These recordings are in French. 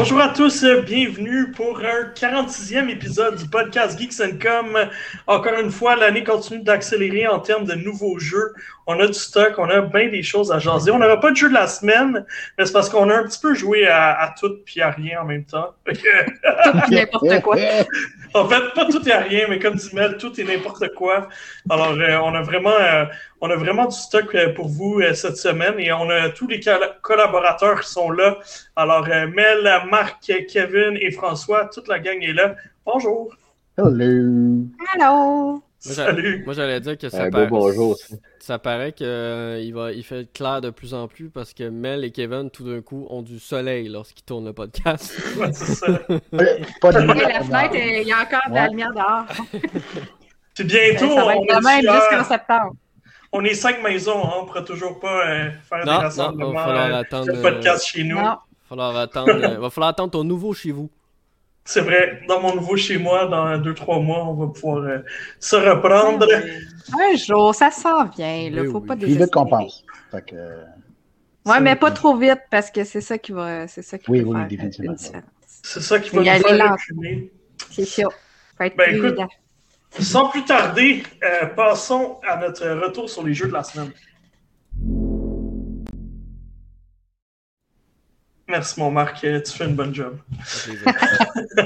Bonjour à tous, euh, bienvenue pour un 46e épisode du podcast Geeks Com. Encore une fois, l'année continue d'accélérer en termes de nouveaux jeux. On a du stock, on a bien des choses à jaser. On n'aura pas de jeu de la semaine, mais c'est parce qu'on a un petit peu joué à, tout puis à rien en même temps. tout n'importe quoi. En fait, pas tout et à rien, mais comme dit Mel, tout est n'importe quoi. Alors, euh, on a vraiment, euh, on a vraiment du stock pour vous cette semaine et on a tous les collaborateurs qui sont là. Alors, Mel, Marc, Kevin et François, toute la gang est là. Bonjour. Hello. Hello. Salut. Moi, j'allais dire que ça, euh, bonjour. ça paraît qu'il euh, il fait clair de plus en plus parce que Mel et Kevin, tout d'un coup, ont du soleil lorsqu'ils tournent le podcast. c'est ça. pas de la fenêtre, il y a encore de la lumière dehors. Puis bientôt, ça va être on même jusqu'en septembre. On est cinq maisons, hein, on ne pourra toujours pas euh, faire des rassemblements. Non, il va attendre, de podcast chez nous. Non falloir attendre, euh, va falloir attendre ton nouveau chez vous. C'est vrai, dans mon nouveau chez moi, dans deux, trois mois, on va pouvoir euh, se reprendre. Un jour, ça s'en vient. Il ne faut pas désespérer. vite qu'on pense. Que... Ouais, mais pas trop vite parce que c'est ça qui va, c'est ça qui oui, va oui, faire définitivement. C'est ça qui va nous faire. C'est sûr. ben, écoute, sans plus tarder, euh, passons à notre retour sur les jeux de la semaine. Merci, mon Marc. Tu fais une bonne job.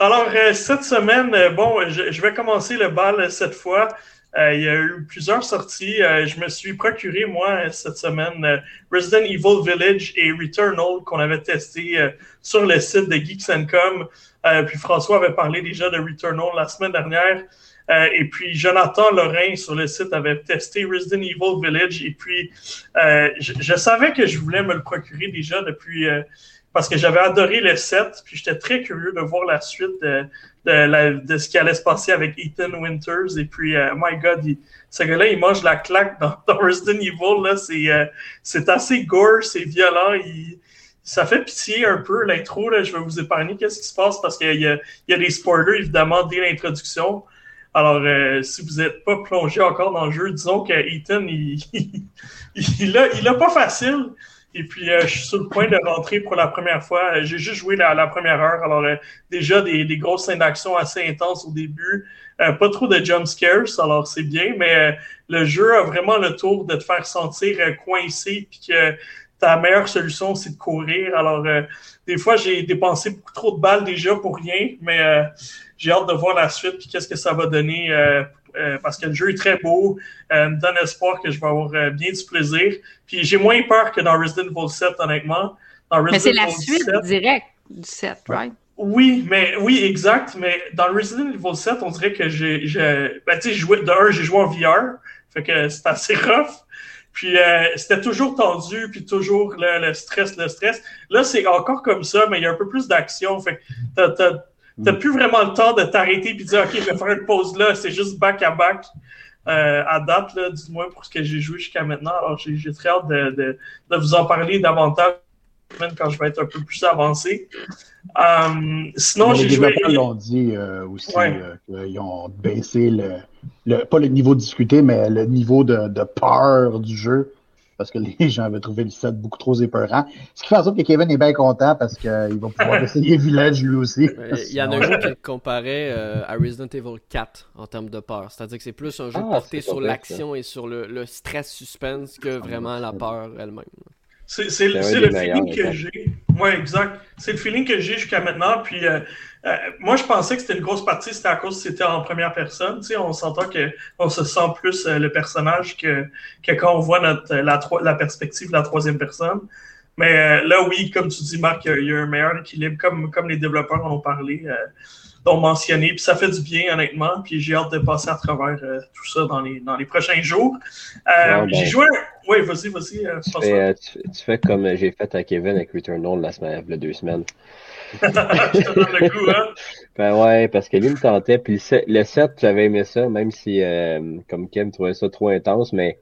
Alors, euh, cette semaine, euh, bon, je, vais commencer le bal cette fois. Euh, il y a eu plusieurs sorties. je me suis procuré, moi, cette semaine, Resident Evil Village et Returnal qu'on avait testé sur le site de Geeks Com. Puis François avait parlé déjà de Returnal la semaine dernière. Euh, et puis, Jonathan Lorrain sur le site avait testé Resident Evil Village. Et puis, euh, je, savais que je voulais me le procurer déjà depuis. Euh, parce que j'avais adoré le set. Puis, j'étais très curieux de voir la suite de, de, ce qui allait se passer avec Ethan Winters. Et puis, my God, ce gars-là, il mange la claque dans, Resident Evil. C'est assez gore, c'est violent. Ça fait pitié un peu l'intro. Je vais vous épargner qu'est-ce qui se passe parce qu'il y, y, a des spoilers, évidemment, dès l'introduction. Alors, euh, si vous n'êtes pas plongé encore dans le jeu, disons que Ethan, il, il, a, pas facile. Et puis, euh, je suis sur le point de rentrer pour la première fois. J'ai juste joué la, première heure. Alors, euh, déjà, des, des, grosses scènes d'action assez intenses au début. pas trop de jump scares, alors c'est bien. Mais le jeu a vraiment le tour de te faire sentir coincé. Puis que ta meilleure solution, c'est de courir. Alors, des fois, j'ai dépensé beaucoup trop de balles déjà pour rien. Mais j'ai hâte de voir la suite puis qu'est-ce que ça va donner euh, euh, parce que le jeu est très beau, euh, me donne espoir que je vais avoir bien du plaisir. Puis j'ai moins peur que dans Resident Evil 7, honnêtement. mais c'est la suite directe du 7, right? Oui, mais oui, exact. Mais dans Resident Evil 7, on dirait que j'ai. Ben, tu sais, de j'ai joué en VR. Fait que c'est assez rough. Puis c'était toujours tendu, puis toujours le, le, stress, le stress. Là, c'est encore comme ça, mais il y a un peu plus d'action. Fait que t'as n'as plus vraiment le temps de t'arrêter et de dire, OK, je vais faire une pause là. C'est juste back à back. Euh, à date, là, du moins pour ce que j'ai joué jusqu'à maintenant. Alors, j'ai très hâte de, de, de, vous en parler davantage quand je vais être un peu plus avancé. Um, sinon, j'ai joué. Les l'ont dit euh, aussi euh, qu'ils ont baissé le, le, pas le niveau discuté, mais le niveau de, de peur du jeu parce que les gens avaient trouvé le set beaucoup trop épeurant. Ce qui fait en sorte que Kevin est bien content parce qu'il va pouvoir essayer Village lui aussi. Il y en a un jeu qui comparait euh, à Resident Evil 4 en termes de peur. C'est-à-dire que c'est plus un jeu ah, porté sur l'action et sur le, stress suspense que vraiment la peur elle-même. C'est le feeling que j'ai. Oui, exact. C'est le feeling que j'ai jusqu'à maintenant. Puis euh, euh, moi, je pensais que c'était une grosse partie, c'était à cause que c'était en première personne. Tu sais, on s'entend qu'on se sent plus euh, le personnage que, que quand on voit notre, la, la perspective de la troisième personne. Mais là, oui, comme tu dis, Marc, il y a un meilleur équilibre, comme, comme les développeurs en ont parlé, l'ont mentionné. Puis ça fait du bien, honnêtement. Puis j'ai hâte de passer à travers tout ça dans les, dans les prochains jours. Ben, j'ai joué. Oui, vas-y, vas-y. Tu, tu, fais comme j'ai fait à Kevin avec Returnal la semaine, il y a deux semaines. Hein? Ben ouais, parce que lui me tentait. Puis le 7, j'avais aimé ça, même si, euh, comme Kim trouvait ça trop intense, mais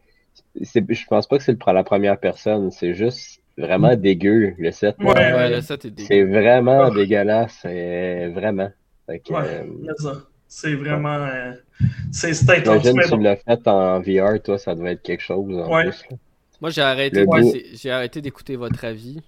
je pense pas que c'est la première personne. C'est juste vraiment dégueu, le 7. Ouais, ouais, le 7 est dégueu. C'est vraiment dégueulasse. Vraiment. ouais, euh, c'est vraiment. Euh, c'est intense. Imagine si tu l'as fait en VR, toi, ça devait être quelque chose en ouais. plus. Moi, j'ai arrêté, j'ai arrêté d'écouter votre avis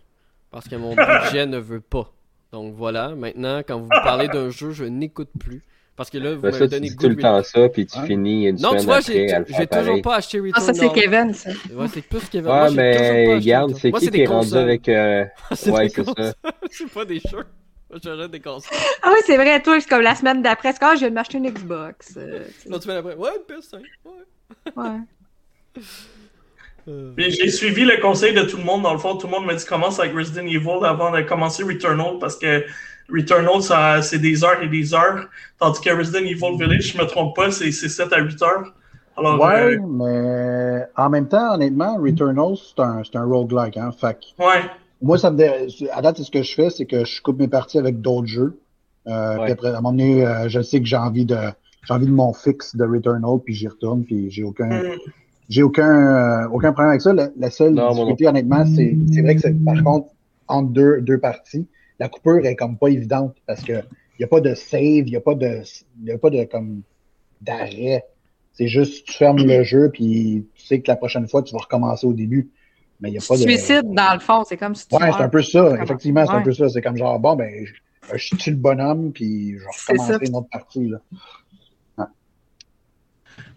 Parce que mon budget ne veut pas. Donc voilà, maintenant, quand vous parlez d'un jeu, je n'écoute plus. Parce que là, vous ben, m'avez donné tu tout le temps ça, puis tu finis une non, semaine tu vois, j'ai toujours pas acheté Returnal. Ah, ça, c'est Kevin, ça. Ouais, c'est plus Kevin. Ouais, mais regarde, c'est qui qui est rendu avec... Euh... ouais, c'est ça. c'est pas des shirts. J'achète des consoles. Ah oui, c'est vrai, toi, c'est comme la semaine d'après. C'est quand je viens de m'acheter une Xbox. Euh, L'autre semaine après, ouais, une PS5. Ouais. Ouais. Euh... J'ai suivi le conseil de tout le monde. Dans le fond, tout le monde m'a dit commence avec Resident Evil avant de commencer Returnal parce que Returnal, c'est des heures et des heures. Tandis que Resident Evil Village, je ne me trompe pas, c'est 7 à 8 heures. Alors, ouais, euh, mais en même temps, honnêtement, Returnal, c'est un, un roguelike. Hein, fait ouais. Moi, ça me à date, ce que je fais, c'est que je coupe mes parties avec d'autres jeux. Euh, Puis après, à un moment donné, euh, je sais que j'ai envie de j'ai envie de mon fixe de Returnal, puis j'y retourne, puis j'ai aucun mm. J'ai aucun euh, aucun problème avec ça. La, seule difficulté, honnêtement, c'est vrai que c'est par contre entre deux, deux parties la coupure est comme pas évidente parce que il n'y a pas de save, il n'y a pas de y a pas de comme d'arrêt. C'est juste tu fermes le jeu puis tu sais que la prochaine fois tu vas recommencer au début. Mais il y a pas de. Suicide dans le fond, c'est comme si tu Ouais, c'est un peu ça. Effectivement, c'est un peu ça. C'est comme genre bon ben je, je tue le bonhomme puis je vais recommencer une autre partie là.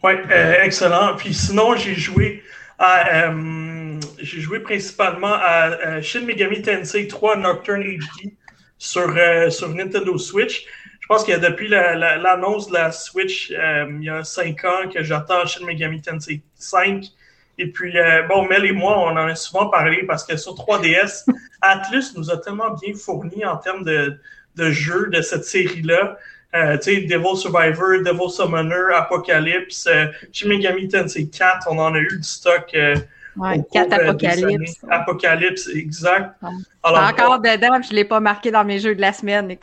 Ouais, euh, excellent. Puis sinon, j'ai joué euh, j'ai joué principalement à, Shin Megami Tensei 3 Nocturne HD sur, euh, sur Nintendo Switch. Je pense qu'il y a depuis l'annonce de la Switch, euh, il y a 5 ans, que j'attends Shin Megami Tensei 5. Et puis, bon, Mel et moi, on en a souvent parlé parce que sur 3DS, Atlus nous a tellement bien fourni en termes de, de jeux de cette série-là. Euh, tu sais, Devil Survivor, Devil Summoner, Apocalypse, euh, Shin Megami Tensei 4, on en a eu du stock. Euh, ouais, 4 Apocalypse. Apocalypse, exact. Alors, encore dedans, je ne l'ai pas marqué dans mes jeux de la semaine.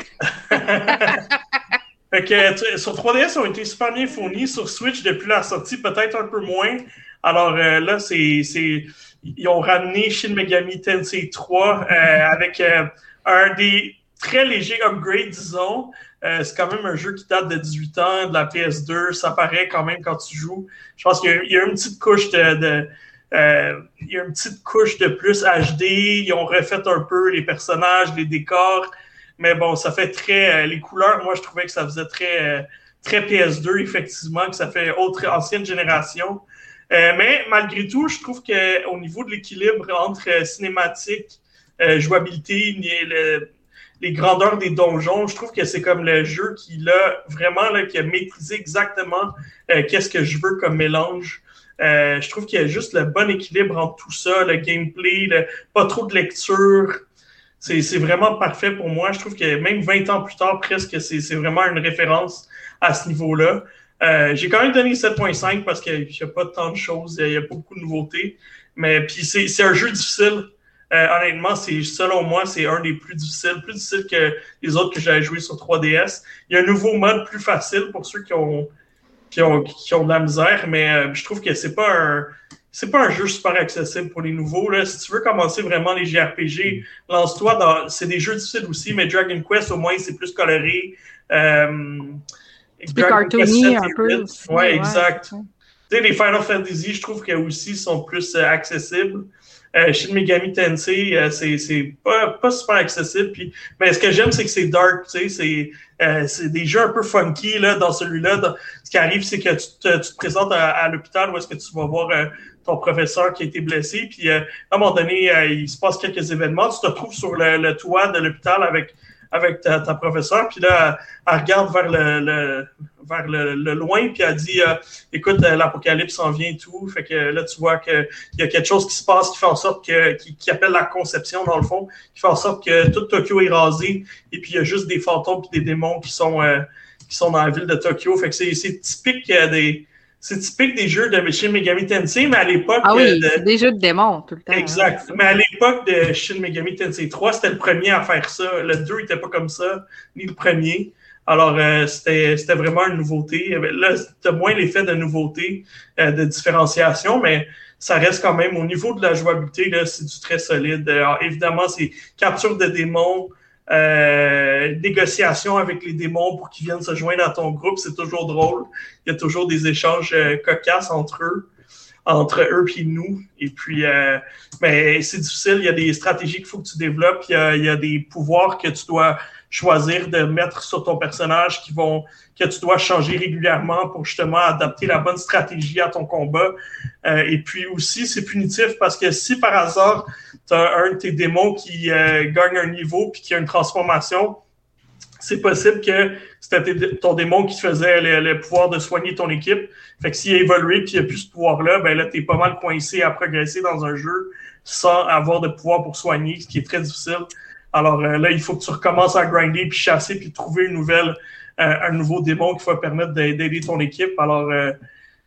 fait que, sur 3DS, ils ont été super bien fournis. Sur Switch, depuis la sortie, peut-être un peu moins. Alors euh, là, c'est, ils ont ramené Shin Megami Tensei 3 avec un des très légers upgrades, disons. Euh, c'est quand même un jeu qui date de 18 ans, de la PS2. Ça paraît quand même quand tu joues. Je pense qu'il y, a une petite couche de, euh, il y a une petite couche de plus HD. Ils ont refait un peu les personnages, les décors. Mais bon, ça fait très. Euh, les couleurs, moi, je trouvais que ça faisait très, très PS2, effectivement, que ça fait autre ancienne génération. mais malgré tout, je trouve qu'au niveau de l'équilibre entre cinématique, jouabilité, le, les grandeurs des donjons. Je trouve que c'est comme le jeu qui l'a vraiment là, qui a maîtrisé exactement euh, qu'est-ce que je veux comme mélange. Euh, je trouve qu'il y a juste le bon équilibre entre tout ça, le gameplay, pas trop de lecture. C'est vraiment parfait pour moi. Je trouve que même 20 ans plus tard, presque, c'est vraiment une référence à ce niveau-là. Euh, J'ai quand même donné 7.5 parce qu'il n'y a pas tant de choses, il y a beaucoup de nouveautés. Mais puis c'est un jeu difficile. Euh, honnêtement, c'est selon moi, c'est un des plus difficiles, plus difficile que les autres que j'avais joué sur 3DS. Il y a un nouveau mode plus facile pour ceux qui ont qui ont, qui ont de la misère, mais euh, je trouve que c'est pas un c'est pas un jeu super accessible pour les nouveaux. Là. Si tu veux commencer vraiment les JRPG, lance-toi dans. C'est des jeux difficiles aussi, mais Dragon Quest, au moins, c'est plus coloré. Euh, c'est cartoony un peu. Ouais, exact. Tu sais, les Final Fantasy, je trouve qu'eux aussi sont plus euh, accessibles. Euh, Shin Megami Tensei, euh, c'est pas, pas super accessible. Puis, mais ce que j'aime, c'est que c'est dark, tu sais, c'est euh, des jeux un peu funky là, dans celui-là. Ce qui arrive, c'est que tu te, tu te présentes à, l'hôpital où est-ce que tu vas voir euh, ton professeur qui a été blessé. Puis à un moment donné, il se passe quelques événements. Tu te trouves sur le, le toit de l'hôpital avec avec ta, ta professeure, puis là, elle, regarde vers le, vers le, loin, puis elle dit euh, Écoute, euh, l'apocalypse en vient et tout. Fait que là, tu vois qu'il y a quelque chose qui se passe qui fait en sorte que, qui, appelle la conception, dans le fond, qui fait en sorte que tout Tokyo est rasé, et puis il y a juste des fantômes et des démons qui sont, euh, qui sont dans la ville de Tokyo. Fait que c'est typique des c'est typique des jeux de Shin Megami Tensei, mais à l'époque. Ah oui, c'est des jeux de démons tout le temps. Exact. Mais à l'époque de Shin Megami Tensei 3, c'était le premier à faire ça. Le 2 n'était pas comme ça, ni le premier. Alors, euh, c'était vraiment une nouveauté. Là, c'était moins l'effet de nouveauté, euh, de différenciation, mais ça reste quand même au niveau de la jouabilité, c'est du très solide. Alors, évidemment, c'est capture de démons, euh, négociation avec les démons pour qu'ils viennent se joindre à ton groupe, c'est toujours drôle. Il y a toujours des échanges euh, cocasses entre eux. entre eux et nous. Et puis, euh, mais c'est difficile. Il y a des stratégies qu'il faut que tu développes. Il y, a, il y a des pouvoirs que tu dois choisir de mettre sur ton personnage qui vont que tu dois changer régulièrement pour justement adapter la bonne stratégie à ton combat. Euh, et puis aussi, c'est punitif parce que si par hasard, tu as un de tes démons qui euh, gagne un niveau puis qui a une transformation, c'est possible que c'était ton démon qui faisait le, pouvoir de soigner ton équipe. Fait que s'il a évolué puis il n'y a plus ce pouvoir-là, ben là, tu es pas mal coincé à progresser dans un jeu sans avoir de pouvoir pour soigner, ce qui est très difficile. Alors euh, là, il faut que tu recommences à grinder, puis chasser, puis trouver une nouvelle, euh, un nouveau démon qui va permettre d'aider ton équipe. Alors, euh,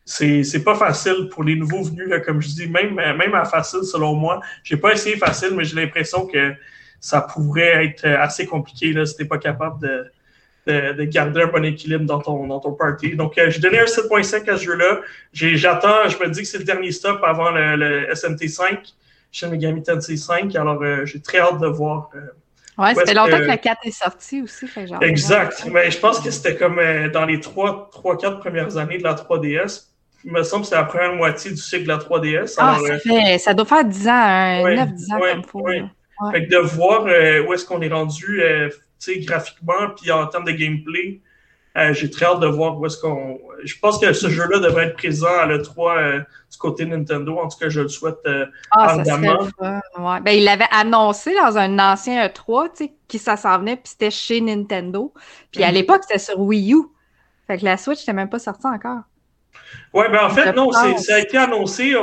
c'est pas facile pour les nouveaux venus, là, comme je dis, même, même à facile selon moi. J'ai pas essayé facile, mais j'ai l'impression que ça pourrait être assez compliqué là, si t'es pas capable de, de, de, garder un bon équilibre dans ton, dans ton party. Donc, euh, j'ai donné un 7.5 à ce jeu-là. J'attends, je me dis que c'est le dernier stop avant le, le SMT5. Shin Megami Tensei 5. Alors, euh, j'ai très hâte de voir. Euh, ouais, c'était longtemps que... la 4 est sortie aussi. Fait genre, exact. Mais je pense que c'était comme euh, dans les 3-4 premières années de la 3DS. Il me semble que c'est la première moitié du cycle de la 3DS. Ah, ça, fait, ça doit faire 10 ans, 9-10 ans comme faut. Ouais. Fait que de voir où est-ce qu'on est rendu graphiquement puis en termes de gameplay, euh, j'ai très hâte de voir où est-ce qu'on. Je pense que ce jeu-là devrait être présent à l'E3 euh, du côté Nintendo. En tout cas, je le souhaite euh, ah, ouais. ben, il l'avait annoncé dans un ancien E3, tu sais, qui ça s'en venait, puis c'était chez Nintendo. Puis à mhm. l'époque, c'était sur Wii U. Fait que la Switch n'était même pas sortie encore. Oui, ben en fait, non, ça a été annoncé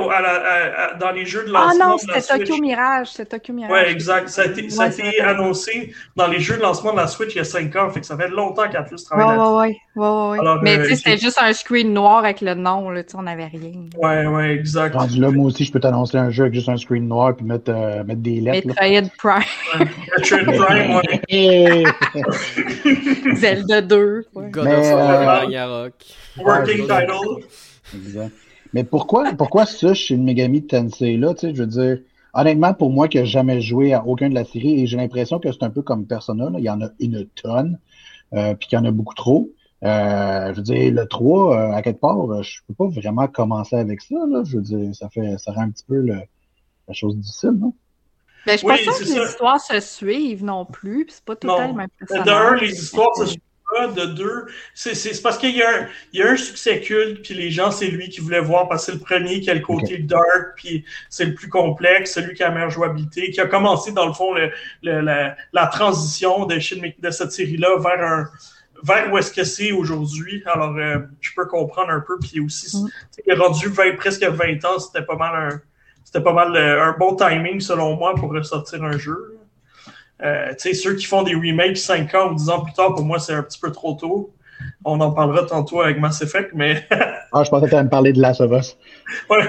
dans les jeux de lancement. Ah non, c'était Tokyo Mirage. C'était Tokyo Mirage. Oui, exact. Ça a été, ça a été annoncé dans les jeux de lancement de la Switch il y a 5 ans. Fait que ça fait longtemps qu'elle a plus travaillé là-dessus. Oui, oui, oui. Mais tu sais, euh, c'était juste un screen noir avec le nom. Là, on n'avait rien. Oui, oui, exact. là, moi aussi, je peux t'annoncer un jeu avec juste un screen noir puis mettre, euh, mettre des lettres. Metroid Prime. Metroid Prime, oui. Zelda 2. God of War euh, Ragnarok. Working title. Mais pourquoi, pourquoi ça chez le Megami Tensei là, tu sais, je veux dire, honnêtement, pour moi qui n'ai jamais joué à aucun de la série, et j'ai l'impression que c'est un peu comme Persona, il y en a une tonne, euh, puis qu'il y en a beaucoup trop. Euh, je veux dire, le 3, euh, à quelque part, euh, je peux pas vraiment commencer avec ça, là. Je veux dire, ça fait, ça rend un petit peu la chose difficile, non? Ben, je pense pas que les histoires se suivent non plus, c'est pas tout le même D'un, les histoires se suivent de deux. C'est parce qu'il y, a un, y a un succès culte, puis les gens, c'est lui qui voulait voir, parce que c'est le premier qui a le côté dark, puis c'est le plus complexe, celui qui a la meilleure jouabilité, qui a commencé, dans le fond, le, la, la, transition de, de cette série-là vers un vers où est-ce que c'est aujourd'hui. Alors, euh, je peux comprendre un peu. Puis aussi, mm. il est rendu presque 20 ans. C'était pas mal un, c'était pas mal euh, un bon timing, selon moi, pour ressortir un jeu. Euh, ceux qui font des remakes 5 ans ou 10 ans plus tard, pour moi, c'est un petit peu trop tôt. On en parlera tantôt avec Mass Effect, mais. ah, je pensais que tu allais me parler de Last of Us. ouais,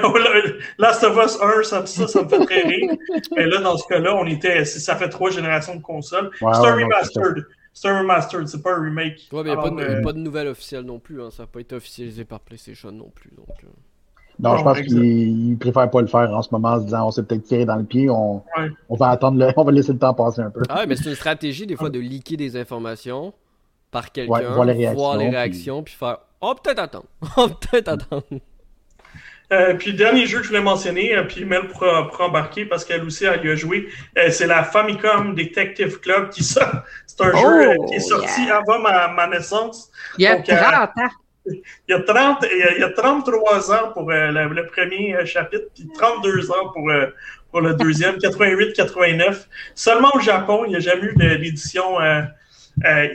Last of Us 1, ça, ça, ça me fait très rire. mais là, dans ce cas-là, on était. Ça fait trois générations de consoles. c'est un remastered. C'est un remastered, c'est pas un remake. Ouais, mais il n'y a, euh, pas de nouvelle officielle non plus. Hein. Ça n'a pas été officialisé par PlayStation non plus. Donc, euh. Non, je pense qu'il préfère pas le faire en ce moment en se disant on s'est peut-être tiré dans le pied, on, on va attendre le, on va laisser le temps passer un peu. Ah ouais, mais c'est une stratégie des fois de liquer des informations par quelqu'un, voir les réactions, puis... faire oh peut-être attendre, oh peut-être attendre. Euh, puis le dernier jeu que je voulais mentionner, euh, puis Mel pourra, embarquer parce qu'elle aussi elle y a joué, euh, c'est la Famicom Detective Club qui sort. C'est un jeu qui est oh, sorti avant ma, ma, naissance. Il y a 30 ans il y, a 30, il y a 33 ans pour euh, le, premier euh, chapitre, puis 32 ans pour, euh, pour le deuxième, 88-89. Seulement au Japon, il n'y a jamais eu d'édition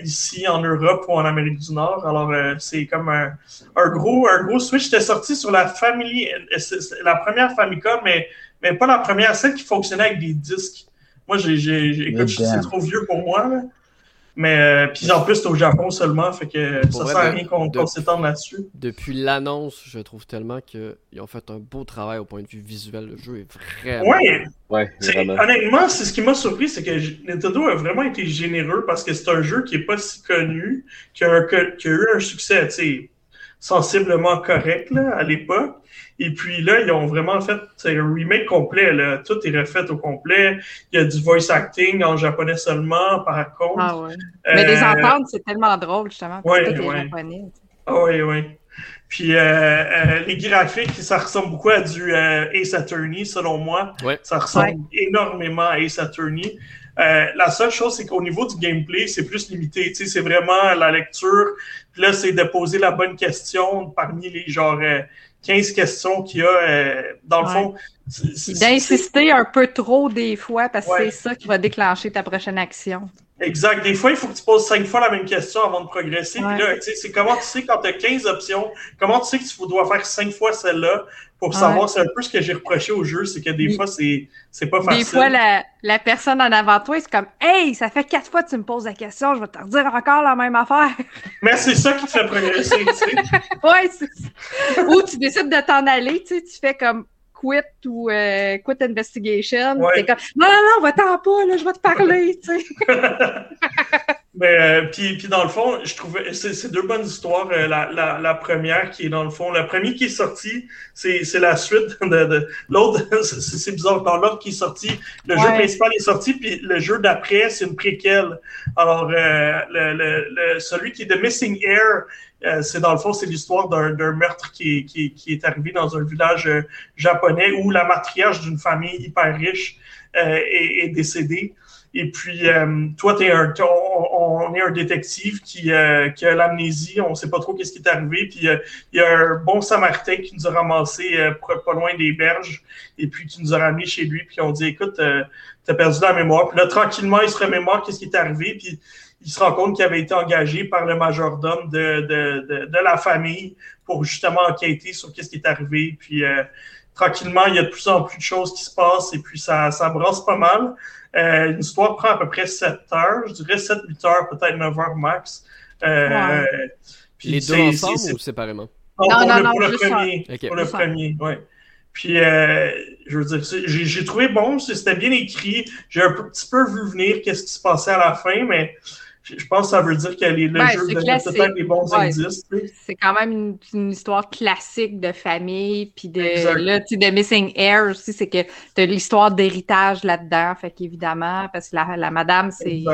ici en Europe ou en Amérique du Nord. Alors, c'est comme un, un, gros, un gros switch. C'était sorti sur la famille, la première Famicom, mais, mais pas la première, celle qui fonctionnait avec des disques. Moi, j'ai, écoute, c'est trop vieux pour moi. Là. Mais euh, puis en plus, c'est au Japon seulement, fait que ça sert à rien qu'on s'étende là-dessus. Depuis l'annonce, je trouve tellement qu'ils ont fait un beau travail au point de vue visuel. Le jeu est vraiment. Ouais, ouais honnêtement, c'est ce qui m'a surpris, c'est que Nintendo a vraiment été généreux parce que c'est un jeu qui est pas si connu, qui a, qui a eu un succès, tu sais, sensiblement correct là, à l'époque. Et puis là, ils ont vraiment fait un remake complet. Là. Tout est refait au complet. Il y a du voice acting en japonais seulement, par contre. Ah ouais. Mais des euh, ententes, c'est tellement drôle, justement. Oui, oui. Ah oui, oui. Puis les graphiques, ça ressemble beaucoup à du Ace Attorney, selon moi. Ça ressemble énormément à Ace Attorney. la seule chose, c'est qu'au niveau du gameplay, c'est plus limité. Tu sais, c'est vraiment la lecture. Puis là, c'est de poser la bonne question parmi les genre 15 questions qu'il y a. dans le fond, D'insister un peu trop des fois parce que c'est ça qui va déclencher ta prochaine action. Exact. Des fois, il faut que tu poses cinq fois la même question avant de progresser. Puis là, c'est comment tu sais quand tu as 15 options, comment tu sais que tu dois faire cinq fois celle-là pour savoir, c'est un peu ce que j'ai reproché au jeu, c'est que des fois, c'est, c'est pas facile. Des fois, la, la personne en avant toi, c'est comme Hey, ça fait quatre fois que tu me poses la question, je vais te redire encore la même affaire. Mais c'est ça qui te fait progresser, tu sais. ouais, c'est Ou tu décides de t'en aller, tu sais, tu fais comme quit ou euh, quit investigation. Ouais. comme non, non, non, va-t'en pas, là, je vais te parler, tu sais. Mais euh, puis, puis dans le fond, je trouvais c'est deux bonnes histoires. Euh, la, la, la, première qui est dans le fond, la première qui est sortie, c'est la suite de, de l'autre. C'est bizarre dans l'autre qui est sorti. Le jeu principal est sorti, puis le jeu d'après c'est une préquelle. Alors euh, le, le, celui qui est de Missing Air, euh, c'est dans le fond, c'est l'histoire d'un meurtre qui, qui, qui, est arrivé dans un village euh, japonais où la matriarche d'une famille hyper riche euh, est, est, décédée. Et puis, toi, es un, on, est un détective qui, qui a l'amnésie, on sait pas trop qu'est-ce qui est arrivé. Puis, il y a un bon samaritain qui nous a ramassé pas loin des berges et puis qui nous a ramené chez lui. Puis, on dit, écoute, t'as perdu la mémoire. Puis là, tranquillement, il se remémore qu'est-ce qui est arrivé. Puis, il se rend compte qu'il avait été engagé par le majordome de, de, de, de la famille pour justement enquêter sur qu'est-ce qui est arrivé. Puis euh, tranquillement, il y a de plus en plus de choses qui se passent et puis ça, ça brasse pas mal. Euh, L'histoire prend à peu près 7 heures, je dirais 7-8 heures, peut-être 9 heures max. Euh, puis Les deux ensemble ou séparément? Non, non, non, non, pour le premier. Pour le premier, ouais. Puis, euh, je veux dire, j'ai trouvé bon, c'était bien écrit. J'ai un petit peu vu venir qu'est-ce qui se passait à la fin, mais je pense que ça veut dire que les, le jeu donne peut-être des bons indices. C'est quand même une, histoire classique de famille, puis de là, tu de Missing Air aussi, c'est que tu as l'histoire d'héritage là-dedans, fait qu'évidemment, parce que la, la madame, c'est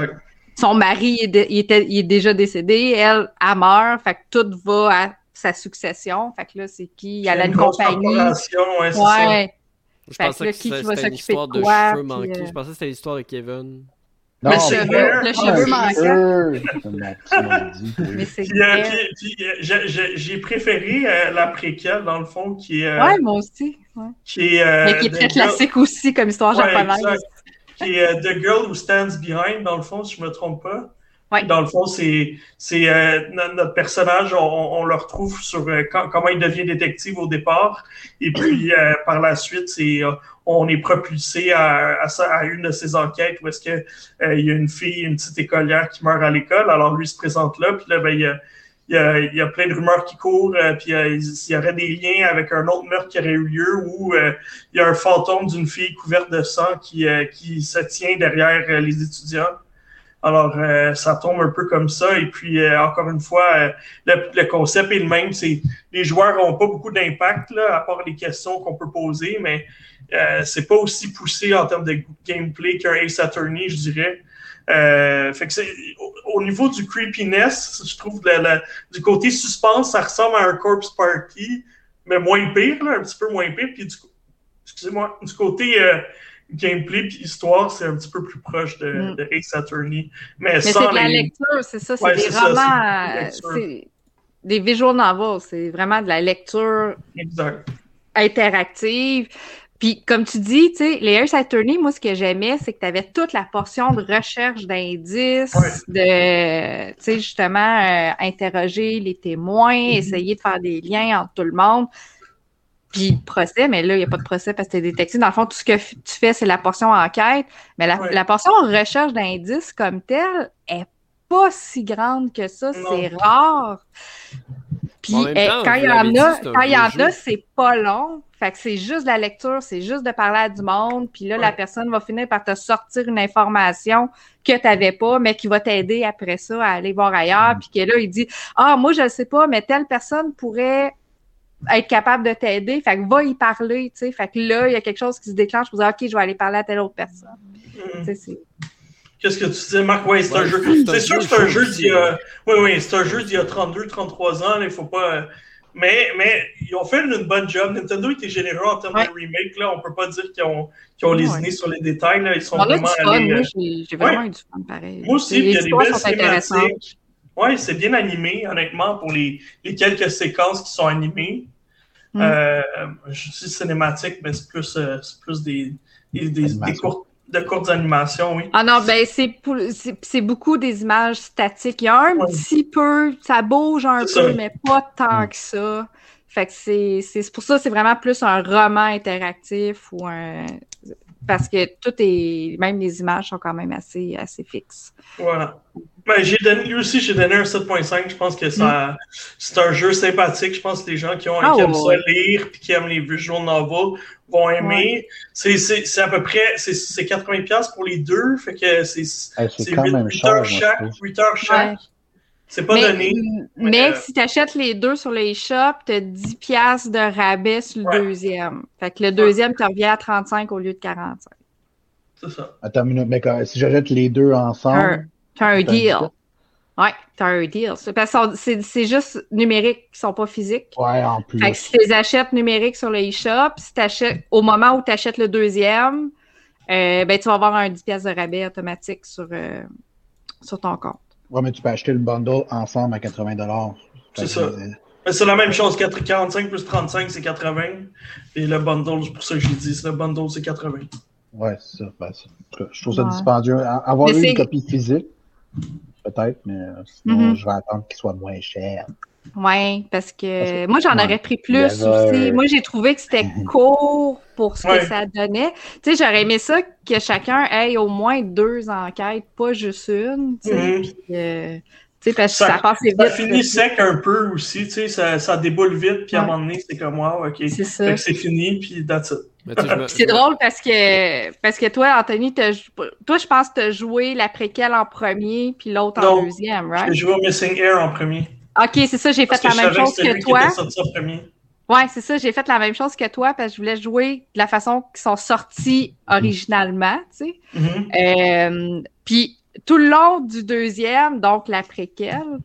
son mari, il, était, il est déjà décédé, elle, elle meurt, fait que tout va à sa succession, fait que là, c'est qui? Elle a une, compagnie. Ouais, ouais. Je pensais que, c'était une histoire de, cheveux manqués. Euh, Je pensais que c'était l'histoire de Kevin. Non, le cheveu, le cheveu manquant. Mais c'est euh, J'ai préféré euh, la préquelle, dans le fond, qui est... Euh, ouais, moi aussi. Ouais. Qui est, euh, Mais qui est très classique aussi, comme histoire ouais, japonaise. Qui est The Girl Who Stands Behind, dans le fond, si je ne me trompe pas. Dans le fond, c'est c'est euh, notre personnage, on, le retrouve sur euh, comment il devient détective au départ, et puis euh, par la suite, on est propulsé à, une de ses enquêtes où est-ce que il y a une fille, une petite écolière qui meurt à l'école, alors lui se présente là, puis là ben il y a plein de rumeurs qui courent, puis il y aurait des liens avec un autre meurtre qui aurait eu lieu où il y a un fantôme d'une fille couverte de sang qui se tient derrière les étudiants. Alors, euh, ça tombe un peu comme ça. Et puis, euh, encore une fois, euh, le, concept est le même. C'est les joueurs n'ont pas beaucoup d'impact, là, à part les questions qu'on peut poser, mais c'est pas aussi poussé en termes de gameplay qu'un Ace Attorney, je dirais. fait que c'est au, niveau du creepiness, je trouve du côté suspense, ça ressemble à un Corpse Party, mais moins pire, là, un petit peu moins pire. Puis du, excusez-moi, du côté gameplay puis histoire, c'est un petit peu plus proche de, mm. de Ace Attorney. Mais, c'est de la lecture, c'est ça. C'est des romans. C'est des visual novels. C'est vraiment de la lecture interactive. Puis, comme tu dis, tu sais, les Ace Attorney, moi, ce que j'aimais, c'est que tu avais toute la portion de recherche d'indices, de, tu sais, justement, euh, interroger les témoins, mm-hmm. essayer de faire des liens entre tout le monde. Puis procès, mais là, il n'y a pas de procès parce que tu es détective. Dans le fond, tout ce que tu fais, c'est la portion enquête. Mais la, la portion recherche d'indices comme telle est pas si grande que ça. C'est rare. Puis eh, quand il y en a, quand il y en a, c'est pas long. Fait que c'est juste la lecture, c'est juste de parler à du monde. Puis là, la personne va finir par te sortir une information que tu n'avais pas, mais qui va t'aider après ça à aller voir ailleurs. Mm. Puis que là, il dit Ah, moi, je ne sais pas, mais telle personne pourrait être capable de t'aider. Fait que va y parler, tu sais. Fait que là, il y a quelque chose qui se déclenche pour dire, OK, je vais aller parler à telle autre personne. Mm. Qu'est-ce que tu dis, Marc? Oui, c'est un jeu. C'est sûr que c'est un jeu d'il y a. Oui, oui, c'est un jeu d'il y a 32, 33 ans. Il faut pas. Mais, mais ils ont fait une bonne job. Nintendo était généreux en termes de remake. Là. On peut pas dire qu'ils ont, qu ont lésiné sur les détails. Là. Ils sont vraiment allés. Moi, j'ai vraiment eu du fun pareil. Moi aussi, il y a des belles cinématiques. Oui, c'est bien animé, honnêtement, pour les, les, quelques séquences qui sont animées. Mm. Euh, je dis cinématique, mais c'est plus, euh, plus des, des, des, des courtes de courtes animations, oui. Ah non, ben c'est beaucoup des images statiques. Il y a un petit peu, ça bouge un peu, mais pas tant que ça. Fait que c'est pour ça c'est vraiment plus un roman interactif ou un parce que tout est même les images sont quand même assez assez fixes. Voilà. Ben, j'ai donné, lui aussi, j'ai donné un 7.5. Je pense que ça, mm. c'est un jeu sympathique. Je pense que les gens qui, ont, ah, qui aiment ça lire et qui aiment les visual novels vont aimer. Ouais. C'est à peu près, c'est 80$ pour les deux. Fait que c'est 8, 8 heures chaque. 8 heures chaque. C'est pas mais, donné. Mais euh, si tu achètes les deux sur les shops, tu as 10$ de rabais sur le ouais. deuxième. Fait que le deuxième, tu reviens à 35 au lieu de 45. C'est ça. Attends une minute, mais si j'achète les deux ensemble. T'as un deal. Ouais, t'as un deal. Parce que c'est juste numérique, ils sont pas physiques. Ouais, en plus. Fait que si tu les achètes numériques sur le eShop, si t'achètes, au moment où tu achètes le deuxième, euh, ben, tu vas avoir un 10 pièces de rabais automatique sur, euh, sur ton compte. Ouais, mais tu peux acheter le bundle ensemble à 80 C'est ça. C'est la même chose, 45 plus 35, c'est 80. Et le bundle, c'est pour ça que j'ai dit, le bundle, c'est 80. Ouais, c'est ça. Ben, je trouve ça ouais. dispendieux. Avoir eu une copie physique, peut-être, mais euh, sinon, mm -hmm. je vais attendre qu'il soit moins cher. Oui, parce que, moi, j'en ouais. aurais pris plus aussi. Moi, j'ai trouvé que c'était court pour ce ouais. que ça donnait. Tu sais, j'aurais aimé ça que chacun ait au moins deux enquêtes, pas juste une. Tu sais, mm -hmm. puis, euh, parce que ça, ça passe vite. Ça finit sec un peu aussi, tu sais, ça, ça déboule vite, puis à un moment donné, c'est comme, wow, OK. C'est ça. c'est fini, puis that's it. C'est drôle parce que parce que toi, Anthony, toi, je pense que tu as joué la préquelle en premier, puis l'autre en deuxième, right? J'ai joué au Missing Air en premier. OK, c'est ça, j'ai fait la même chose que, que toi. Ouais, c'est ça, j'ai fait la même chose que toi parce que je voulais jouer de la façon qu'ils sont sortis originalement, tu sais. Mm -hmm. euh, puis tout le long du deuxième, donc la préquelle,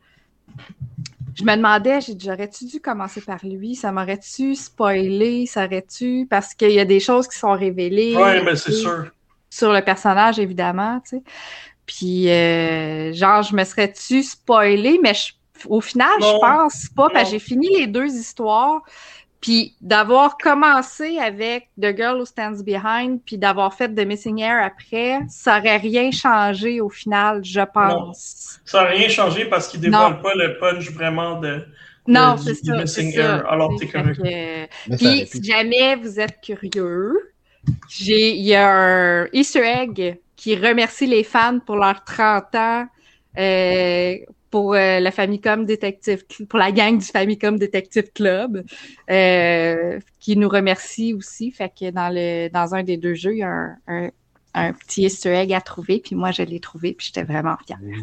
je me demandais, j'aurais-tu dû commencer par lui? Ça m'aurait-tu spoilé? Ça aurait-tu? Parce qu'il y a des choses qui sont révélées. Oui, mais c'est sûr. Sur le personnage, évidemment, tu sais. Puis, euh, genre, je me serais-tu spoilé? Mais je, au final, non. je pense pas, parce que j'ai fini les deux histoires. Puis d'avoir commencé avec The Girl Who Stands Behind, puis d'avoir fait The Missing Air après, ça aurait rien changé au final, je pense. Non. Ça n'aurait rien changé parce qu'il dévoile pas le punch vraiment de. Non, c'est ça. Missing Air. Ça. Alors, t'es correct. Que... Puis, si jamais vous êtes curieux, j'ai, il y a un Easter egg qui remercie les fans pour leurs 30 ans euh, pour euh, la Famicom Detective, pour la gang du Famicom Detective Club, euh, qui nous remercie aussi. Fait que dans le dans un des deux jeux, il y a un, un, petit Easter egg à trouver, puis moi je l'ai trouvé, puis j'étais vraiment fière. Oui.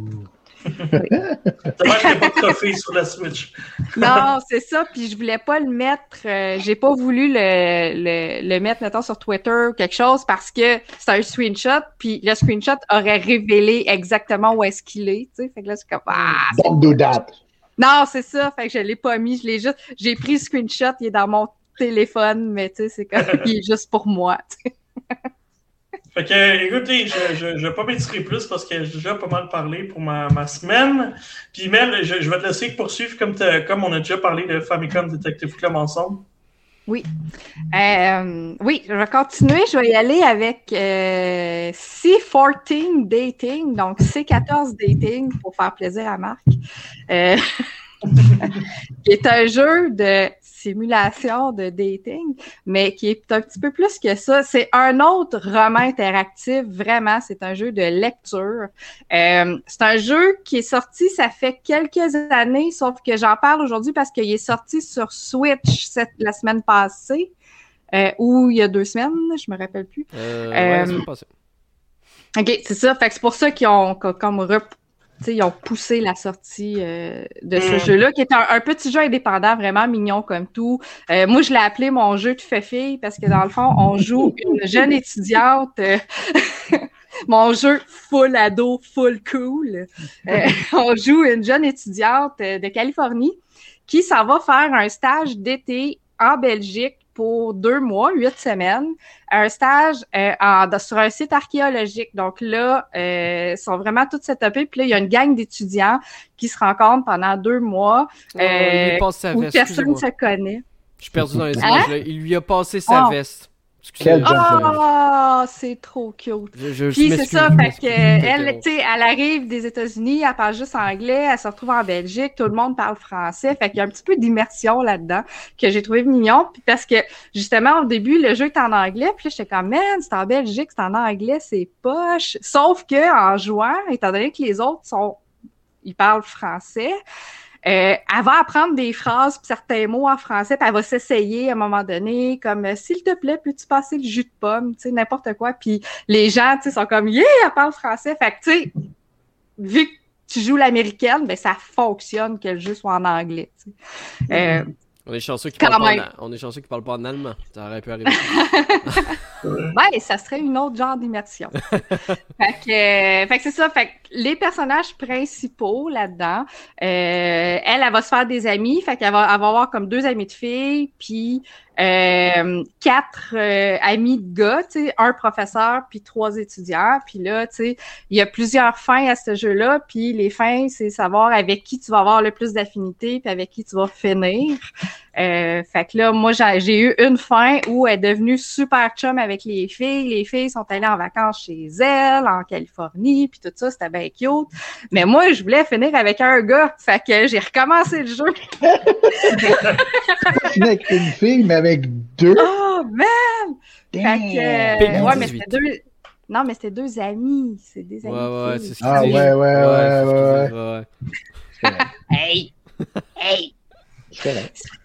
Dommage qu'il n'y a pas de trophée sur la Switch. non, c'est ça. Puis je voulais pas le mettre. Euh, j'ai pas voulu le, le, le, mettre, mettons, sur Twitter ou quelque chose parce que c'est un screenshot. Puis le screenshot aurait révélé exactement où est-ce qu'il est. Tu sais, fait que là, c'est comme. Ah, Don't do that. Non, c'est ça. Fait que je l'ai pas mis. Je l'ai juste. J'ai pris le screenshot. Il est dans mon téléphone, mais tu sais, c'est comme. il est juste pour moi. Fait que, écoutez, je ne vais pas m'étirer plus parce que j'ai déjà pas mal parlé pour ma, ma semaine. Puis, Mel, je, je, vais te laisser poursuivre comme, comme on a déjà parlé de Famicom Detective Club ensemble. Oui. Euh, oui, je vais continuer. Je vais y aller avec euh, C14 Dating, donc C14 Dating pour faire plaisir à Marc. Euh, qui est un jeu de simulation de dating, mais qui est un petit peu plus que ça. C'est un autre roman interactif, vraiment. C'est un jeu de lecture. Euh, c'est un jeu qui est sorti, ça fait quelques années, sauf que j'en parle aujourd'hui parce qu'il est sorti sur Switch cette, la semaine passée, euh, ou il y a deux semaines, je me rappelle plus. Euh, ouais, euh, OK, c'est ça. Fait que c'est pour ça qu'ils ont comme ils ont poussé la sortie euh, de ce mm. jeu-là, qui est un, un, petit jeu indépendant, vraiment mignon comme tout. Euh, moi, je l'ai appelé mon jeu de fait parce que dans le fond, on joue une jeune étudiante. Euh, mon jeu full ado, full cool. on joue une jeune étudiante de Californie qui s'en va faire un stage d'été en Belgique pour deux mois, huit semaines, un stage euh, en, sur un site archéologique. Donc là, euh, ils sont vraiment tous setupés. Puis là, il y a une gang d'étudiants qui se rencontrent pendant deux mois oh, euh, où personne ne se connaît. Je suis perdu dans les hein? images. Il lui a passé sa oh. veste. Oh, c'est trop cute. Puis c'est ça, fait que elle, tu sais, elle arrive des États-Unis, elle parle juste anglais, elle se retrouve en Belgique, tout le monde parle français, fait qu'il y a un petit peu d'immersion là-dedans que j'ai trouvé mignon. Puis parce que justement au début le jeu est en anglais, puis j'étais comme man, c'est en Belgique, c'est en anglais, c'est poche. Sauf que en jouant, étant donné que les autres sont, ils parlent français. Euh, elle va apprendre des phrases, certains mots en français, puis elle va s'essayer à un moment donné, comme euh, s'il te plaît, peux-tu passer le jus de pomme, tu sais, n'importe quoi. Puis les gens, tu sais, sont comme yeah, elle parle français. Fait que tu sais, vu que tu joues l'américaine, ben ça fonctionne que le jeu soit en anglais. Tu sais. euh, on est chanceux qu'ils parlent, pas en... on est chanceux parlent pas en allemand. Ça aurait pu arriver. ouais, ça serait une autre genre d'immersion. fait que, fait que c'est ça. Fait que les personnages principaux là-dedans, euh, elle, elle va se faire des amis. Fait qu'elle va, elle va avoir comme deux amis de filles, puis euh, quatre euh, amis de gars, tu sais, un professeur puis trois étudiants. Puis là, tu sais, il y a plusieurs fins à ce jeu-là. Puis les fins, c'est savoir avec qui tu vas avoir le plus d'affinité puis avec qui tu vas finir. Fait que là, moi, j'ai eu une fin où elle est devenue super chum avec les filles. Les filles sont allées en vacances chez elle, en Californie, puis tout ça, c'était bien cute. Mais moi, je voulais finir avec un gars. Fait que j'ai recommencé le jeu. avec une fille, mais avec deux? Oh, man! Fait que, ouais, mais c'était deux... Non, mais c'était deux amis. C'est des amis. Ouais, ouais, c'est ce Ah, ouais, ouais, ouais, ouais, ouais. ouais. hey! Hey!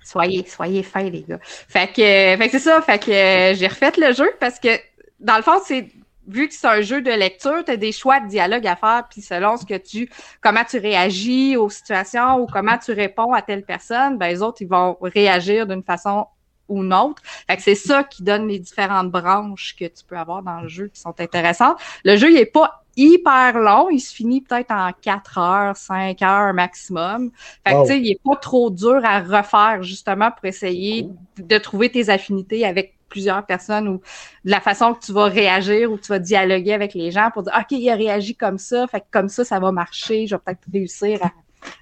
Soyez, soyez fins, les gars. Fait que, fait que c'est ça. Fait que euh, j'ai refait le jeu parce que, dans le fond, c'est vu que c'est un jeu de lecture, tu as des choix de dialogue à faire, puis selon ce que tu, comment tu réagis aux situations ou comment tu réponds à telle personne, ben les autres, ils vont réagir d'une façon ou une autre. Fait que c'est ça qui donne les différentes branches que tu peux avoir dans le jeu qui sont intéressantes. Le jeu, il est pas hyper long. Il se finit peut-être en 4 heures, 5 heures maximum. Fait que, tu sais, il est pas trop dur à refaire, justement, pour essayer de trouver tes affinités avec plusieurs personnes ou de la façon que tu vas réagir ou tu vas dialoguer avec les gens pour dire, OK, il a réagi comme ça. Fait que comme ça, ça va marcher. Je vais peut-être réussir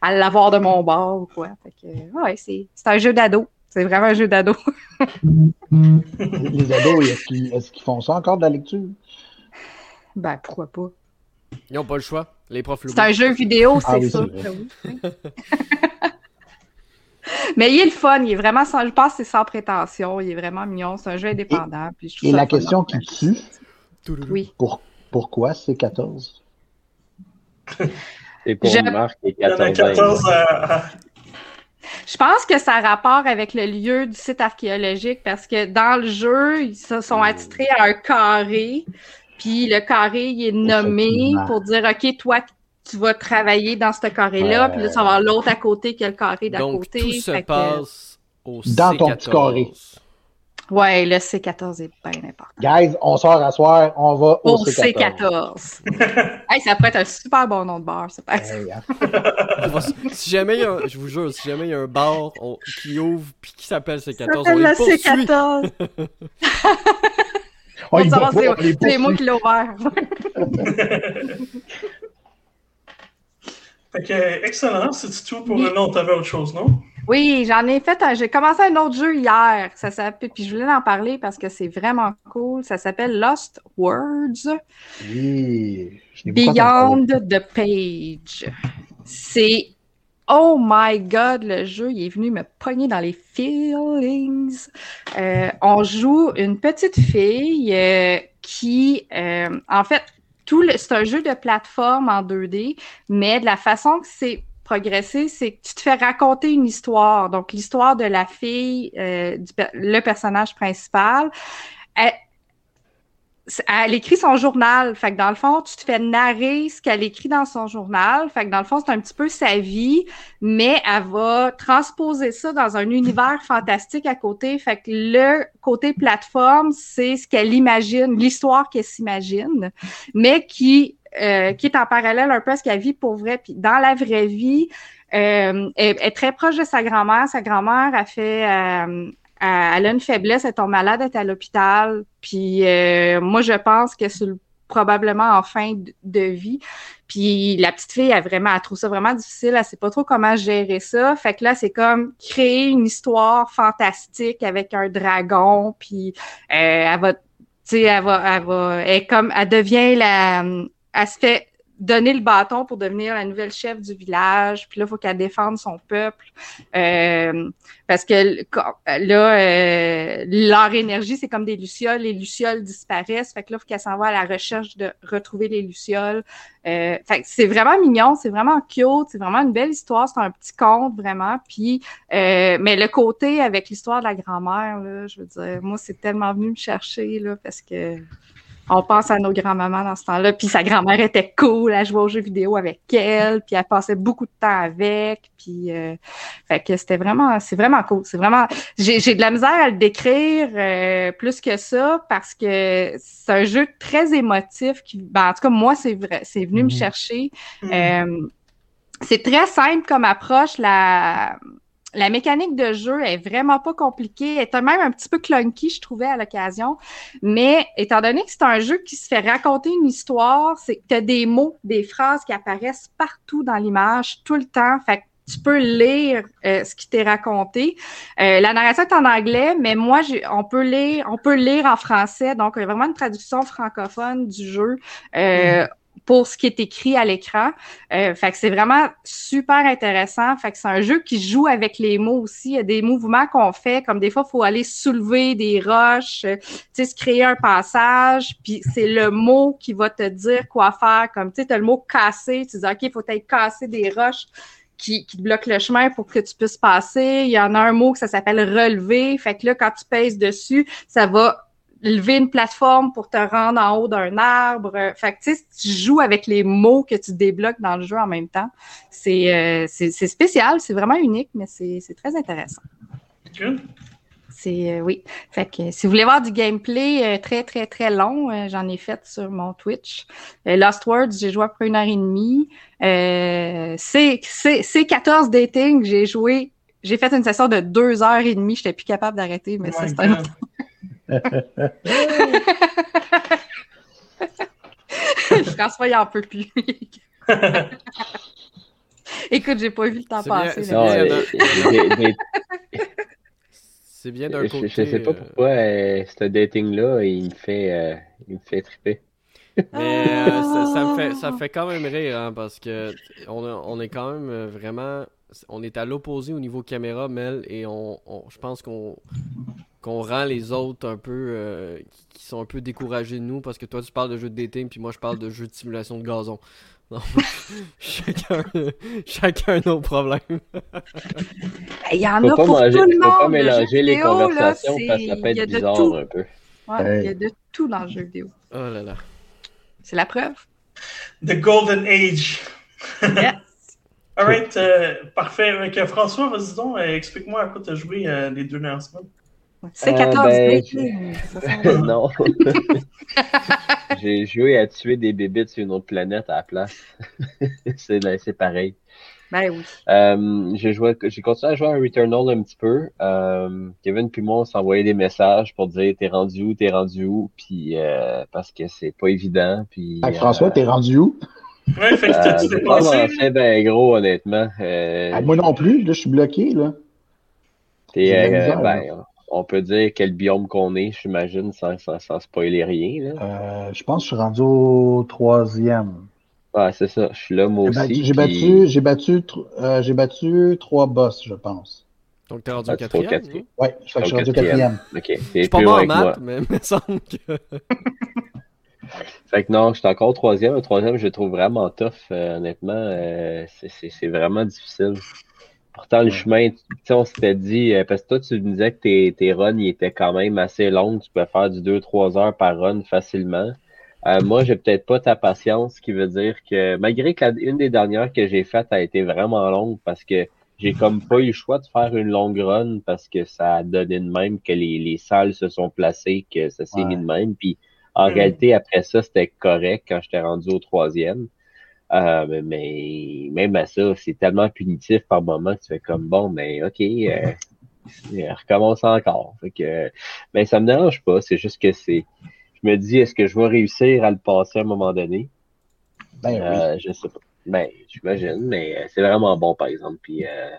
à, l'avoir de mon bord ou quoi. Fait que, ouais, c'est un jeu d'ado. C'est vraiment un jeu d'ado. les ados, est-ce qu'ils font ça encore de la lecture? Ben, pourquoi pas? Ils n'ont pas le choix. Les profs C'est un jeu vidéo, ah c'est ça. Mais il est le fun, il est vraiment sans, je pense que c'est sans prétention, il est vraiment mignon, c'est un jeu indépendant. Et, la question qui tue, oui. Pour, pourquoi c'est 14? C'est pour Marc et 14. 14 Je pense que ça a rapport avec le lieu du site archéologique parce que dans le jeu, ils se sont attitrés à un carré. Puis le carré, il est nommé pour dire, OK, toi, tu vas travailler dans ce carré-là, puis là, tu vas avoir l'autre à côté qui a le carré d'à côté. Tout se passe au Dans ton petit carré. Ouais, le C14 est bien important. Guys, on sort à soir, on va au, C14. hey, ça pourrait être un super bon nom de bar, c'est pas hein. Si jamais il y a, je vous jure, si jamais il y a un bar qui ouvre puis qui s'appelle C14, on les poursuit. C14. Oh, c'est moi qui l'ai ouvert. que, excellent. C'est tout pour le nom. T'avais autre chose, non? Oui, j'en ai fait un. J'ai commencé un autre jeu hier. Ça s'appelle. Puis je voulais en parler parce que c'est vraiment cool. Ça s'appelle Lost Words. Oui. Beyond the Page. C'est Oh my God, le jeu, il est venu me pogner dans les feelings. Euh, on joue une petite fille euh, qui, euh, en fait, tout c'est un jeu de plateforme en 2D, mais de la façon que c'est progressé, c'est que tu te fais raconter une histoire. Donc, l'histoire de la fille, du, le personnage principal. Elle écrit son journal. Fait que dans le fond, tu te fais narrer ce qu'elle écrit dans son journal. Fait que dans le fond, c'est un petit peu sa vie, mais elle va transposer ça dans un univers fantastique à côté. Fait que le côté plateforme, c'est ce qu'elle imagine, l'histoire qu'elle s'imagine, mais qui euh, qui est en parallèle un peu à ce qu'elle vit pour vrai. Puis dans la vraie vie, euh, elle, est très proche de sa grand-mère. Sa grand-mère a fait, euh, elle a une faiblesse, elle tombe malade, elle est à l'hôpital. Puis moi, je pense que c'est probablement en fin de vie. Puis la petite fille, elle vraiment, elle trouve ça vraiment difficile. Elle sait pas trop comment gérer ça. Fait que là, c'est comme créer une histoire fantastique avec un dragon. Puis euh, elle va, tu sais, elle va, elle va, elle comme, elle devient la, elle se fait donner le bâton pour devenir la nouvelle chef du village. Puis là, il faut qu'elle défende son peuple. Euh, parce que là, euh, leur énergie, c'est comme des lucioles. Les lucioles disparaissent. Fait que là, il faut qu'elle s'en va à la recherche de retrouver les lucioles. Euh, fait que c'est vraiment mignon, c'est vraiment cute, c'est vraiment une belle histoire. C'est un petit conte, vraiment. Puis, euh, mais le côté avec l'histoire de la grand-mère, là, je veux dire, moi, c'est tellement venu me chercher, là, parce que on pense à nos grands-mamans dans ce temps-là. Puis sa grand-mère était cool, elle jouait aux jeux vidéo avec elle, puis elle passait beaucoup de temps avec. Puis euh, fait que c'était vraiment, c'est vraiment cool. C'est vraiment, j'ai, j'ai de la misère à le décrire euh, plus que ça parce que c'est un jeu très émotif. Qui, ben, en tout cas, moi, c'est vrai, c'est venu me mm-hmm. chercher. Mm-hmm. Euh, c'est très simple comme approche. La la mécanique de jeu est vraiment pas compliquée. Elle est même un petit peu clunky, je trouvais, à l'occasion. Mais étant donné que c'est un jeu qui se fait raconter une histoire, c'est que tu as des mots, des phrases qui apparaissent partout dans l'image, tout le temps. Fait que tu peux lire euh, ce qui t'est raconté. Euh, la narration est en anglais, mais moi, on peut lire, on peut lire en français. Donc, il y a vraiment une traduction francophone du jeu. Euh, mm pour ce qui est écrit à l'écran. Euh, fait que c'est vraiment super intéressant. Fait que c'est un jeu qui joue avec les mots aussi. Il y a des mouvements qu'on fait, comme des fois, il faut aller soulever des roches, euh, tu se créer un passage, puis c'est le mot qui va te dire quoi faire. Comme, tu sais, as le mot casser, tu dis, OK, il faut être casser des roches. Qui, qui bloquent le chemin pour que tu puisses passer. Il y en a un mot que ça s'appelle relever. Fait que là, quand tu pèses dessus, ça va lever une plateforme pour te rendre en haut d'un arbre. Fait que, tu sais, tu joues avec les mots que tu débloques dans le jeu en même temps. C'est euh, spécial, c'est vraiment unique, mais c'est très intéressant. C'est euh, oui. Fait que si vous voulez voir du gameplay euh, très très très long, j'en ai fait sur mon Twitch. Lost Words, j'ai joué après une heure et demie. c'est 14 dating, j'ai joué. J'ai fait une session de deux heures et demie. J'étais plus capable d'arrêter, mais c'est un François, il en peut plus. Écoute, j'ai pas vu le temps passer. C'est bien d'un côté. Je, sais pas pourquoi euh, ce dating-là, il me fait, euh, il me fait triper. Mais euh, ça, me fait, ça fait quand même rire, hein, parce que on, on, est quand même vraiment. On est à l'opposé au niveau caméra, Mel, et on, je pense qu'on qu'on rend les autres un peu euh, qui sont un peu découragés de nous parce que toi tu parles de jeux de dating puis moi je parle de jeux de simulation de gazon. chacun, chacun nos problèmes. Il y en a pour tout le monde. Faut pas mélanger les conversations parce que ça peut être bizarre un peu. Ouais, Il y a de tout dans le jeu vidéo. Oh là là. C'est la preuve. The Golden Age. yes. Alright, euh, parfait. Avec, François, vas-y donc, euh, explique-moi à quoi tu as joué les deux dernières semaines. C'est 14 euh, ben, Non. J'ai joué à tuer des bébés sur une autre planète à la place. c'est pareil. Ben oui. Euh, j'ai joué, j'ai continué à jouer à Returnal un petit peu. Euh, Kevin puis moi, on s'envoyait des messages pour dire t'es rendu où, t'es rendu où, puis euh, parce que c'est pas évident. Puis. François, t'es rendu où? Ouais, fait que tu t'es passé. ben gros, honnêtement. Ah, moi non plus, là, je suis bloqué, là. T'es, ben, on peut dire quel biome qu'on est, j'imagine, sans, sans, spoiler rien. Euh, je pense que je suis rendu au troisième. Ouais, c'est ça. Je suis là, moi aussi. J'ai battu, j'ai battu, euh, j'ai battu trois boss, je pense. Donc, t'es rendu au quatrième? Oui, ouais, je suis rendu au quatrième. Ok, Je suis pas bon en maths, mais il me semble que... fait que non, je suis encore au troisième. Le troisième, je le trouve vraiment tough, euh, honnêtement. c'est vraiment difficile. Pourtant, le chemin, tu sais, on s'était dit, euh, parce que toi, tu me disais que tes, tes runs étaient quand même assez longs, tu peux faire du 2-3 heures par run facilement. Euh, moi, j'ai peut-être pas ta patience, ce qui veut dire que malgré que une des dernières que j'ai faites a été vraiment longue parce que j'ai comme pas eu le choix de faire une longue run parce que ça a donné de même que les, les salles se sont placées, que ça s'est mis de même. Puis En Mm. réalité, après ça, c'était correct quand j'étais rendu au troisième. Euh, mais, même à ça, c'est tellement punitif par moment que tu fais comme bon, mais ok, euh, euh, recommence encore. Fait que, mais ça me dérange pas. C'est juste que c'est, je me dis, est-ce que je vais réussir à le passer à un moment donné? Ben oui. Euh, je sais pas. Ben, j'imagine, mais euh, c'est vraiment bon, par exemple. Puis, euh,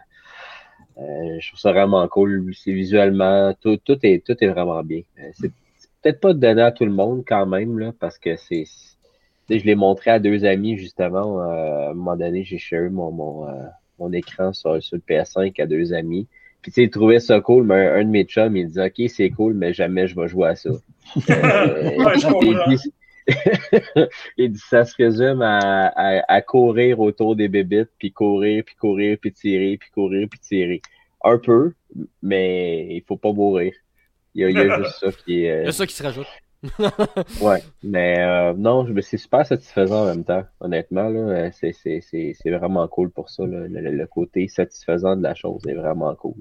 euh, je trouve ça vraiment cool. C'est visuellement, tout, tout, est, tout est vraiment bien. C'est c'est peut-être pas donné à tout le monde quand même, là, parce que c'est. Tu sais, Je l'ai montré à deux amis, justement. euh, à un moment donné, j'ai share mon, mon, euh, mon écran sur, sur le PS5 à deux amis. Puis, tu sais, ils trouvaient ça cool, mais un, un de mes chums, il disait, OK, c'est cool, mais jamais je vais jouer à ça. Euh, il dit- il dit ça se résume à, à, à courir autour des bébites, puis courir, puis courir, puis tirer, puis courir, puis tirer. Un peu, mais il faut pas mourir. Il y a, il y a juste ça qui est. Il y a ça qui se rajoute. ouais. Mais euh, non, je- mais c'est super satisfaisant en même temps, honnêtement. Là, Euh, c'est, c'est, c'est, c'est vraiment cool pour ça. là. Le, le- côté satisfaisant de la chose est vraiment cool.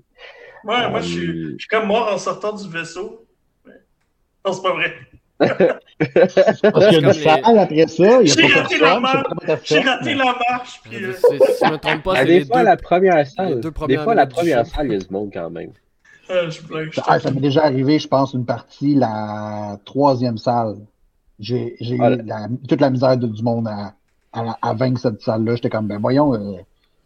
Ouais, moi, je suis, Euh, je suis comme mort en sortant du vaisseau. Non, c'est pas vrai. Parce qu'il y a les- salle après ça, il y a J'ai raté la marche. raté la marche, puis... euh, C'est- Si je me trompe pas, Ah, c'est des les fois, deux. la première salle, des fois, la du première salle, il y a du monde quand même. Euh, Ah, ça m'est déjà arrivé, je pense, une partie, la troisième salle. J'ai j'ai eu la- toute la misère de- du monde à, à, à vaincre cette salle-là. J'étais comme, ben voyons, euh,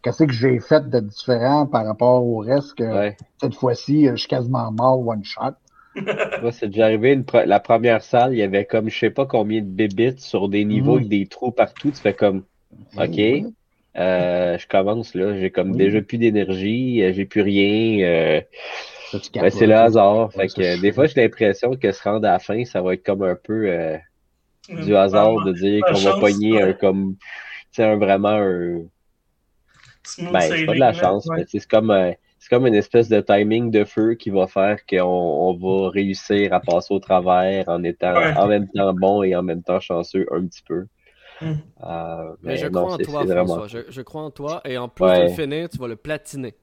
qu'est-ce que j'ai fait de différent par rapport au reste que Ouais. cette fois-ci, euh, je suis quasiment mort one shot. Moi, c'est déjà arrivé, une pre- la première salle, il y avait comme je sais pas combien de bébites sur des niveaux avec des trous partout. Tu fais comme, OK, euh, je commence là, j'ai comme Oui. déjà plus d'énergie, j'ai plus rien. euh, ben, c'est le hasard. Ouais, Fait ça, que euh, des fois, j'ai l'impression que se rendre à la fin, ça va être comme un peu euh, du hasard de dire qu'on va pogner ouais. un comme, un vraiment un, ben, c'est pas de la chance, Ouais. mais c'est comme, euh, c'est comme une espèce de timing de feu qui va faire qu'on on va réussir à passer au travers en étant Ouais. en même temps bon et en même temps chanceux un petit peu. Mm. Euh, Mais mais je non, crois en toi, vraiment. François. Je, je crois en toi. Et en plus Ouais. de le finir, tu vas le platiner.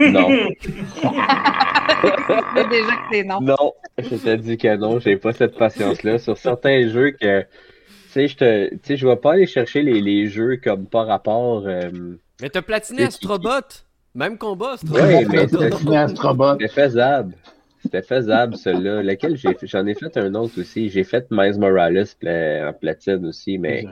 Non, Mais déjà que c'est non. non, je te dis que non, j'ai pas cette patience-là. Sur certains jeux que, tu sais, je te, tu sais, je vais pas aller chercher les, les jeux comme par rapport. euh, Mais t'as platiné Astrobot. Même combat, Astrobot. Ouais, mais fini Astrobot. C'était faisable. C'était faisable, celui-là. Lequel j'ai fait? J'en ai fait un autre aussi. J'ai fait Miles Morales en platine aussi, mais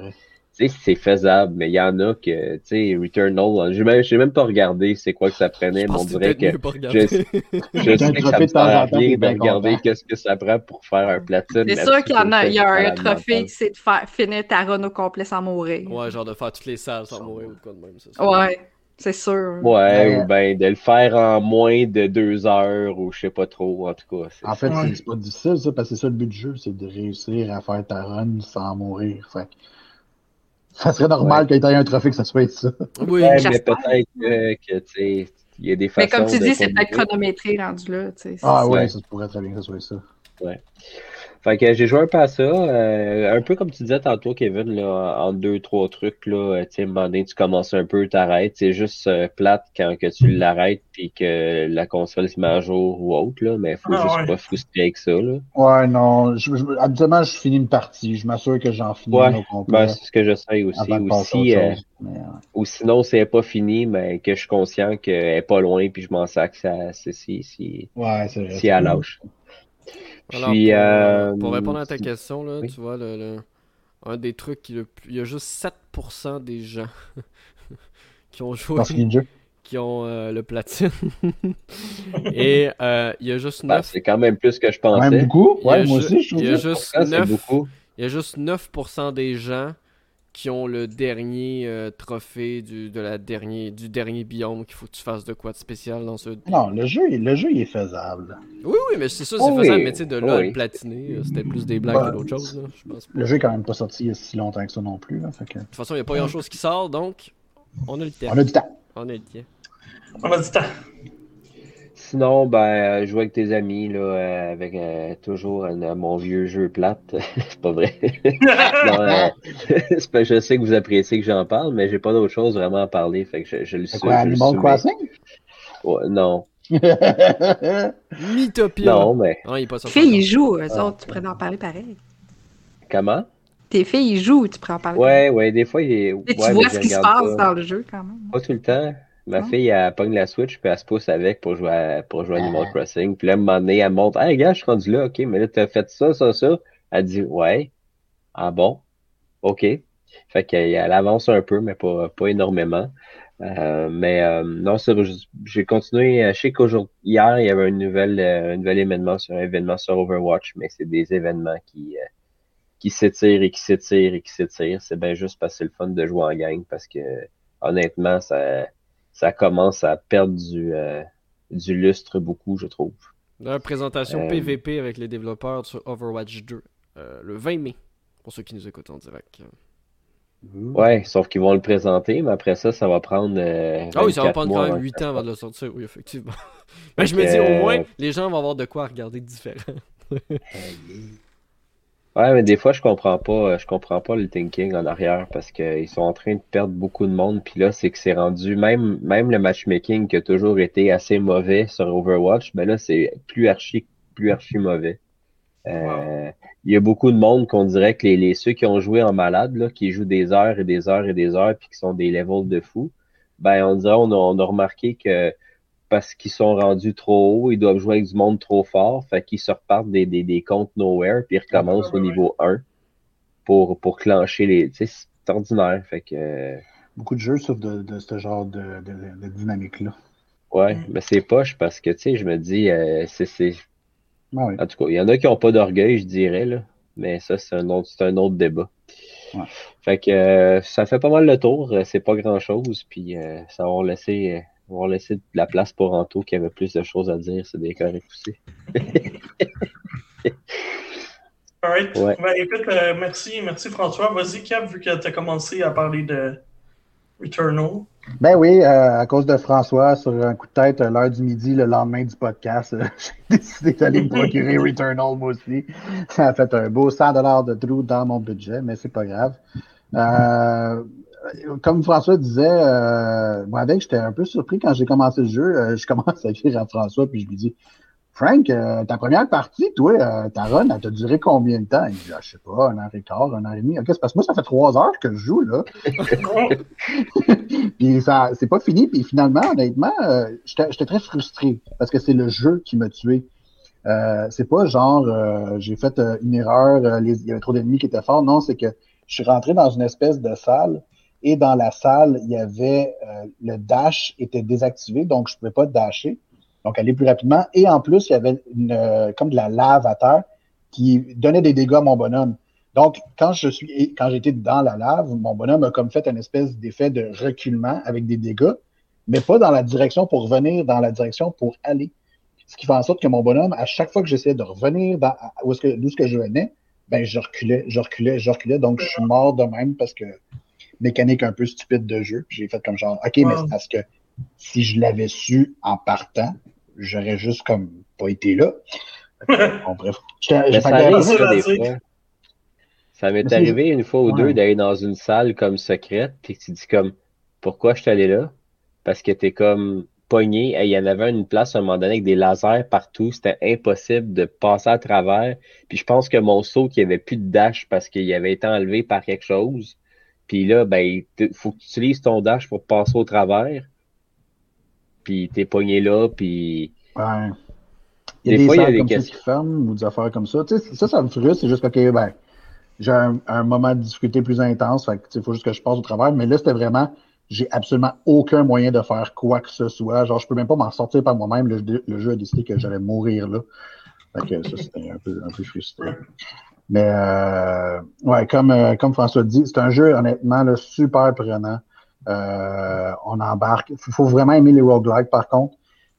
sais, c'est faisable. Mais il y en a que, tu sais, Returnal, j'ai même, j'ai même pas regardé c'est quoi que ça prenait, Je mais on dirait que regarder. je sais que ça me sert à rien de bien regarder qu'est-ce que ça prend pour faire un platine. C'est sûr qu'il y en a, il y a un trophée, c'est de faire finir ta run au complet sans mourir. Ouais, genre de faire toutes les salles sans mourir ou quoi de même. c'est. Ouais, c'est sûr. Ouais, ou ben de le faire en moins de deux heures ou je sais pas trop, en tout cas. En fait, c'est- c'est pas difficile, ça, parce que c'est ça le but du jeu, c'est de réussir à faire ta run sans mourir. Fait que ça serait normal qu'il y ait un trophée que ça soit ça. Oui, Ouais, mais peut-être que, que, tu sais, il y a des façons Mais comme tu de dis, c'est peut-être chronométré rendu là. tu sais. Ah Ouais. ouais, ça se pourrait très bien que ça soit ça. Fait que j'ai joué un peu à ça, euh, un peu comme tu disais tantôt, Kevin, là, en deux, trois trucs, là, euh, tu sais, à un moment donné, tu commences un peu, t'arrêtes, c'est juste euh, plate quand que tu l'arrêtes puis que la console se met à jour ou autre, là, mais faut Ah, juste ouais. pas frustrer avec ça, là. Ouais, non. Je, je- habituellement, je finis une partie. Je m'assure que j'en finis Ouais, au. Ben, c'est ce que j'essaie aussi. avant de Ou, passer à si, autre euh, chose. Mais, ou sinon, si elle n'est pas fini, mais que je suis conscient qu'elle est pas loin puis je m'en sac ça, c'est- si, si, ouais, si elle lâche. Alors, Puis, pour, euh, pour répondre à ta question, là, oui. tu vois, le, le- un des trucs, qui le plus- il y a juste 7% des gens qui ont joué, Parce qu'il qui ont euh, le platine. Et euh, il y a juste Ben, 9, c'est quand même plus que je Quand même pensais. beaucoup. Ouais, moi aussi, je trouve il y a ça. juste Ça, c'est 9 beaucoup. il y a juste 9% des gens qui ont le dernier euh, trophée du, de la dernier, du dernier biome qu'il faut que tu fasses de quoi de spécial dans ce... Non, le jeu, le jeu, il est faisable. Oui, oui, mais c'est ça, c'est Oh faisable, oui, mais tu sais, de là oui. le platiner, euh, c'était plus des blagues que d'autres choses, là, je pense. Le jeu est quand même pas sorti il y a si longtemps que ça non plus. Là, fait que... De toute façon, il n'y a pas grand-chose qui sort, donc on a le temps. On a du temps. On a le temps. On a du temps. Sinon, ben, euh, jouer avec tes amis, là, euh, avec euh, toujours un- mon vieux jeu plate. c'est pas vrai. Non, euh, je sais que vous appréciez que j'en parle, mais j'ai pas d'autre chose vraiment à parler. Fait que je, je le C'est suis. quoi, Animal. Crossing? Ouais, non. Mythopia! Non, mais. Ah, il est pas sorti Filles, ils jouent, eux Ah. autres, tu pourrais en parler pareil. Comment? Tes filles, ils jouent, tu pourrais en parler. Ouais, ouais, des fois, il est... Et tu vois ce qui se passe pas. dans le jeu quand même. Pas tout le temps. Ma fille, elle pogne la Switch, puis elle se pousse avec pour jouer à, pour jouer à Animal Crossing. Puis là, à un moment donné, elle montre, Hey, gars, je suis rendu là, ok, mais là, t'as fait ça, ça, ça. Elle dit, ouais. Ah bon? Ok. Fait qu'elle elle avance un peu, mais pas, pas énormément. Euh, mais euh, non, ça, j'ai continué. Je sais qu'aujourd'hui, hier, il y avait un nouvel, euh, un nouvel événement sur un événement sur Overwatch, mais c'est des événements qui, euh, qui s'étirent et qui s'étirent et qui s'étirent. C'est bien juste parce que c'est le fun de jouer en gang parce que honnêtement, ça, ça commence à perdre du, euh, du lustre beaucoup, je trouve. Une présentation Euh, PVP avec les développeurs sur Overwatch 2 euh, le 20 mai, pour ceux qui nous écoutent en direct. Ouais, sauf qu'ils vont le présenter, mais après ça, ça va prendre. euh, Ah oui, ça va 24 prendre mois quand même que 8 ça ans avant de le sortir, oui, effectivement. Mais je me dis, au moins, euh, les gens vont avoir de quoi regarder de différent. Ouais, mais des fois, je comprends pas, je comprends pas le thinking en arrière parce qu'ils sont en train de perdre beaucoup de monde. Puis là, c'est que c'est rendu, même, même le matchmaking qui a toujours été assez mauvais sur Overwatch, ben là, c'est plus archi, plus archi mauvais. Euh, il y a beaucoup de monde qu'on dirait que les, les ceux qui ont joué en malade, là, qui jouent des heures et des heures et des heures, puis qui sont des levels de fou, ben on dirait on a, on a remarqué que parce qu'ils sont rendus trop haut, ils doivent jouer avec du monde trop fort, fait qu'ils se repartent des, des, des comptes nowhere, puis ils recommencent au niveau 1 pour, pour clencher les. Tu sais, c'est ordinaire. Fait que Beaucoup de jeux souffrent de, de ce genre de, de- de dynamique-là. ouais, Mm. mais c'est poche parce que tu sais, je me dis euh, c'est, c'est. Ah oui. En tout cas, il y en a qui ont pas d'orgueil, je dirais, là. Mais ça, c'est un autre, c'est un autre débat. Ouais. Fait que euh, ça fait pas mal le tour, euh, c'est pas grand chose, puis euh, ça va laisser, euh, on va laisser de la place pour Anto qui avait plus de choses à dire, c'est des corrects aussi. Alright. Ouais. Ben, écoute, euh, merci, merci François. Vas-y, Cap, vu que tu as commencé à parler de Returnal. Ben oui, euh, à cause de François, sur un coup de tête, à l'heure du midi, le lendemain du podcast, euh, j'ai décidé d'aller me procurer Returnal, moi aussi. Ça a fait un beau 100$ de trou dans mon budget, mais c'est pas grave. Euh, comme François disait, euh, moi avec, j'étais un peu surpris quand j'ai commencé le jeu. Euh, je commence à écrire à François, puis je lui dis Frank, euh, ta première partie, toi, euh, ta run, elle t'a duré combien de temps? Il dit, ah, je sais pas, un heure et quart, un heure et demie. Ok, c'est parce que moi, ça fait trois heures que je joue, là. puis ça, c'est pas fini. Puis finalement, honnêtement, euh, j'étais très frustré parce que c'est le jeu qui m'a tué. Euh, c'est pas genre euh, j'ai fait euh, une erreur, euh, les- il y avait trop d'ennemis qui étaient forts. Non, c'est que je suis rentré dans une espèce de salle et dans la salle, il y avait euh, le dash était désactivé, donc je pouvais pas dasher, donc aller plus rapidement. Et en plus, il y avait une, euh, comme de la lave à terre qui donnait des dégâts à mon bonhomme. Donc, quand je suis quand j'étais dans la lave, mon bonhomme a comme fait une espèce d'effet de reculement avec des dégâts, mais pas dans la direction pour revenir, dans la direction pour aller. Ce qui fait en sorte que mon bonhomme, à chaque fois que j'essayais de revenir dans, où est-ce que, d'où est-ce que je venais, ben, je reculais, je reculais, je reculais. Donc, je suis mort de même parce que mécanique un peu stupide de jeu. J'ai fait comme genre, OK, mais c'est parce que si je l'avais su en partant, j'aurais juste comme pas été là. Bon, bref. Mais ça arrive, ça, à des dire. fois. Ça m'est arrivé une fois ou Ouais. deux d'aller dans une salle comme secrète, puis tu dis comme, pourquoi je suis allé là? Parce que t'es comme pogné. Il y en avait une place à un moment donné avec des lasers partout. C'était impossible de passer à travers. Puis je pense que mon saut, il n'y avait plus de dash parce qu'il avait été enlevé par quelque chose. Puis là, ben, il faut que tu utilises ton dash pour passer au travers. Puis t'es pogné là, puis... Ouais. Il y a Des des, fois, il y a des comme ça questions. qui ferment ou des affaires comme ça. Tu sais, ça, ça me frustre. C'est juste que, OK, ben, j'ai un, un moment de difficulté plus intense. Fait que, tu sais, il faut juste que je passe au travers. Mais là, c'était vraiment, j'ai absolument aucun moyen de faire quoi que ce soit. Genre, je peux même pas m'en sortir par moi-même. Le, le jeu a décidé que j'allais mourir là. Fait que ça, c'était un peu, un peu frustrant. Mais, euh, ouais, comme, euh, comme François dit, c'est un jeu, honnêtement, là, super prenant. Euh, on embarque. Il faut vraiment aimer les roguelikes, par contre.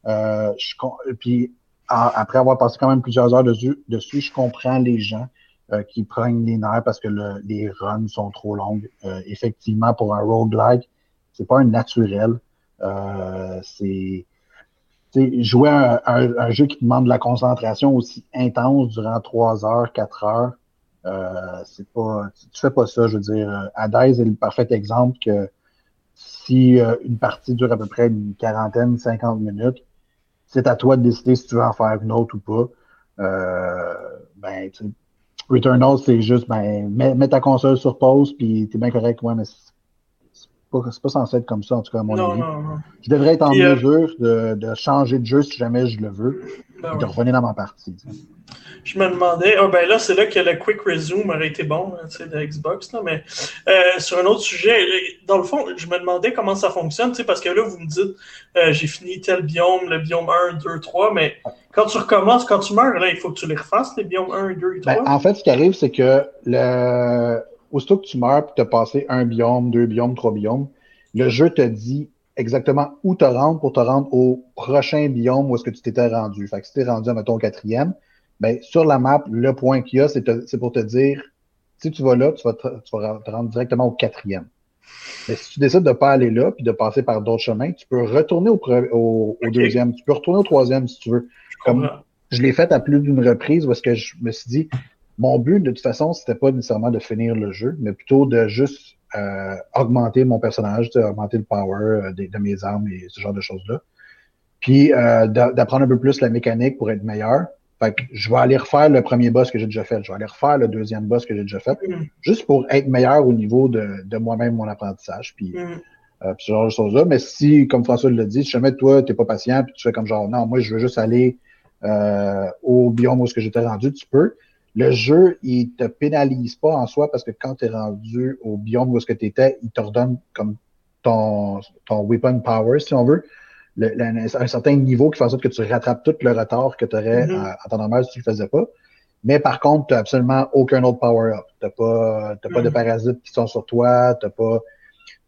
Euh, je, puis, après avoir passé quand même plusieurs heures dessus, dessus je comprends les gens euh, qui prennent les nerfs parce que le- les runs sont trop longues. Euh, effectivement, pour un roguelike, c'est pas un naturel. C'est jouer un, jeu qui demande de la concentration aussi intense durant trois heures, quatre heures, euh, c'est pas, tu, fais pas ça. Je veux dire, euh, Hades est le parfait exemple que si euh, une partie dure à peu près une quarantaine, cinquante minutes, c'est à toi de décider si tu veux en faire une autre ou pas. Euh, ben, Returnal, c'est juste, ben, mets, ta console sur pause, puis t'es bien correct, ouais, mais pas, pas censé être comme ça, en tout cas, à mon avis. Je devrais être en euh, mesure de, de, changer de jeu si jamais je le veux, ben et de revenir dans ma partie je me demandais, oh ben là, c'est là que le Quick Resume aurait été bon, hein, tu sais, de Xbox, là, mais euh, sur un autre sujet, dans le fond, je me demandais comment ça fonctionne, tu sais, parce que là, vous me dites, euh, j'ai fini tel biome, le biome 1, 2, 3, mais quand tu recommences, quand tu meurs, là, il faut que tu les refasses, les biomes 1, 2 et 3. Ben, en fait, ce qui arrive, c'est que le... aussitôt que tu meurs, tu as passé un biome, deux biomes, trois biomes, le jeu te dit exactement où te rendre pour te rendre au prochain biome où est-ce que tu t'étais rendu. Fait que si t'es rendu, mettons, au quatrième, ben, sur la map, le point qu'il y a, c'est pour te dire, si tu vas là, tu vas te, tu vas te rendre directement au quatrième. Mais si tu décides de pas aller là, puis de passer par d'autres chemins, tu peux retourner au, au, au deuxième, tu peux retourner au troisième si tu veux. Comme je l'ai fait à plus d'une reprise parce que je me suis dit, mon but de toute façon, c'était pas nécessairement de finir le jeu, mais plutôt de juste euh, augmenter mon personnage, augmenter le power euh, de, de, mes armes et ce genre de choses-là. Puis euh, d'apprendre un peu plus la mécanique pour être meilleur. Fait que je vais aller refaire le premier boss que j'ai déjà fait. Je vais aller refaire le deuxième boss que j'ai déjà fait. Mm. Juste pour être meilleur au niveau de, de moi-même, mon apprentissage. Puis, mm. euh, ce genre de choses-là. Mais si, comme François l'a dit, si jamais toi, t'es pas patient, puis tu fais comme genre, non, moi, je veux juste aller euh, au biome où ce que j'étais rendu, tu peux. Le jeu, il te pénalise pas en soi parce que quand tu es rendu au biome où ce que tu étais, il te redonne comme ton, ton weapon power, si on veut un certain niveau qui fait en sorte que tu rattrapes tout le retard que tu aurais mm-hmm. en, temps normal si tu le faisais pas. Mais par contre, tu n'as absolument aucun autre power-up. Tu n'as pas, pas de mm-hmm. parasites qui sont sur toi, tu n'as pas,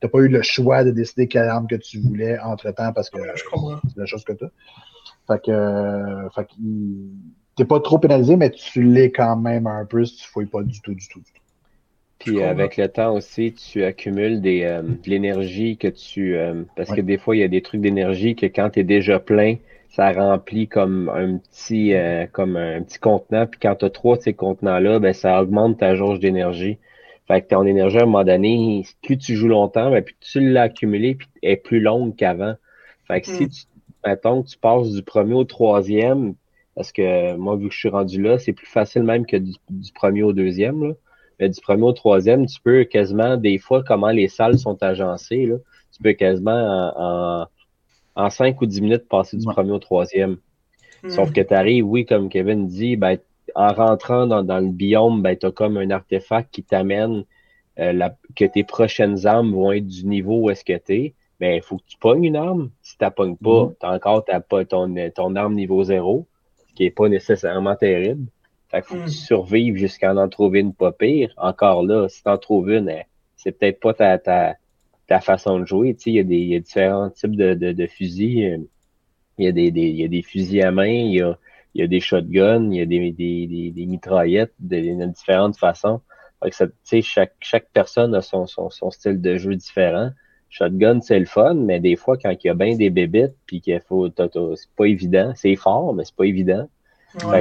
pas eu le choix de décider quelle arme que tu voulais entre-temps parce que c'est la chose que tu as. Fait que, fait que t'es pas trop pénalisé, mais tu l'es quand même un peu si tu fouilles pas du tout, du tout, du tout. Puis avec le temps aussi, tu accumules des, euh, de l'énergie que tu... Euh, parce que des fois, il y a des trucs d'énergie que quand tu es déjà plein, ça remplit comme un petit euh, comme un petit contenant. Puis quand tu as trois de ces contenants-là, ben, ça augmente ta jauge d'énergie. Fait que ton énergie, à un moment donné, plus tu joues longtemps, ben, plus tu l'as accumulé, puis elle est plus longue qu'avant. Fait que si hmm. tu, mettons, tu passes du premier au troisième, parce que moi, vu que je suis rendu là, c'est plus facile même que du, du premier au deuxième. Là du premier au troisième, tu peux quasiment, des fois, comment les salles sont agencées, là, tu peux quasiment en, en, 5 ou 10 minutes passer du premier au troisième. Hmm. Sauf que tu arrives, oui, comme Kevin dit, ben, en rentrant dans, dans le biome, ben, tu as comme un artefact qui t'amène euh, que tes prochaines armes vont être du niveau où est-ce que tu es. Ben, il faut que tu pognes une arme. Si tu pognes pas, hmm. tu as encore pas ton, ton arme niveau zéro, qui est pas nécessairement terrible. Fait qu'il faut que tu hmm. survives jusqu'à en trouver une pas pire. Encore là, si t'en trouves une, eh, c'est peut-être pas ta, ta, ta façon de jouer. Tu sais, il y, a y différents types de, de, de fusils. Il y, a des, des, il y a des fusils à main, il y a, il y a des shotguns, il y a des, des, des, mitraillettes de, de, différentes façons. Fait que ça, tu sais, chaque, chaque personne a son, son, son style de jeu différent. Shotgun, c'est le fun, mais des fois, quand il y a bien des bébites, puis qu'il faut, c'est pas évident. C'est fort, mais c'est pas évident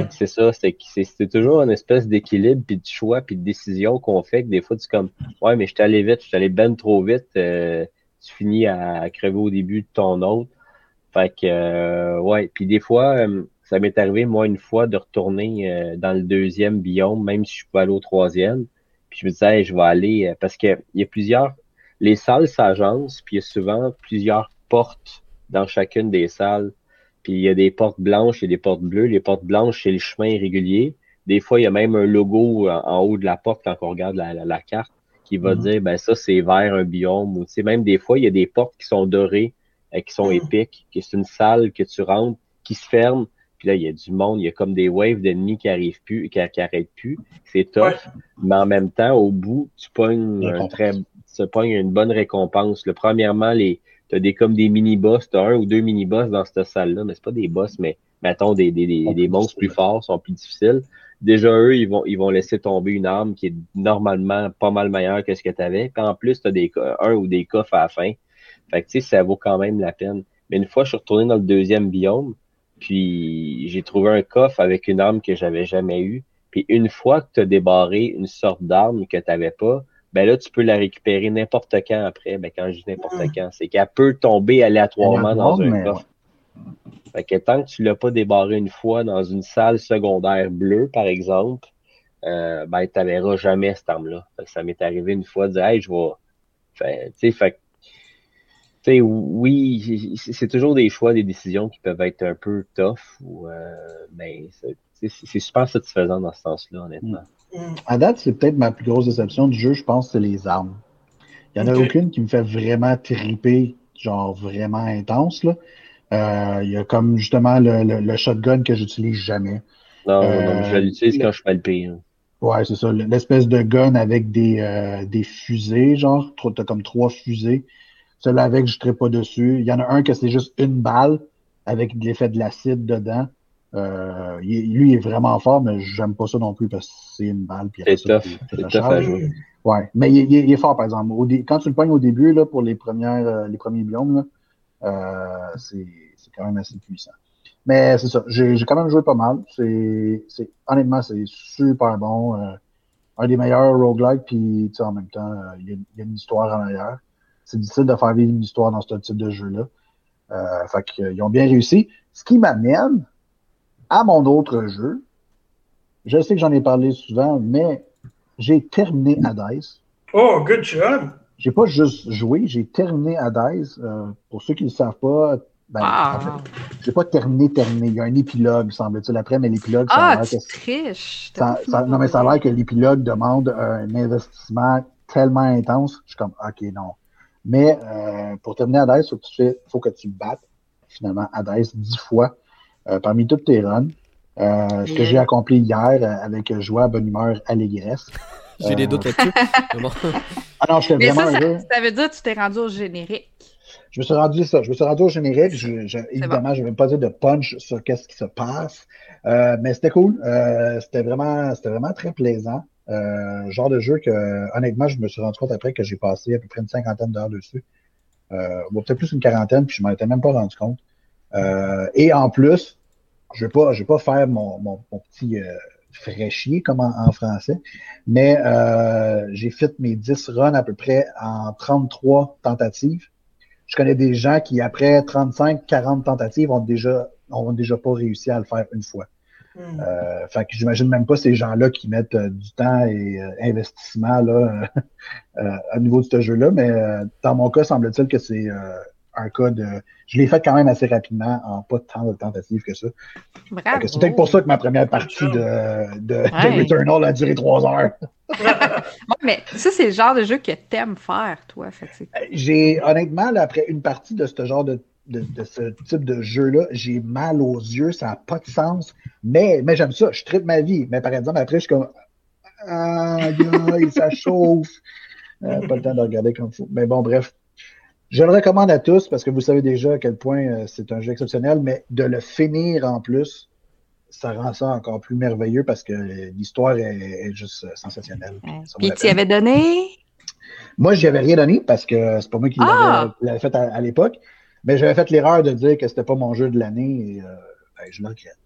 c'est ça, c'est toujours une espèce d'équilibre, puis de choix, puis de décision qu'on fait que des fois, tu comme Ouais, mais je suis allé vite, je suis allé ben trop vite, euh, tu finis à, crever au début de ton autre. Fait que euh, ouais, puis des fois, euh, ça m'est arrivé, moi, une fois, de retourner dans le deuxième biome, même si je suis pas allé au troisième. Puis je me disais, je vais aller parce que il y a plusieurs. Les salles s'agencent, puis il y a souvent plusieurs portes dans chacune des salles puis il y a des portes blanches et des portes bleues. Les portes blanches, c'est le chemin irrégulier. Des fois, il y a même un logo en, haut de la porte quand on regarde la, carte qui va mhm. dire ben ça, c'est vers un biome. Ou même des fois, il y a des portes qui sont dorées, et euh, qui sont mhm. épiques, qui c'est une salle que tu rentres, qui se ferme. Puis là, il y a du monde, il y a comme des waves d'ennemis qui arrivent plus, qui, qui arrêtent plus. C'est tough. Mais en même temps, au bout, tu pognes un très, tu pognes une bonne récompense. Le, premièrement, les, t'as des comme des mini-boss, t'as un ou deux mini-boss dans cette salle-là, mais c'est pas des boss, mais mettons des, des, des, des monstres plus forts, sont plus difficiles. Déjà, eux, ils vont, ils vont laisser tomber une arme qui est normalement pas mal meilleure que ce que tu avais. Puis en plus, tu as des, un ou des coffres à la fin. Fait que tu sais, ça vaut quand même la peine. Mais une fois, je suis retourné dans le deuxième biome, puis j'ai trouvé un coffre avec une arme que j'avais jamais eue. Puis une fois que tu as débarré une sorte d'arme que tu n'avais pas, ben là, tu peux la récupérer n'importe quand après. Ben, quand je dis n'importe quand, c'est qu'elle peut tomber aléatoirement dans un coffre. Fait que tant que tu l'as pas débarré une fois dans une salle secondaire bleue, par exemple, euh, ben, tu verras jamais cette arme-là. Ça m'est arrivé une fois de dire, hey, je vais. Fait, tu sais, fait oui, c'est toujours des choix, des décisions qui peuvent être un peu tough, ou, euh, mais c'est super satisfaisant dans ce sens-là, honnêtement. Mm. À date, c'est peut-être ma plus grosse déception du jeu, je pense, c'est les armes. Il n'y en a aucune qui me fait vraiment triper, genre vraiment intense. Là. Euh, il y a comme justement le, shotgun que j'utilise jamais. Non, non, je l'utilise quand je fais le pire. Ouais, c'est ça. L'espèce de gun avec des, euh, des fusées, genre, t'as comme trois fusées. Celui avec, je ne pas dessus. Il y en a un que c'est juste une balle avec l'effet de l'acide dedans. Euh, lui, il est vraiment fort, mais j'aime pas ça non plus parce que c'est une balle. C'est tough. C'est tough à jouer. Ouais, mais il, est fort, par exemple. quand tu le pognes au début, là, pour les, premières, euh, les premiers biomes, euh, c'est quand même assez puissant. Mais c'est ça, j'ai quand même joué pas mal. C'est Honnêtement, c'est super bon. Euh, un des meilleurs roguelikes, puis en même temps, il y, a une histoire en arrière c'est difficile de faire vivre une histoire dans ce type de jeu-là. Fait qu'ils ont bien réussi. Ce qui m'amène à mon autre jeu. Je sais que j'en ai parlé souvent, mais j'ai terminé Hades. Oh, good job! J'ai pas juste joué, j'ai terminé Hades. Euh, pour ceux qui ne le savent pas, ben, ah. j'ai pas terminé, terminé. Il y a un épilogue, semble-t-il, après, mais l'épilogue, ça ah, tu triches! non, mais ça a l'air que l'épilogue demande un investissement tellement intense. Je suis comme, OK, non. Mais euh, pour terminer Hades, il faut, faut, que tu battes finalement Hades dix fois parmi toutes tes runs. Euh, ce que j'ai accompli hier avec joie, bonne humeur, allégresse. J'ai des doutes là-dessus. ah non, je vraiment ça, ça, veut dire que tu t'es rendu au générique. Je me suis rendu ça. Je me suis rendu au générique. évidemment, je ne vais pas dire de punch sur qu'est-ce qui se passe. mais c'était cool. c'était vraiment, c'était vraiment très plaisant. Euh, genre de jeu que, honnêtement, je me suis rendu compte après que j'ai passé à peu près une cinquantaine d'heures dessus. Euh, peut-être plus une quarantaine, puis je m'en étais même pas rendu compte. Euh, et en plus, je vais pas, je vais pas faire mon, mon, petit euh, fraîchier comme en, français, mais euh, j'ai fait mes 10 runs à peu près en 33 tentatives. Je connais des gens qui, après 35, 40 tentatives, ont déjà, ont déjà pas réussi à le faire une fois. Hmm. Euh, fait que j'imagine même pas ces gens-là qui mettent euh, du temps et euh, investissement là, au niveau de ce jeu-là, mais dans mon cas, semble-t-il que c'est un cas de. Je l'ai fait quand même assez rapidement, en pas tant de tentatives que ça. C'est peut-être pour ça que ma première partie de, de, Returnal a duré trois heures. mais ça, c'est le genre de jeu que t'aimes faire, toi. J'ai honnêtement, après une partie de ce genre de de, ce type de jeu-là, j'ai mal aux yeux, ça n'a pas de sens. Mais, mais j'aime ça, je tripe ma vie. Mais par exemple, après, je suis comme Ah, ça chauffe. Euh, pas le temps de regarder comme fou. Mais bon, bref. Je le recommande à tous parce que vous savez déjà à quel point euh, c'est un jeu exceptionnel, mais de le finir en plus, ça rend ça encore plus merveilleux parce que l'histoire est, juste euh, sensationnelle. Puis tu y avais donné? Moi, je n'y avais rien donné parce que c'est pas moi qui l'avais ah! fait à l'époque. Mais j'avais fait l'erreur de dire que c'était pas mon jeu de l'année et euh, ben, je le regrette.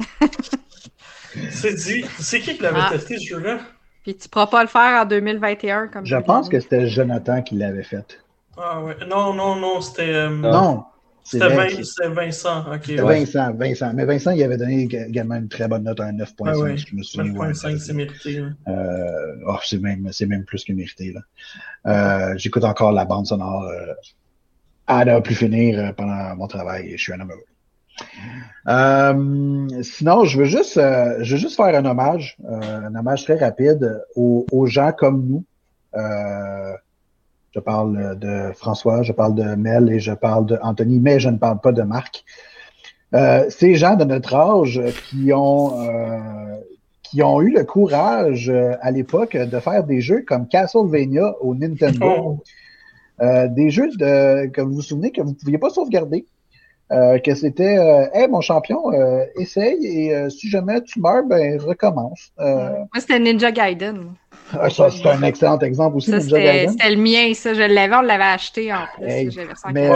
c'est dit. C'est qui qui l'avait ah. testé ce jeu-là? Puis tu pourras pas le faire en 2021 comme Je pense que c'était Jonathan qui l'avait fait. Ah ouais. Non, non, non, c'était. Euh, non. C'était Vincent. Okay, Vincent, Vincent. Mais Vincent, il avait donné également une très bonne note à 9.5, ah ouais. je me souviens. 9.5, c'est mérité. Euh, oh, c'est même, même, plus que mérité. Euh, J'écoute encore la bande sonore euh, à ne plus finir pendant mon travail. Je suis un amoureux. Euh, sinon, je veux juste, euh, je veux juste faire un hommage, un hommage très rapide aux, gens comme nous. Je parle de François, je parle de Mel et je parle d'Anthony, mais je ne parle pas de Marc. ces gens de notre âge qui ont qui ont eu le courage à l'époque de faire des jeux comme Castlevania au Nintendo. Oh. Euh, des jeux de, que vous vous souvenez que vous ne pouviez pas sauvegarder. Euh, que c'était euh, Hey mon champion, euh, essaye et si jamais tu meurs, ben recommence. Moi, c'était Ninja Gaiden. Ah, ça, c'est un excellent exemple aussi. C'était le mien, ça. Je l'avais, on l'avait acheté en plus. Hey, mais,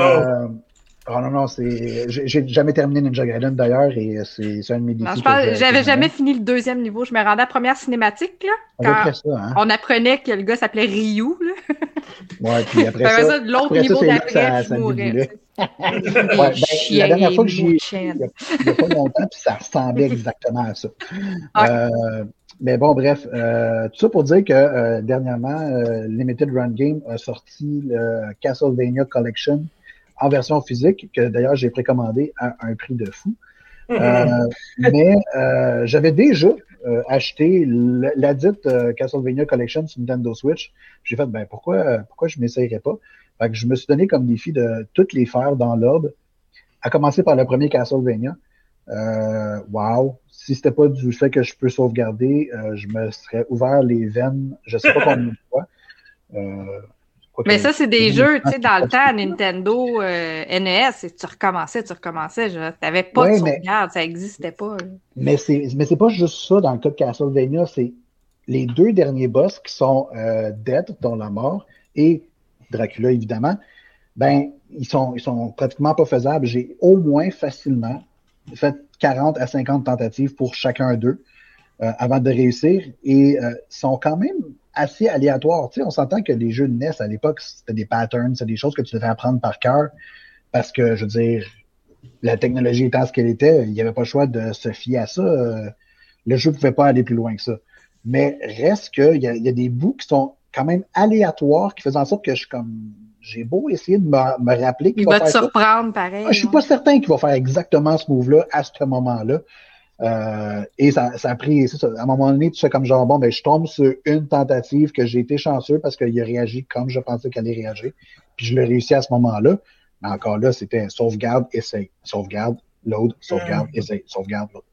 Oh non, non, c'est. J'ai jamais terminé Ninja Gaiden d'ailleurs et c'est un de mes défis. J'avais jamais fini le deuxième niveau. Je me rendais à la première cinématique, là. Quand ça, hein? on apprenait que le gars s'appelait Ryu, là. Ouais, puis après ça. l'autre niveau d'après, je ben, la dernière fois que j'ai il n'y a, pas longtemps, puis ça ressemblait exactement à ça. Euh, mais bon, bref, euh, tout ça pour dire que euh, dernièrement, euh, Limited Run Game a sorti le Castlevania Collection en version physique, que d'ailleurs j'ai précommandé à un prix de fou. Mm-hmm. mais j'avais déjà acheté la dite Castlevania Collection sur Nintendo Switch. J'ai fait, ben pourquoi, pourquoi je ne m'essayerais pas? Fait que je me suis donné comme défi de toutes les faire dans l'ordre, à commencer par le premier Castlevania. Euh, wow. Si c'était pas du fait que je peux sauvegarder, euh, je me serais ouvert les veines, je sais pas combien de fois. Euh, mais ça, c'est des jeux, tu sais, dans le temps, Nintendo, euh, NES, tu recommençais, tu recommençais. Tu n'avais pas de sauvegarde, ça n'existait pas. Mais c'est, mais c'est pas juste ça dans le cas de Castlevania, c'est les deux derniers boss qui sont euh, Dead, dont la mort, et Dracula, évidemment. Ben, ils sont, ils sont pratiquement pas faisables. J'ai au moins facilement fait 40 à 50 tentatives pour chacun d'eux euh, avant de réussir et euh, sont quand même assez aléatoires. On s'entend que les jeux de NES à l'époque, c'était des patterns, c'est des choses que tu devais apprendre par cœur parce que, je veux dire, la technologie étant ce qu'elle était, il n'y avait pas le choix de se fier à ça. Euh, le jeu ne pouvait pas aller plus loin que ça. Mais reste qu'il y, y, a des bouts qui sont quand même aléatoires qui faisaient en sorte que je comme j'ai beau essayer de me, me rappeler qu'il va, te surprendre pareil. Ah, je suis pas certain qu'il va faire exactement ce move-là à ce moment-là. Euh, et ça, ça a pris, ça, à un moment donné, tu sais comme genre, bon, ben, je tombe sur une tentative que j'ai été chanceux parce qu'il a réagi comme je pensais qu'elle allait réagir. Puis je l'ai réussi à ce moment-là. Mais encore là, c'était sauvegarde, essaye. Sauvegarde, load, sauvegarde, mm. essaye, sauvegarde, load.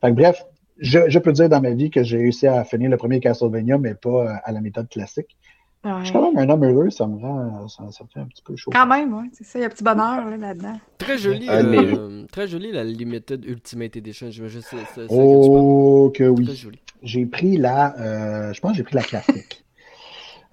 Fait que, bref, je, je, peux dire dans ma vie que j'ai réussi à finir le premier Castlevania, mais pas à la méthode classique. Je suis quand même un homme heureux, ça me rend ça, fait un petit peu chaud. Quand même, oui, c'est ça, il y a un petit bonheur là-dedans. très joli, euh, très joli la Limited Ultimate Edition, je veux juste Oh, que, oui. J'ai pris la, euh, je pense que j'ai pris la classique.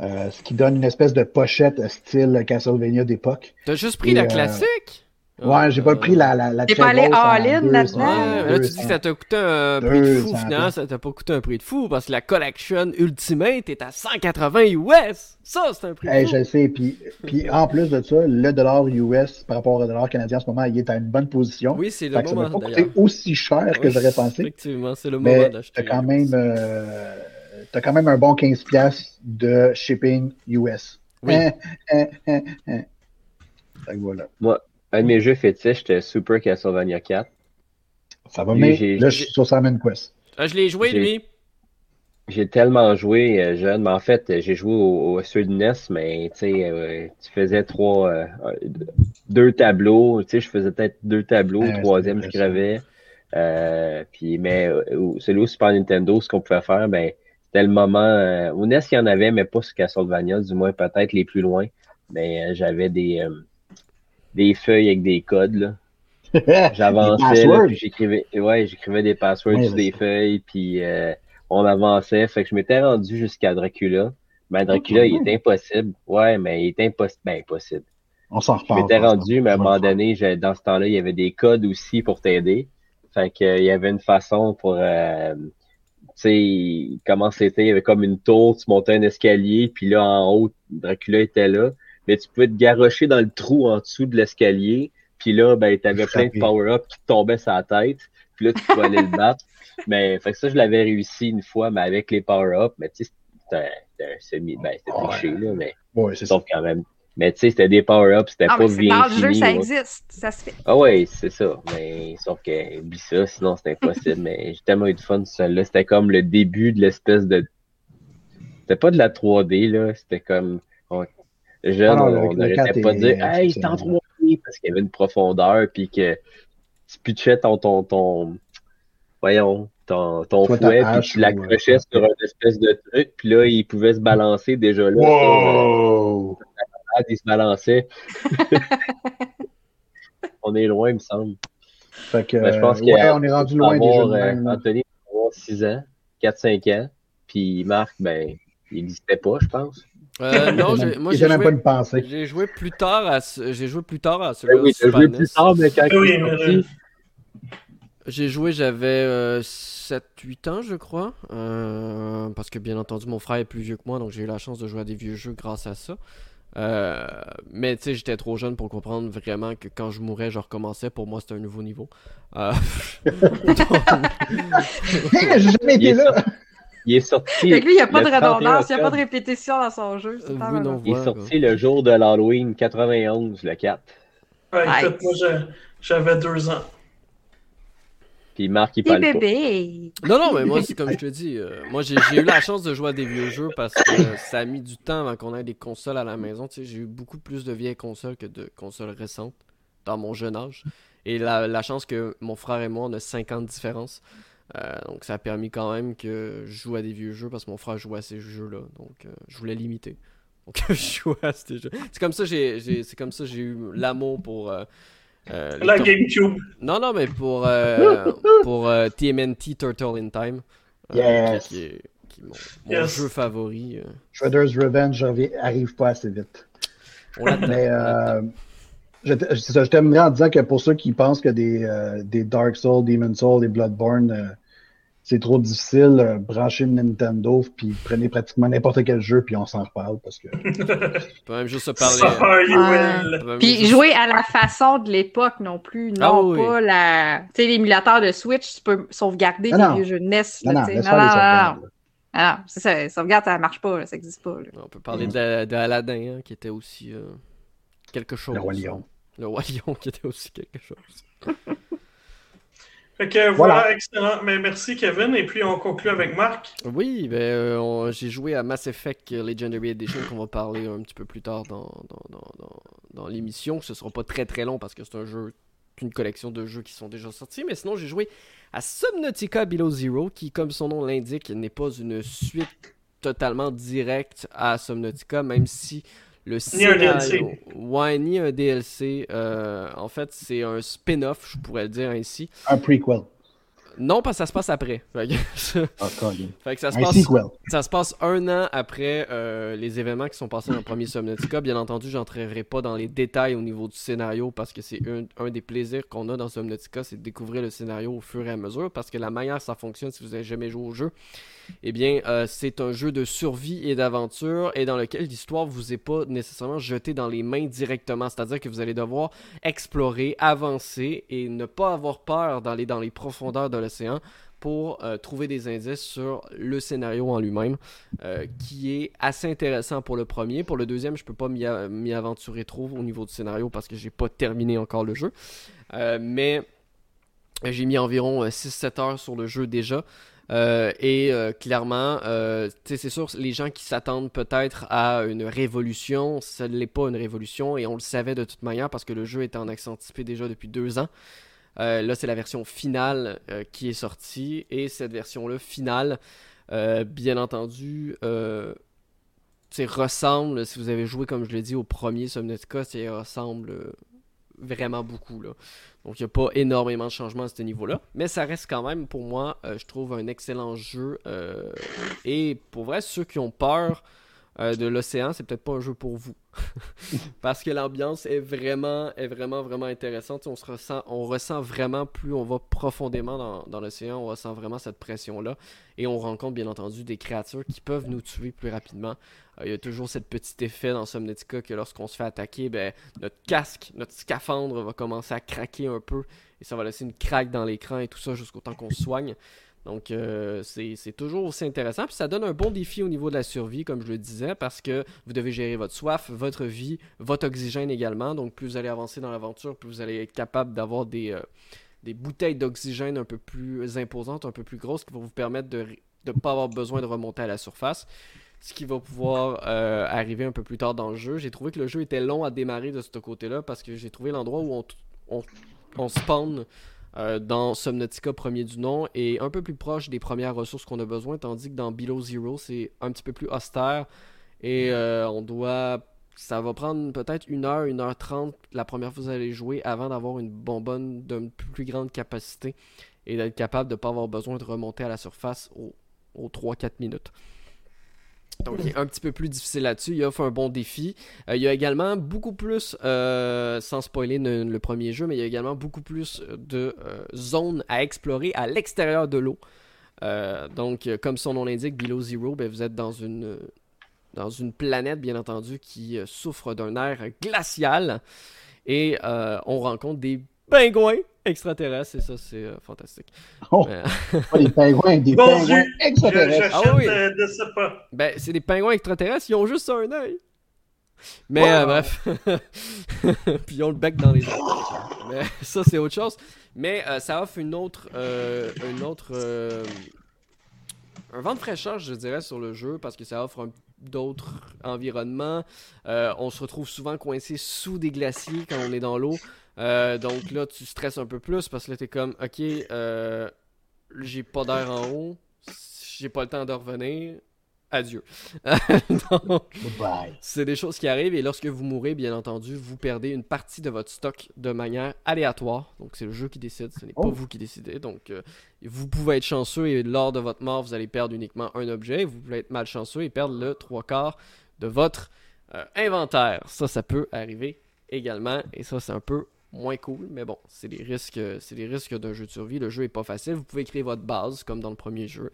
euh, ce qui donne une espèce de pochette style Castlevania d'époque. T'as juste pris la euh, classique? Ouais, j'ai pas pris la la, la T'es pas allé all-in là-dedans? Ouais, là, tu dis que ça t'a coûté un prix de fou. Finalement, ça t'a pas coûté un prix de fou parce que la collection Ultimate est à 180 US. Ça, c'est un prix de hey, fou. Je sais. Puis, puis en plus de ça, le dollar US par rapport au dollar canadien en ce moment, il est à une bonne position. Oui, c'est le fait moment. Ça m'a pas coûté aussi cher que j'aurais pensé. Effectivement, c'est le moment d'acheter. T'as quand même, euh, t'as quand même un bon 15$ de shipping US. Oui. Hein, hein, hein, hein. Voilà. Moi, un de mes jeux fétiches, c'était Super Castlevania 4. Ça va, mais là, je suis sur Simon Quest. Ah, je l'ai joué, lui. J'ai tellement joué euh, jeune, mais en fait, j'ai joué au, au de NES, mais tu sais, euh, tu faisais trois, euh, deux tableaux, tu sais, je faisais peut-être deux tableaux, le troisième, je gravais. puis, mais celui au Super Nintendo, ce qu'on pouvait faire, ben, c'était le moment. au NES, il y en avait, mais pas sur Castlevania, du moins peut-être les plus loin. Mais j'avais des des feuilles avec des codes, là. J'avançais, puis j'écrivais, ouais, j'écrivais des passwords sur des feuilles, puis euh, on avançait. Fait que je m'étais rendu jusqu'à Dracula. Mais Dracula, il est impossible. Ouais, mais il est impossible. Ben, impossible. On s'en reparle. Je m'étais rendu, mais à un moment donné, dans ce temps-là, il y avait des codes aussi pour t'aider. Fait que, euh, il y avait une façon pour, euh, tu sais, comment c'était, il y avait comme une tour, tu montais un escalier, puis là, en haut, Dracula était là mais tu pouvais te garrocher dans le trou en dessous de l'escalier. Puis là, ben, t'avais plein de power-up qui te tombaient sur la tête. Puis là, tu pouvais aller le battre. Mais fait que ça, je l'avais réussi une fois, mais avec les power-up. Mais tu sais, c'était un semi. Ben, c'était triché, là, mais. Ouais, c'est ça. quand même. Mais tu sais, c'était des power-ups, c'était ah, pas bien. Dans le jeu, ça existe, ça se fait. Ah ouais, c'est ça. Mais sauf que, oublie ça, sinon c'était impossible. mais j'ai tellement eu de fun, celle-là. C'était comme le début de l'espèce de. C'était pas de la 3D, là. C'était comme jeune, ah on n'arrêtait pas de dire Hey, c'est en 3D parce qu'il y avait une profondeur, puis que tu pitchais ton, ton, ton voyons, ton, ton fouet, puis tu l'accrochais sur une espèce de truc, puis là, il pouvait se balancer déjà là. Wow! il se balançait. on est loin, il me semble. Fait que, ben, je pense ouais, on est rendu loin avoir. Euh, Anthony, avoir 6 ans, 4-5 ans, puis Marc, ben, il n'existait pas, je pense. Euh, non, moi j'ai joué, j'ai joué plus tard à j'ai joué plus tard à celui-là. Oui, j'ai joué plus tard, mais quand oui, J'ai joué, j'avais 7-8 euh, ans, je crois. Euh, parce que bien entendu, mon frère est plus vieux que moi, donc j'ai eu la chance de jouer à des vieux jeux grâce à ça. Euh, mais tu sais, j'étais trop jeune pour comprendre vraiment que quand je mourais, je recommençais. Pour moi, c'était un nouveau niveau. Euh... J'ai jamais été là! Il est sorti. Fait que lui, il n'y a pas de 31 redondance, il n'y a pas de répétition dans son jeu. C'est Euh, pas oui, mal. non. Il est sorti le jour de l'Halloween 91, le 4. Ouais, écoute, moi, j'avais deux ans. Puis Marc, il parle pas. bébé. Non, non, mais moi, c'est comme je te dis. euh, moi, j'ai j'ai eu la chance de jouer à des vieux jeux parce que euh, ça a mis du temps avant qu'on ait des consoles à la maison. Tu sais, j'ai eu beaucoup plus de vieilles consoles que de consoles récentes dans mon jeune âge. Et la, la chance que mon frère et moi, on a 5 ans de différence. Euh, donc, ça a permis quand même que je joue à des vieux jeux parce que mon frère jouait à ces jeux-là. Donc, euh, je voulais limiter. Donc, je jouais à ces jeux. C'est comme ça que j'ai- j'ai c'est comme ça j'ai eu l'amour pour. euh, euh, La tor- GameCube. non, non, mais pour, euh, pour euh, TMNT Turtle in Time. euh, Yes. Qui, qui est, qui est mon, mon Yes. jeu favori. euh. Shredder's Revenge arrive pas assez vite. On Mais euh, je, ça, je terminerai en disant que pour ceux qui pensent que des, euh, des Dark Souls, Demon Souls, des Bloodborne, euh, c'est trop difficile, euh, branchez une Nintendo, puis prenez pratiquement n'importe quel jeu, puis on s'en reparle, parce que peut même juste se parler. Même Puis juste- jouer à la façon de l'époque non plus, Ah non oui. pas la. Tu sais, l'émulateur de Switch, tu peux sauvegarder Non, vieux jeux de NES. non, là, non, non, les. Ah non, c'est ça, sauvegarde, ça marche pas, là, ça existe pas. là. On peut parler de, de Aladdin, hein, qui était aussi euh, quelque chose. Le Roi Lion. Le Roi Lion, qui était aussi quelque chose. Fait que voilà, Voilà. excellent. Mais merci, Kevin. Et puis, on conclut avec Marc. Oui, ben, euh, on- j'ai joué à Mass Effect Legendary Edition qu'on va parler un petit peu plus tard dans, dans, dans, dans, dans l'émission. Ce sera pas très très long parce que c'est un jeu, une collection de jeux qui sont déjà sortis. Mais sinon, j'ai joué à Subnautica Below Zero, qui, comme son nom l'indique, n'est pas une suite totalement directe à Subnautica, même si le Ni un scénario... DLC. Ouais, ni un DLC. euh, en fait, c'est un spin-off, je pourrais le dire ainsi. Un prequel. Non, parce que ça se passe après. Fait que, Ah, Colin. fait que ça se passe... sequel. Ça se passe un an après euh, les événements qui sont passés dans le premier Subnautica. Bien entendu, j'entrerai pas dans les détails au niveau du scénario parce que c'est un, un des plaisirs qu'on a dans Subnautica, c'est de découvrir le scénario au fur et à mesure parce que la manière que ça fonctionne, si vous avez jamais joué au jeu, eh bien, euh, c'est un jeu de survie et d'aventure et dans lequel l'histoire vous est pas nécessairement jetée dans les mains directement. C'est-à-dire que vous allez devoir explorer, avancer et ne pas avoir peur d'aller dans les profondeurs de l'océan pour euh, trouver des indices sur le scénario en lui-même, euh, qui est assez intéressant pour le premier. Pour le deuxième, je peux pas m'y aventurer trop au niveau du scénario parce que j'ai pas terminé encore le jeu. Euh, mais j'ai mis environ euh, 6-7 heures sur le jeu déjà. Et clairement, c'est sûr, les gens qui s'attendent peut-être à une révolution, ce n'est pas une révolution, et on le savait de toute manière parce que le jeu était en accès anticipé déjà depuis deux ans. Euh, là, c'est la version finale euh, qui est sortie, et cette version-là, finale, euh, bien entendu, ressemble, si vous avez joué, comme je l'ai dit, au premier Subnautica, ça ressemble vraiment beaucoup. Donc, il n'y a pas énormément de changements à ce niveau-là. Mais ça reste quand même, pour moi, je trouve un excellent jeu. et pour vrai, ceux qui ont peur euh, de l'océan, c'est peut-être pas un jeu pour vous. Parce que l'ambiance est vraiment, est vraiment, vraiment intéressante. On, se ressent, on ressent vraiment, plus on va profondément dans, l'océan, on ressent vraiment cette pression-là. Et on rencontre, bien entendu, des créatures qui peuvent nous tuer plus rapidement. Euh, Il y a toujours cette petit effet dans Subnautica que lorsqu'on se fait attaquer, ben, notre casque, notre scaphandre va commencer à craquer un peu et ça va laisser une craque dans l'écran et tout ça jusqu'au temps qu'on se soigne. Donc euh, c'est toujours aussi intéressant. Puis ça donne un bon défi au niveau de la survie, comme je le disais, parce que vous devez gérer votre soif, votre vie, votre oxygène également. Donc plus vous allez avancer dans l'aventure, plus vous allez être capable d'avoir des, euh, des bouteilles d'oxygène un peu plus imposantes, un peu plus grosses, qui vont vous permettre de ne pas avoir besoin de remonter à la surface ce qui va pouvoir euh, arriver un peu plus tard dans le jeu. J'ai trouvé que le jeu était long à démarrer de ce côté-là parce que j'ai trouvé l'endroit où on, on, on spawn euh, dans Subnautica premier du nom et un peu plus proche des premières ressources qu'on a besoin, tandis que dans Below Zero, c'est un petit peu plus austère et euh, on doit. Ça va prendre peut-être une heure, une heure trente la première fois que vous allez jouer avant d'avoir une bonbonne d'une plus grande capacité et d'être capable de ne pas avoir besoin de remonter à la surface aux, aux 3-4 minutes. Donc, il est un petit peu plus difficile là-dessus. Il offre un bon défi. Euh, il y a également beaucoup plus, euh, sans spoiler le, le, premier jeu, mais il y a également beaucoup plus de euh, zones à explorer à l'extérieur de l'eau. Donc, comme son nom l'indique, Below Zero, ben, vous êtes dans une, dans une planète, bien entendu, qui souffre d'un air glacial. Et on rencontre des pingouins extraterrestres, et ça, c'est fantastique. Oh, pas des pingouins, des pingouins extraterrestres. ah oui. de, sais pas. Ben, c'est des pingouins extraterrestres, ils ont juste un œil. Mais bref. Puis ils ont le bec dans les yeux. Mais ça, c'est autre chose. Mais euh, ça offre une autre. Euh, une autre euh, un vent de fraîcheur, je dirais, sur le jeu parce que ça offre d'autres environnements. on se retrouve souvent coincé sous des glaciers quand on est dans l'eau. Donc là, tu stresses un peu plus parce que là, t'es comme, ok, j'ai pas d'air en haut, j'ai pas le temps de revenir adieu. c'est des choses qui arrivent et lorsque vous mourrez, bien entendu, vous perdez une partie de votre stock de manière aléatoire. Donc c'est le jeu qui décide, ce n'est pas oh. vous qui décidez. Donc euh, vous pouvez être chanceux et lors de votre mort, vous allez perdre uniquement un objet. Vous pouvez être malchanceux et perdre le trois quarts de votre euh, inventaire. Ça, ça peut arriver également et ça, c'est un peu moins cool, mais bon, c'est les risques, c'est les risques d'un jeu de survie. Le jeu est pas facile. Vous pouvez créer votre base comme dans le premier jeu.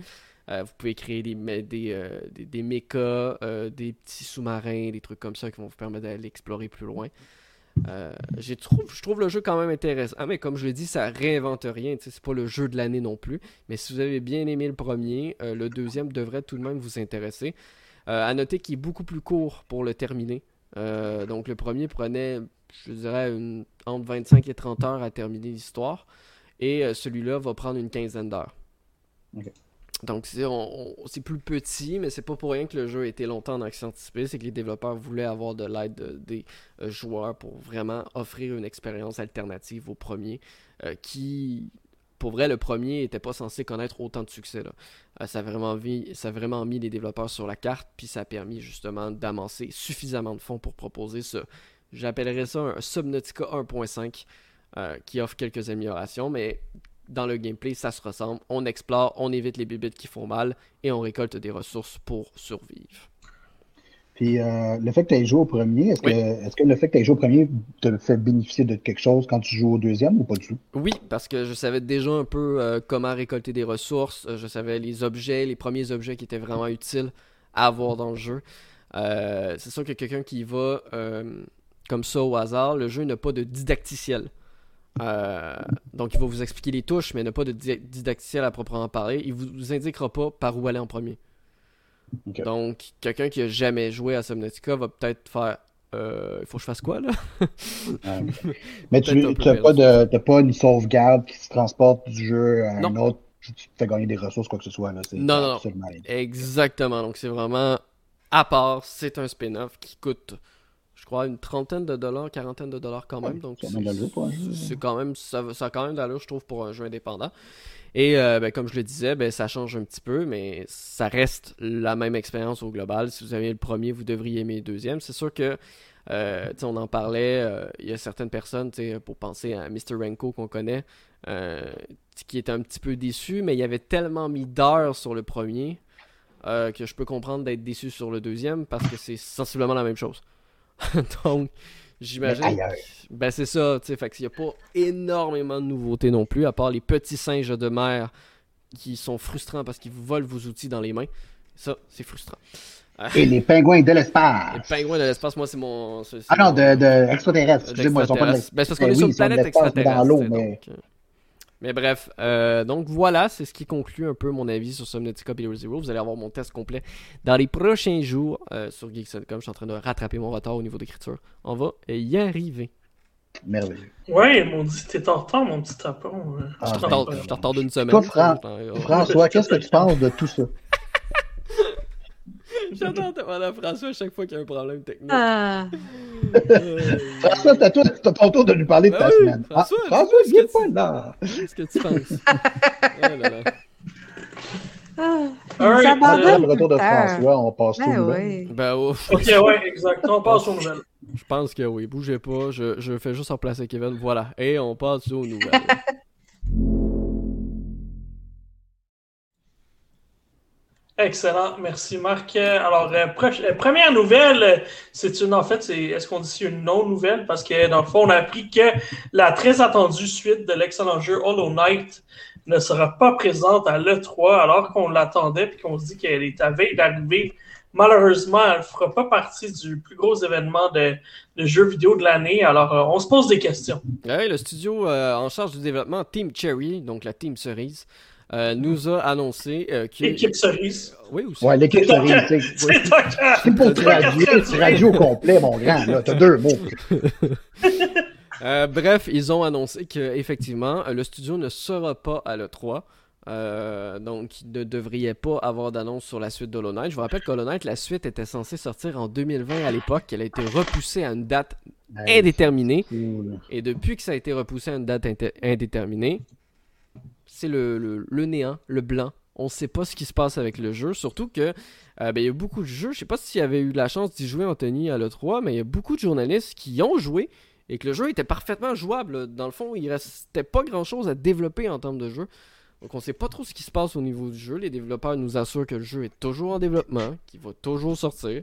Euh, vous pouvez créer des, des, euh, des, des mechas, euh, des petits sous-marins, des trucs comme ça qui vont vous permettre d'aller explorer plus loin. je trouve le jeu quand même intéressant. Ah, mais comme je l'ai dit, ça réinvente rien. C'est pas le jeu de l'année non plus. Mais si vous avez bien aimé le premier, le deuxième devrait tout de même vous intéresser. à noter qu'il est beaucoup plus court pour le terminer. donc le premier prenait, je dirais, une, entre 25 et 30 heures à terminer l'histoire. Et celui-là va prendre une quinzaine d'heures. Donc c'est plus petit, mais c'est pas pour rien que le jeu a été longtemps en action anticipée, c'est que les développeurs voulaient avoir de l'aide des euh, joueurs pour vraiment offrir une expérience alternative au premier, euh, qui, pour vrai, le premier n'était pas censé connaître autant de succès. Là. Euh, ça, a vraiment mis, ça a vraiment mis les développeurs sur la carte, puis ça a permis justement d'amasser suffisamment de fonds pour proposer ce, j'appellerais ça un Subnautica 1.5, qui offre quelques améliorations, mais dans le gameplay, ça se ressemble. On explore, on évite les bibites qui font mal et on récolte des ressources pour survivre. Puis euh, le fait que tu aies joué au premier, est-ce que, le fait que tu aies joué au premier te fait bénéficier de quelque chose quand tu joues au deuxième ou pas du tout? Oui, parce que je savais déjà un peu euh, comment récolter des ressources. Euh, je savais les objets, les premiers objets qui étaient vraiment utiles à avoir dans le jeu. c'est sûr que quelqu'un qui va comme ça au hasard, le jeu n'a pas de didacticiel. Euh, donc, il va vous expliquer les touches, mais n'a pas de didacticiel à proprement parler. Il ne vous, indiquera pas par où aller en premier. Donc, quelqu'un qui a jamais joué à Subnautica va peut-être faire euh, il faut que je fasse quoi là? Mais tu n'as pas, pas une sauvegarde qui se transporte du jeu à un autre, tu fais gagner des ressources, quoi que ce soit. Là. Non, non, non. Exactement. Donc, c'est vraiment à part, c'est un spin-off qui coûte crois, une trentaine de dollars, quarantaine de dollars quand même. donc, c'est quand même, ça, ça a quand même d'allure, je trouve, pour un jeu indépendant. Et euh, ben, comme je le disais, ben, ça change un petit peu, mais ça reste la même expérience au global. Si vous aviez le premier, vous devriez aimer le deuxième. C'est sûr que, euh, on en parlait, euh, il y a certaines personnes, pour penser à Mr. Renko qu'on connaît, qui étaient un petit peu déçus, mais il y avait tellement mis d'heures sur le premier que je peux comprendre d'être déçu sur le deuxième parce que c'est sensiblement la même chose. Donc, j'imagine. Ben, c'est ça, tu sais. Fait qu'il n'y a pas énormément de nouveautés non plus, à part les petits singes de mer qui sont frustrants parce qu'ils vous volent vos outils dans les mains. Ça, c'est frustrant. Et les pingouins de l'espace. Les pingouins de l'espace, moi, c'est mon. ah non, de, de extraterrestres. Excusez-moi, ils sont pas de l'espace. Ben, c'est parce qu'on est sur une planète extraterrestre. Dans l'eau, mais... Euh, mais bref, euh, donc voilà, c'est ce qui conclut un peu mon avis sur Subnautica Below Zero. Vous allez avoir mon test complet dans les prochains jours euh, sur Geeks.com. Je suis en train de rattraper mon retard au niveau d'écriture. On va y arriver. Merveilleux. Ouais, mon dit, t'es en retard, mon petit tapon. Euh. Ah, je suis en retard d'une semaine. François, qu'est-ce que tu penses de tout ça? J'adore demander à François à chaque fois qu'il y a un problème technique. Ah. François, c'est à toi, c'est ton tour de lui parler de ben ta semaine. François, ah, François viens pas là. Qu'est-ce que tu penses? oh là là. Ah, right. le retour de François, on passe ben tout oui. Ben oh. Ok, ouais, exactement. On passe aux nouvelles. Je pense que oui. Bougez pas. Je, je fais juste remplacer Kevin. Voilà. Et on passe aux nouvelles. Excellent, merci Marc. Alors, euh, euh, première nouvelle, c'est une, en fait, c'est, est-ce qu'on dit une non-nouvelle? Parce que dans le fond, on a appris que la très attendue suite de l'excellent jeu Hollow Knight ne sera pas présente à l'E3 alors qu'on l'attendait puis qu'on se dit qu'elle est à veille d'arriver malheureusement, elle ne fera pas partie du plus gros événement de, jeux vidéo de l'année. Alors, euh, on se pose des questions. Ouais, le studio euh, en charge du développement, Team Cherry, donc la Team Cerise, euh, nous a annoncé euh, que. L'équipe cerise. Oui, aussi. Ouais, l'équipe C'est cerise. C'est pour traduire, tu traduis au complet, mon grand. Là, t'as deux mots. Euh, bref, ils ont annoncé que effectivement, euh, le studio ne sera pas à l'E3. Euh, donc, il ne devrait pas avoir d'annonce sur la suite d'Hollow Knight. Je vous rappelle qu'Hollow Knight, la suite était censée sortir en 2020 à l'époque. Elle a été repoussée à une date indéterminée. Et depuis que ça a été repoussé à une date indéterminée, c'est le, le- le néant, le blanc. On ne sait pas ce qui se passe avec le jeu. Surtout que euh, ben, il y a beaucoup de jeux. Je sais pas si y avait eu la chance d'y jouer, Anthony, à l'E3, mais il y a beaucoup de journalistes qui y ont joué et que le jeu était parfaitement jouable. Dans le fond, il restait pas grand chose à développer en termes de jeu. Donc on sait pas trop ce qui se passe au niveau du jeu. Les développeurs nous assurent que le jeu est toujours en développement, qu'il va toujours sortir.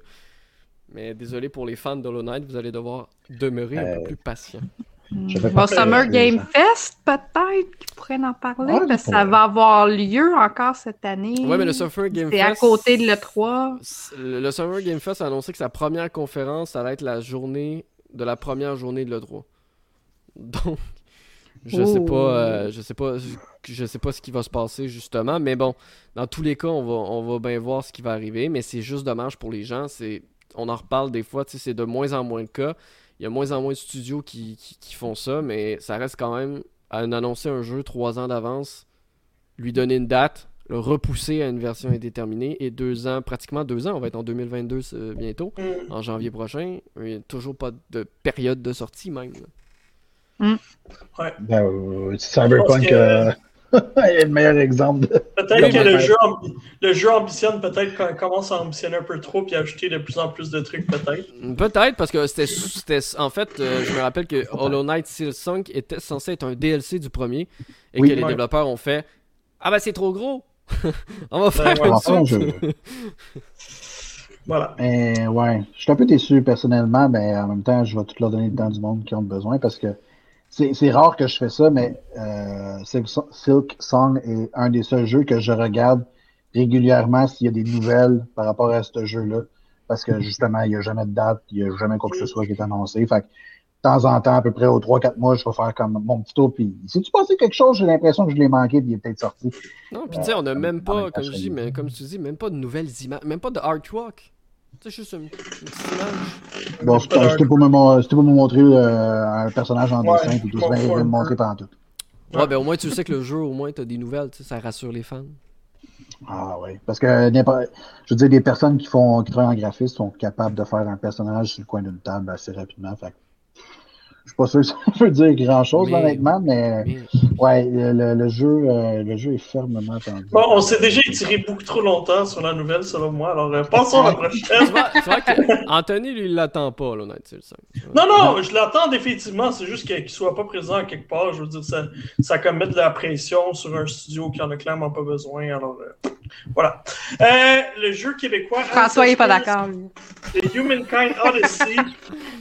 Mais désolé pour les fans d'Hollow Knight, vous allez devoir demeurer un peu Euh, plus patient. Je fais Bon, Summer de- Game Fest, peut-être, qui pourrait en parler, Ouais, parce que ça va avoir lieu encore cette année. Ouais, mais le Summer Game C'est Fest. à côté de l'E3. Le, le Summer Game Fest a annoncé que sa première conférence, ça allait être la journée de la première journée de l'E3. Donc, je sais Oh. pas, euh, je sais pas, je sais pas ce qui va se passer justement, mais bon, dans tous les cas, on va, on va bien voir ce qui va arriver, mais c'est juste dommage pour les gens. C'est, on en reparle des fois, tu sais, c'est de moins en moins de cas. Il y a moins en moins de studios qui, qui, qui font ça, mais ça reste quand même à annoncer un jeu trois ans d'avance, lui donner une date, le repousser à une version indéterminée et deux ans, pratiquement deux ans, on va être en 2022 c'est bientôt, Mm. en janvier prochain. Il n'y a toujours pas de période de sortie même. là. Ben, euh, Cyberpunk Que- euh, est le meilleur exemple. de- Peut-être que le jeu, ambi- le jeu ambitionne, peut-être qu'on commence à ambitionner un peu trop puis ajouter de plus en plus de trucs, peut-être. Peut-être parce que c'était, en fait, euh, je me rappelle que Hollow Knight Silksong était censé être un DLC du premier et Oui. que les développeurs ont fait Ah ben c'est trop gros, on va faire ouais. une suite. je- Voilà. Mais ouais, je suis un peu déçu personnellement, mais en même temps, je vais tout leur donner le temps du monde qui ont besoin parce que c'est c'est rare que je fais ça, mais euh, Silk So- Silk Song est un des seuls jeux que je regarde régulièrement s'il y a des nouvelles par rapport à ce jeu-là. Parce que justement, il n'y a jamais de date, il n'y a jamais quoi que ce soit qui est annoncé. Fait que, de temps en temps, à peu près aux 3-4 mois, je vais faire comme mon petit tour. Puis, si tu passé quelque chose, j'ai l'impression que je l'ai manqué, puis il est peut-être sorti. Non, puis tu sais, on a même pas, comme je dis, mais comme tu dis, même pas de nouvelles images, même pas de artwork. Sais, juste une, une petite image. Bon, c'était pour, me pour montrer euh, un personnage en Ouais, dessin, puis tout ça, il me montrer pendant tout. Ouais, ben au moins tu sais que le jeu, au moins t'as des nouvelles, tu sais, ça rassure les fans. Ah oui. Parce que n'importe- je veux dire, des personnes qui font qui travaillent en graphisme sont capables de faire un personnage sur le coin d'une table assez rapidement. Fait que je suis pas sûr que ça veut dire grand chose, Mais- honnêtement, mais Mais ouais, le, le- le jeu, euh, le jeu est fermement attendu. Bon, on s'est déjà étiré beaucoup trop longtemps sur la nouvelle, selon moi. Alors, euh, passons à la prochaine. tu vois, tu vois que Anthony, lui, il l'attend pas, là, Night. Non, non, je l'attends définitivement. C'est juste qu'il ne soit pas présent à quelque part. Je veux dire, ça, ça comme mettre de la pression sur un studio qui en a clairement pas besoin. Alors, euh, voilà. Euh, le jeu québécois. François n'est pas d'accord. lui. The Humankind Odyssey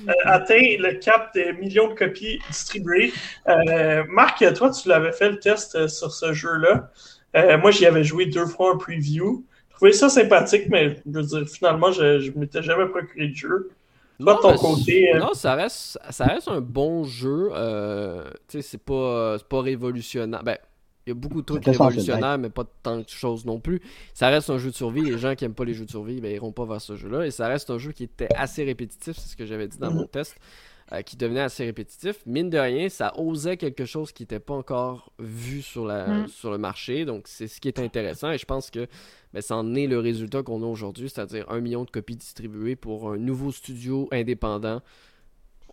euh, atteint le cap des millions de copies distribuées. Euh, Marc, toi, tu l'avais fait le test euh, sur ce jeu-là. Euh, moi, j'y avais joué deux fois en preview. Je trouvais ça sympathique, mais je veux dire, finalement, je ne m'étais jamais procuré de jeu. Toi, de ton côté, euh, Non, ça reste, ça reste un bon jeu. Euh, tu sais, c'est pas, c'est pas révolutionnaire. Ben, il y a beaucoup de trucs révolutionnaires, mais pas tant de choses non plus. Ça reste un jeu de survie. Les gens qui aiment pas les jeux de survie, ben, iront pas vers ce jeu-là. Et ça reste un jeu qui était assez répétitif, c'est ce que j'avais dit dans Mhm. mon test, euh, qui devenait assez répétitif. Mine de rien, ça osait quelque chose qui n'était pas encore vu sur, la, Mhm. sur le marché. Donc, c'est ce qui est intéressant. Et je pense que ben, ça en est le résultat qu'on a aujourd'hui, c'est-à-dire un million de copies distribuées pour un nouveau studio indépendant.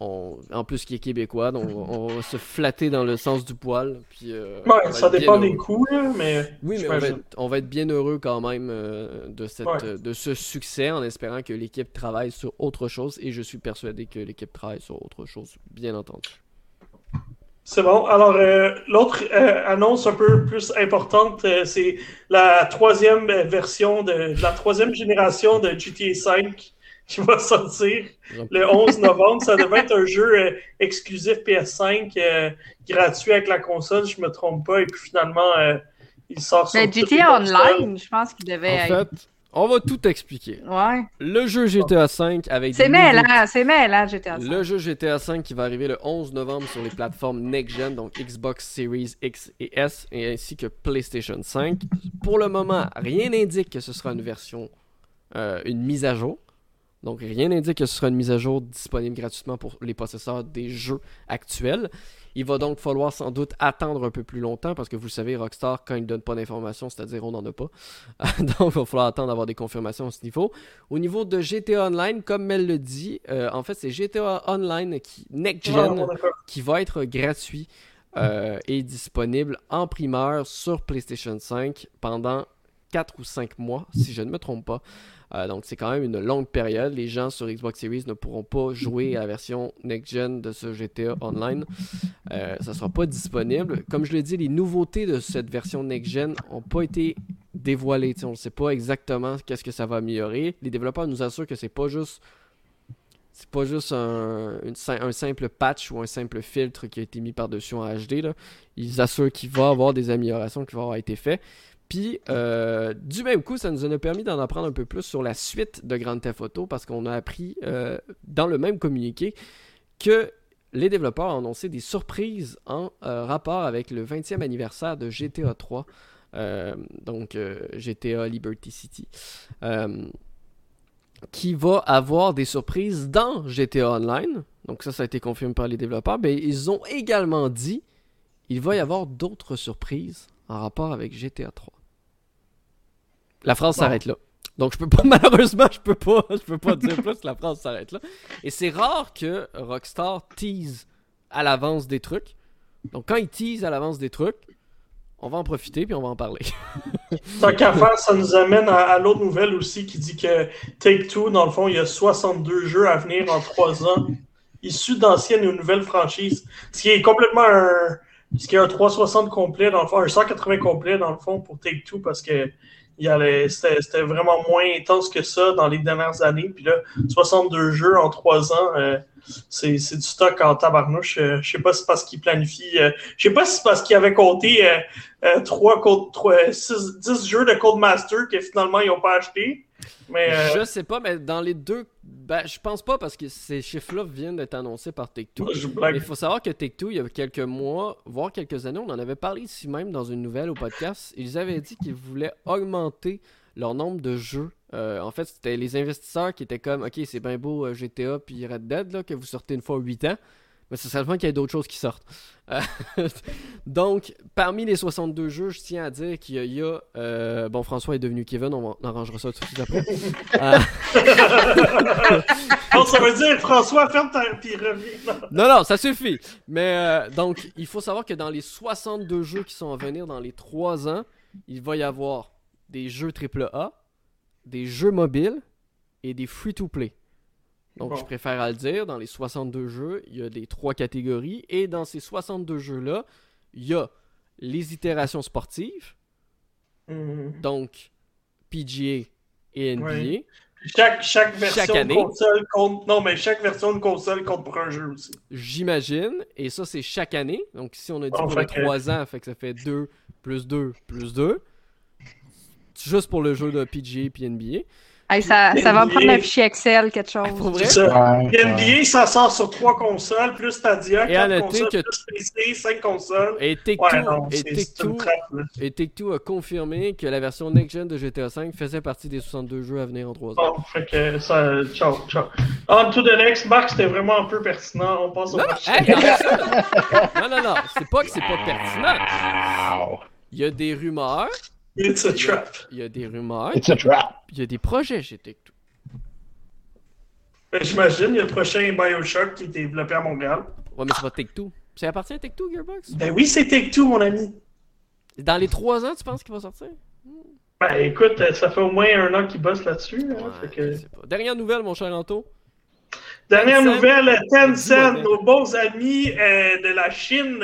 On- en plus, qui est québécois, donc on, va se flatter dans le sens du poil. Puis, euh, ouais, ça dépend des là, mais. Oui, mais on va, être, on va être bien heureux quand même euh, de, cette, Ouais. euh, de ce succès en espérant que l'équipe travaille sur autre chose et je suis persuadé que l'équipe travaille sur autre chose, bien entendu. C'est bon. Alors, l'autre annonce un peu plus importante, c'est la troisième version de, de la troisième génération de GTA V qui va sortir le 11 novembre. Ça devait être un jeu euh, exclusif PS5, euh, gratuit avec la console, je me trompe pas. Et puis finalement, euh, il sort sur Ben, toutes GTA les consoles. Online, je pense qu'il devait En être. fait, On va tout expliquer. Ouais. Le jeu GTA V avec C'est mêlant, nouveaux- c'est mêlant, GTA V. Le jeu GTA V qui va arriver le 11 novembre sur les plateformes next-gen, donc Xbox Series X et S, et ainsi que PlayStation 5. Pour le moment, rien n'indique que ce sera une version, euh, une mise à jour. Donc rien n'indique que ce sera une mise à jour disponible gratuitement pour les possesseurs des jeux actuels. Il va donc falloir sans doute attendre un peu plus longtemps parce que vous le savez, Rockstar, quand il ne donne pas d'informations, c'est-à-dire on n'en a pas. donc il va falloir attendre d'avoir des confirmations à ce niveau. Au niveau de GTA Online, comme Mel le dit, euh, en fait c'est GTA Online qui next gen qui va être gratuit euh, et disponible en primeur sur PlayStation 5 pendant 4 ou 5 mois, si je ne me trompe pas. Euh, donc c'est quand même une longue période. Les gens sur Xbox Series ne pourront pas jouer à la version next-gen de ce GTA Online. Euh, ça ne sera pas disponible. Comme je l'ai dit, les nouveautés de cette version next-gen n'ont pas été dévoilées. On ne sait pas exactement qu'est-ce que ça va améliorer. Les développeurs nous assurent que c'est pas juste c'est pas juste un, simple patch ou un simple filtre qui a été mis par-dessus en HD. Ils assurent qu'il va y avoir des améliorations qui vont avoir été faites. Puis, euh, du même coup, ça nous a permis d'en apprendre un peu plus sur la suite de Grand Theft Auto parce qu'on a appris euh, dans le même communiqué que les développeurs ont annoncé des surprises en euh, rapport avec le 20e anniversaire de GTA 3, euh, donc GTA Liberty City, qui va avoir des surprises dans GTA Online. Donc ça, ça a été confirmé par les développeurs. Mais ils ont également dit il va y avoir d'autres surprises en rapport avec GTA 3. La Bon. s'arrête là. Donc je peux pas malheureusement je peux pas je peux pas dire plus la phrase s'arrête là. Et c'est rare que Rockstar tease à l'avance des trucs. Donc quand ils teasent à l'avance des trucs, on va en profiter puis on va en parler. Tant qu'à faire, ça nous amène à, à l'autre nouvelle aussi qui dit que Take-Two, dans le fond, il y a 62 jeux à venir en 3 ans, issus d'anciennes ou nouvelles franchises. Ce qui est complètement un. Ce qui est un 360 complet, dans le fond, un 180 complet, dans le fond, pour Take-Two, parce que c'était vraiment moins intense que ça dans les dernières années. Puis là, 62 jeux en 3 ans, euh, c'est du stock en tabarnouche. Euh, je sais pas si c'est parce qu'ils planifient. euh, je sais pas si c'est parce qu'ils avaient compté euh, euh, trois code- trois- six- 10 jeux de Codemaster que finalement ils n'ont pas acheté. Mais euh, Je sais pas, mais dans les deux. Ben, je pense pas parce que ces chiffres-là viennent d'être annoncés par Take-Two. il faut savoir que Take-Two, il y a quelques mois, voire quelques années, on en avait parlé ici même dans une nouvelle au podcast. Ils avaient dit qu'ils voulaient augmenter leur nombre de jeux. Euh, en fait, c'était les investisseurs qui étaient comme Ok, c'est bien beau euh, GTA puis Red Dead là, que vous sortez une fois 8 ans. Mais c'est seulement qu'il y a d'autres choses qui sortent. Euh, Donc, parmi les 62 jeux, je tiens à dire qu'il y a. il y a, euh, bon, François est devenu Kevin, on, va- on arrangera ça tout de suite après. Euh, Donc, ça veut dire, François, ferme ta... puis reviens. Non, non, ça suffit. Mais euh, donc, il faut savoir que dans les 62 jeux qui sont à venir dans les 3 ans, il va y avoir des jeux AAA, des jeux mobiles et des free-to-play. Donc, Bon. je préfère à le dire, dans les 62 jeux, il y a des trois catégories. Et dans ces 62 jeux-là, il y a les itérations sportives, Mhm. donc PGA et NBA. Chaque, chaque version Chaque année. de console compte. Non, mais chaque version de console compte pour un jeu aussi. J'imagine. Et ça, c'est chaque année. Donc, si on a dit Bon, pour fait les que- 3 ans, fait que ça fait 2 plus 2 plus 2. Juste pour le jeu de PGA et NBA. Hey, ça, ça va me prendre un fichier Excel, quelque chose. Pour vrai? Ça. Ouais, Puis ouais. NBA, ça sort sur trois consoles, plus Stadia, Et à quatre noter consoles, que- plus PC, cinq consoles. Et Take-Two Ouais, a confirmé que la version next-gen de GTA V faisait partie des 62 jeux à venir en 3 ans. Bon, fait que ça. Ciao, ciao. On to the next. Marc, c'était vraiment un peu pertinent. On passe au Non, prochain. hey, non, non, non, c'est pas que c'est pas pertinent. Wow. Il y a des rumeurs, It's a trap. il y a des rumeurs, It's a trap. il y a des projets chez Take-Two. Ben, J'imagine, il y a le prochain Bioshock qui est développé à Montréal. Ouais, mais c'est pas Take-Two. Ça appartient à Take-Two, Gearbox? Ben oui, c'est Take-Two, mon ami. Dans les 3 ans, tu penses qu'il va sortir? Ben écoute, euh, ça fait au moins un an qu'ils bossent là-dessus. hein, Ouais, que-. Dernière nouvelle, mon cher Anto. Dernière Tencent. nouvelle, Tencent, nos bons amis euh, de la Chine,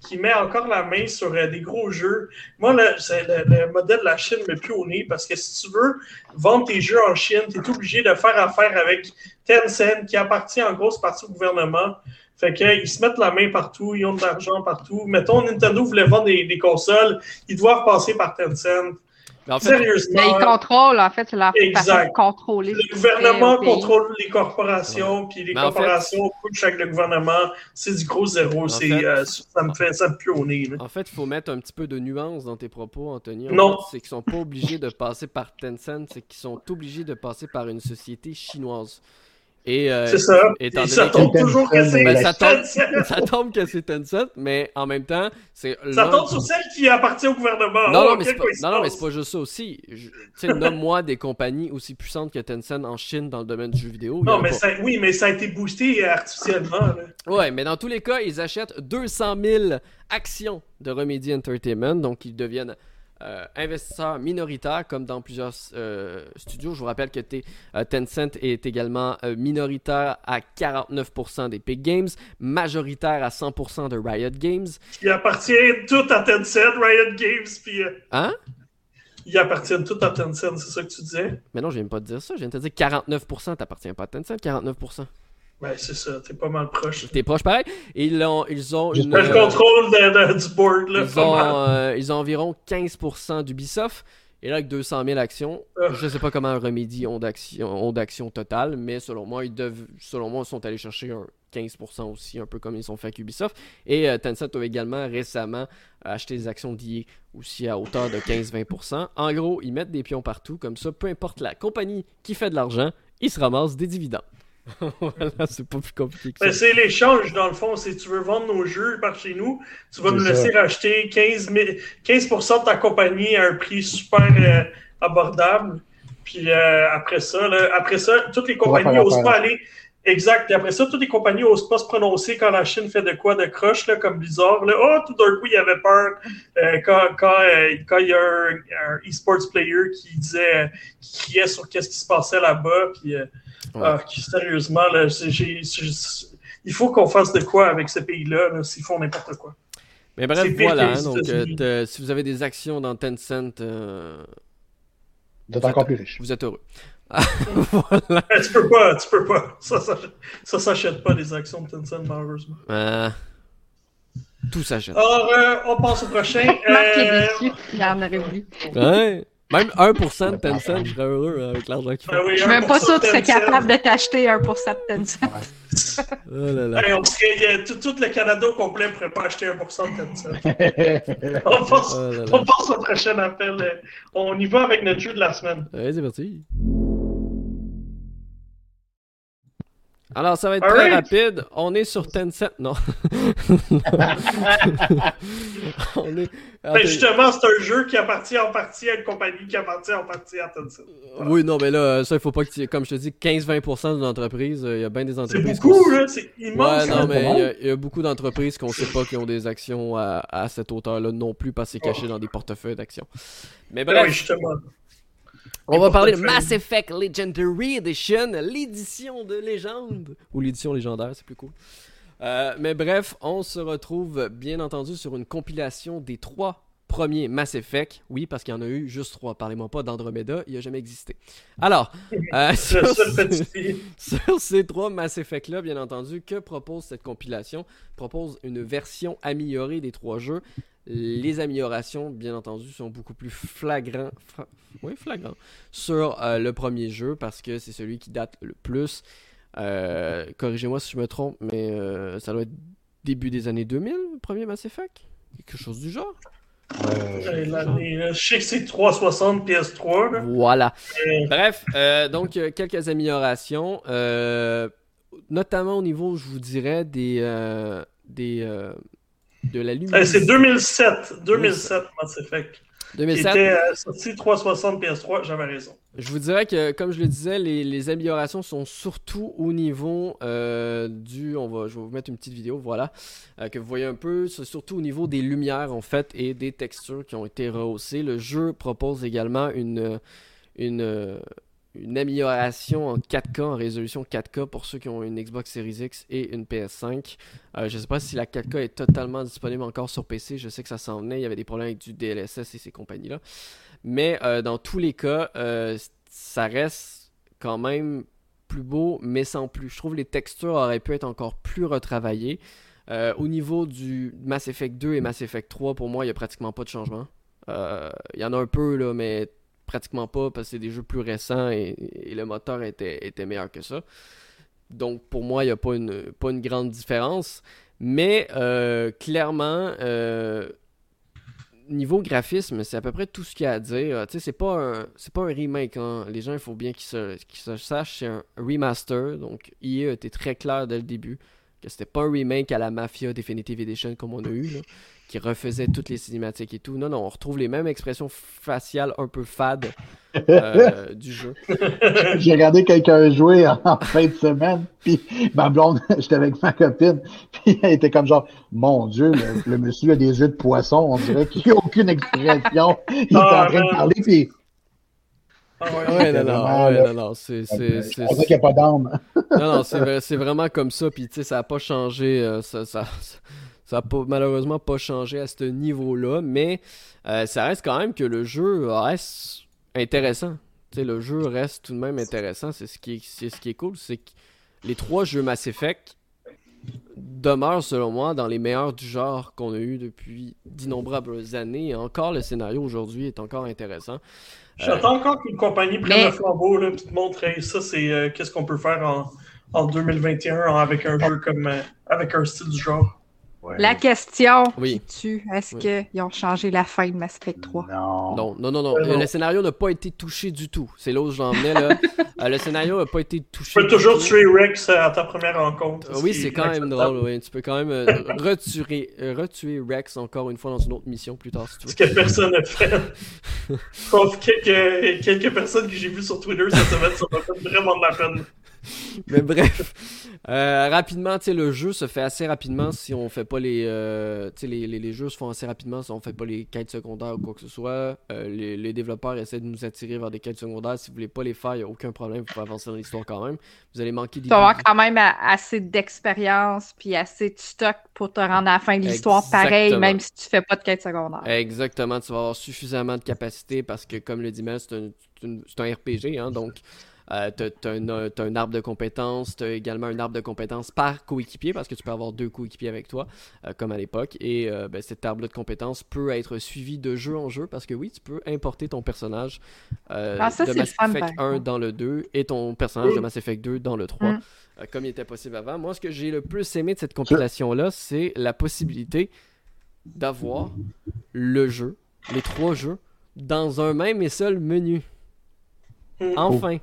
qui met encore la main sur euh, des gros jeux. Moi, le, le, le modèle de la Chine me pue au nez parce que si tu veux vendre tes jeux en Chine, tu es obligé de faire affaire avec Tencent, qui appartient en grosse partie au gouvernement. Fait qu'ils se mettent la main partout, ils ont de l'argent partout. Mettons, Nintendo voulait vendre des, des consoles, ils doivent passer par Tencent. En fait, Sérieusement. Mais ils contrôlent, en fait, c'est leur Exact. façon de contrôler. Le gouvernement contrôle les corporations, puis les Mais en fait- corporations couchent avec le gouvernement. C'est du gros zéro. C'est, fait- euh, ça me fait ça me pue au nez. là. En fait, il faut mettre un petit peu de nuance dans tes propos, Anthony. En Non. C'est qu'ils sont pas obligés de passer par Tencent, c'est qu'ils sont obligés de passer par une société chinoise. Et, euh, C'est ça. Et ça que- tombe toujours que c'est. Ben, ça tombe- ça, ça tombe que c'est Tencent, mais en même temps, c'est. l'un- tombe sur celle qui appartient au gouvernement. Non, Oh, non, mais c'est quelle pas, non, non, mais c'est pas juste ça aussi. Tu sais, nomme-moi des compagnies aussi puissantes que Tencent en Chine dans le domaine du jeu vidéo. Non, mais ça, oui, mais ça a été boosté artificiellement. là. Ouais, mais dans tous les cas, ils achètent 200 000 actions de Remedy Entertainment, donc ils deviennent euh, investisseurs minoritaires, comme dans plusieurs euh, studios. Je vous rappelle que t'es- euh, Tencent est également euh, minoritaire à 49% des Big Games, majoritaire à 100% de Riot Games. Il appartient tout à Tencent, Riot Games, puis Hein? ils appartiennent tout à Tencent, c'est ça que tu disais? Mais non, je viens pas de dire ça. Je viens de te dire 49% t'appartient pas à Tencent, 49%. Ben, c'est ça, t'es pas mal proche. T'es proche pareil. Ils ont, ils ont une. Le contrôle de- de- du board, là. Ils ont, euh, ils ont environ 15% d'Ubisoft. Et là, avec 200 000 actions, Ah. je sais pas comment un Remedy ont d'action, ont d'action totale, mais selon moi, ils doivent, selon moi, ils sont allés chercher un 15% aussi, un peu comme ils sont fait avec Ubisoft. Et euh, Tencent a également récemment acheté des actions d'IA aussi à hauteur de 15-20%. En gros, ils mettent des pions partout, comme ça, peu importe la compagnie qui fait de l'argent, ils se ramassent des dividendes. voilà, c'est pas plus compliqué que ça. c'est l'échange, dans le fond. Si tu veux vendre nos jeux par chez nous, tu vas nous ça. laisser racheter 15, 000 15% de ta compagnie à un prix super euh, abordable. Puis euh, après ça, là, après ça, toutes les compagnies n'osent pas aller. Exact. Puis après ça, toutes les compagnies n'osent pas se prononcer quand la Chine fait de quoi de croche, là, comme Blizzard. Là. Oh, tout d'un coup, il y avait peur euh, quand, quand, euh, quand il y a un, un e-sports player qui disait, qui criait sur qu'est-ce qui se passait là-bas. Puis, euh, Ouais. ah, qui- sérieusement, là, il faut qu'on fasse de quoi avec ces pays-là, là, s'ils font n'importe quoi. Mais bref, voilà. hein, donc, euh, si vous avez des actions dans Tencent, euh, Vous êtes encore plus riche. vous êtes heureux. voilà. Tu peux pas, tu peux pas. Ça, ça, ça s'achète pas les actions de Tencent, malheureusement. Euh, tout s'achète. Alors, euh, on passe au prochain. Marc est Euh, déçu. Il en aurait voulu. Ouais. Même 1% de Tencent, je serais heureux hein, avec l'argent qu'ils ben font. oui, Je suis même 1% pas sûr que tu serais capable de t'acheter 1% de Tencent. Oh là là. Hey, on serait- il y a- tout, tout le Canada au complet ne pourrait pas acheter 1% de Tencent. On passe, Oh là là. on passe au prochain appel. Euh, On y va avec notre jeu de la semaine. Ouais, c'est parti. Alors, ça va être All très right. rapide. On est sur Tencent. Non. On est. Ben, justement, c'est un jeu qui appartient en partie à une compagnie qui appartient en partie à Tencent. Oui, non, mais là, ça, il faut pas que tu. Comme je te dis, 15-20% d'une entreprise, euh, il y a bien des C'est entreprises. beaucoup, qu'on- là. C'est immense. Ouais, non, mais il y, a- mal. il y a beaucoup d'entreprises qu'on sait pas qui ont des actions à, à cette hauteur-là non plus parce que c'est caché dans des portefeuilles d'actions. Mais Ben bref, oui, justement. On va parler de. Mass Effect Legendary Edition, l'édition de légende. Ou l'édition légendaire, c'est plus cool. Euh, mais bref, on se retrouve bien entendu sur une compilation des trois premiers Mass Effect. Oui, parce qu'il y en a eu juste trois. Parlez-moi pas d'Andromeda, il a jamais existé. Alors, euh, sur, ce- ces trois Mass Effect-là, bien entendu, que propose cette compilation? Propose une version améliorée des trois jeux. Les améliorations, bien entendu, sont beaucoup plus flagrants, fra- oui, flagrants sur euh, le premier jeu parce que c'est celui qui date le plus. Euh, Corrigez-moi si je me trompe, mais ça doit être début des années 2000, le premier Mass Effect? Quelque chose du genre? Euh, Je sais que c'est 360 PS3. Là. Voilà. Euh, Bref, euh, donc quelques améliorations, euh, notamment au niveau, je vous dirais, des, euh, des euh, de la euh, luminosité. c'est 2007. 2007, Mass Effect. Qui 2007. était euh, sorti 360 PS3, j'avais raison. Je vous dirais que, comme je le disais, les, les améliorations sont surtout au niveau euh, du. On va, je vais vous mettre une petite vidéo, voilà, euh, que vous voyez un peu. C'est surtout au niveau des lumières, en fait, et des textures qui ont été rehaussées. Le jeu propose également une, une, une amélioration en 4K, en résolution 4K pour ceux qui ont une Xbox Series X et une PS5. Euh, je ne sais pas si la 4K est totalement disponible encore sur PC. Je sais que ça s'en venait. Il y avait des problèmes avec du DLSS et ces compagnies-là. Mais euh, dans tous les cas, euh, ça reste quand même plus beau, mais sans plus. Je trouve les textures auraient pu être encore plus retravaillées. Au niveau du Mass Effect 2 et Mass Effect 3, pour moi, il n'y a pratiquement pas de changement. Il y en a un peu, là, mais pratiquement pas parce que c'est des jeux plus récents et, le moteur était, était meilleur que ça. Donc pour moi, il n'y a pas une, grande différence. Mais euh, clairement, euh, niveau graphisme, c'est à peu près tout ce qu'il y a à dire. Tu sais, c'est pas un, un remake. Hein. Les gens, il faut bien qu'ils se, sachent, c'est un remaster. Donc, EA été très clair dès le début que c'était pas un remake à la Mafia Definitive Edition comme on a eu. Qui refaisait toutes les cinématiques et tout. Non, non, on retrouve les mêmes expressions faciales un peu fades euh, du jeu. J'ai regardé quelqu'un jouer en, fin de semaine, puis ma blonde, j'étais avec ma copine, puis elle était comme genre, mon Dieu, le, monsieur a des yeux de poisson, on dirait qu'il n'y a aucune expression. Il est en ah, train de parler, puis ah ouais, non, non, ouais, non, non, c'est. C'est qu'il n'y a pas d'âme. non, non, c'est vraiment comme ça, puis tu sais, ça n'a pas changé. Euh, ça, ça, ça n'a malheureusement pas changé à ce niveau-là, mais euh, ça reste quand même que le jeu reste intéressant. le jeu reste tout de même intéressant. C'est ce qui est, ce qui est cool, c'est que les trois jeux Mass Effect demeurent selon moi dans les meilleurs du genre qu'on a eu depuis d'innombrables années. Et encore, le scénario aujourd'hui est encore intéressant. J'attends encore qu'une compagnie prenne le flambeau et te montre ça, c'est euh, qu'est-ce qu'on peut faire en, en 2021 avec un jeu comme euh, avec un style du genre. La question oui. tu est-ce qu'ils ont changé la fin de Mass Effect 3 Non. Non, non, non. Euh, le scénario n'a pas été touché du tout. C'est là où j'en venais. Là. Euh, le scénario n'a pas été touché. Tu peux toujours tuer Rex à ta première rencontre. oui, c'est quand même drôle. Oui. Tu peux quand même euh, retuer, retuer, Rex encore une fois dans une autre mission plus tard si tu veux. Ce que personne n'a fait. Sauf quelques, quelques personnes que j'ai vues sur Twitter cette semaine, ça m'a fait vraiment de la peine. Mais bref. Euh, rapidement, le jeu se fait assez rapidement si on fait pas les, euh, les, les, jeux se font assez rapidement si on fait pas les quêtes secondaires ou quoi que ce soit. Euh, les, développeurs essaient de nous attirer vers des quêtes secondaires. Si vous voulez pas les faire, il n'y a aucun problème, vous pouvez avancer dans l'histoire quand même. Vous allez manquer des. Tu vas avoir quand même assez d'expérience puis assez de stock pour te rendre à la fin de l'histoire pareil, même si tu fais pas de quêtes secondaires. Exactement, tu vas avoir suffisamment de capacité parce que comme le dit c'est un, un, RPG, hein, donc euh, tu as, un arbre de compétences, tu as également un arbre de compétences par coéquipier parce que tu peux avoir deux coéquipiers avec toi, euh, comme à l'époque. Et euh, ben, cet arbre de compétences peut être suivi de jeu en jeu parce que oui, tu peux importer ton personnage ah, de Mass Effect 1 dans le 2 et ton personnage de Mass Effect 2 dans le 3, mm. comme il était possible avant. Moi, ce que j'ai le plus aimé de cette compilation-là, c'est la possibilité d'avoir le jeu, les trois jeux, dans un même et seul menu. Mm. Enfin.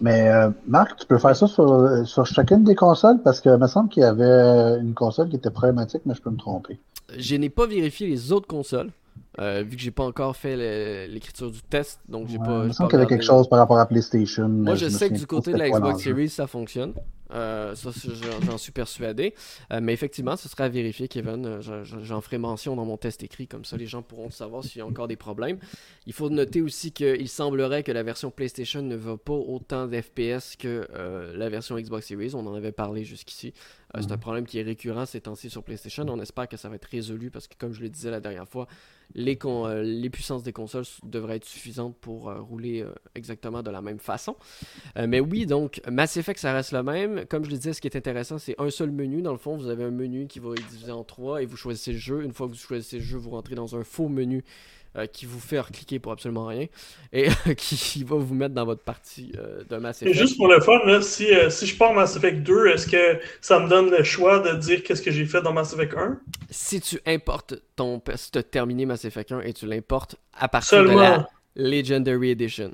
Mais euh, Marc, tu peux faire ça sur, sur, chacune des consoles parce que me semble qu'il y avait une console qui était problématique, mais je peux me tromper. Je n'ai pas vérifié les autres consoles. Euh, vu que j'ai pas encore fait l'écriture du test, donc j'ai pas. Il me semble qu'il y avait quelque chose par rapport à PlayStation. Moi, je, sais que du côté de la Xbox Series, ça fonctionne. Euh, ça, j'en suis persuadé. Euh, mais effectivement, ce sera à vérifier, Kevin. J'en ferai mention dans mon test écrit, comme ça les gens pourront savoir s'il y a encore des problèmes. Il faut noter aussi qu'il semblerait que la version PlayStation ne va pas autant d'FPS que la version Xbox Series. On en avait parlé jusqu'ici. C'est un mhm. problème qui est récurrent ces temps-ci sur PlayStation. On espère que ça va être résolu parce que, comme je le disais la dernière fois, les, euh, les puissances des consoles devraient être suffisantes pour euh, rouler euh, exactement de la même façon. mais oui, donc Mass Effect, ça reste le même. Comme je le disais, ce qui est intéressant, c'est un seul menu. Dans le fond, vous avez un menu qui va être divisé en trois et vous choisissez le jeu. Une fois que vous choisissez le jeu, vous rentrez dans un faux menu euh, qui vous fait cliquer pour absolument rien et qui va vous mettre dans votre partie euh, de Mass Effect. Et juste pour le fun, là, si, euh, si je pars Mass Effect 2, est-ce que ça me donne le choix de dire qu'est-ce que j'ai fait dans Mass Effect 1 Si tu importes ton. Si tu as terminé Mass Effect 1 et tu l'importes à partir de la Legendary Edition.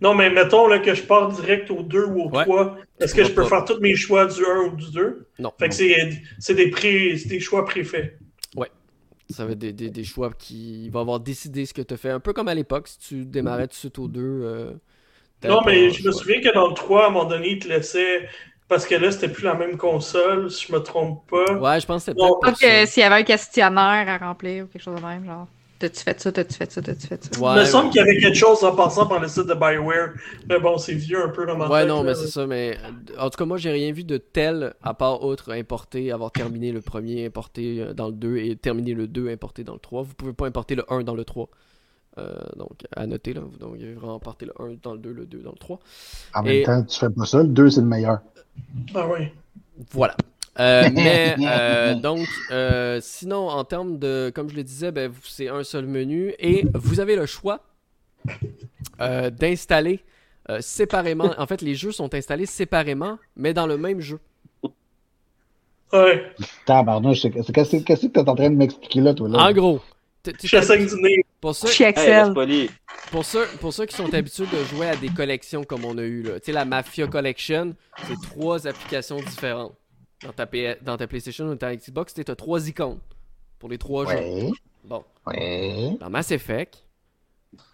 Non, mais mettons là, que je pars direct au 2 ou au 3. Est-ce que je peux faire tous mes choix du 1 ou du 2 Non. Fait que c'est des, des choix préfaits. Ça va être des, choix qui vont avoir décidé ce que tu as fait. Un peu comme à l'époque, si tu démarrais tout de suite au 2. Euh, non, mais je me souviens que dans le 3, à un moment donné, il te laissait. Parce que là, c'était plus la même console, si je me trompe pas. Ouais, je pense que c'était peut-être. s'il y avait un questionnaire à remplir ou quelque chose de même, genre. T'as-tu fait ça, t'as-tu fait ça, t'as-tu fait ça? il me semble qu'il y avait quelque chose en passant par le site de Bioware. Mais bon, c'est vieux un peu dans ma Ouais, non, mais c'est ça. Mais en tout cas, moi, j'ai rien vu de tel, à part autre, importé, avoir terminé le premier, importé euh, dans le 2 et terminé le 2, importé dans le 3. Vous pouvez pas importer le 1 dans le 3. Euh, donc, à noter, là. Donc, il y a vraiment importé le 1 dans le 2, le 2 dans le 3. En même temps, tu fais pas ça, le 2, c'est le meilleur. Ah oui. Voilà. Euh, mais euh, donc, euh, sinon, en termes de, comme je le disais, ben, c'est un seul menu et vous avez le choix euh, d'installer euh, séparément. En fait, les jeux sont installés séparément, mais dans le même jeu. Ouais. Tabarnouche, qu'est-ce que t'es en train de m'expliquer là, toi? Là? En gros, pour ceux, Hey, pour, ceux, pour ceux qui sont habitués de jouer à des collections comme on a eu, là. tu sais, la Mafia Collection, c'est trois applications différentes. Dans ta, P- dans ta PlayStation ou ta Xbox, tu as trois icônes pour les trois jeux. Ouais, Bon, ouais. dans Mass Effect,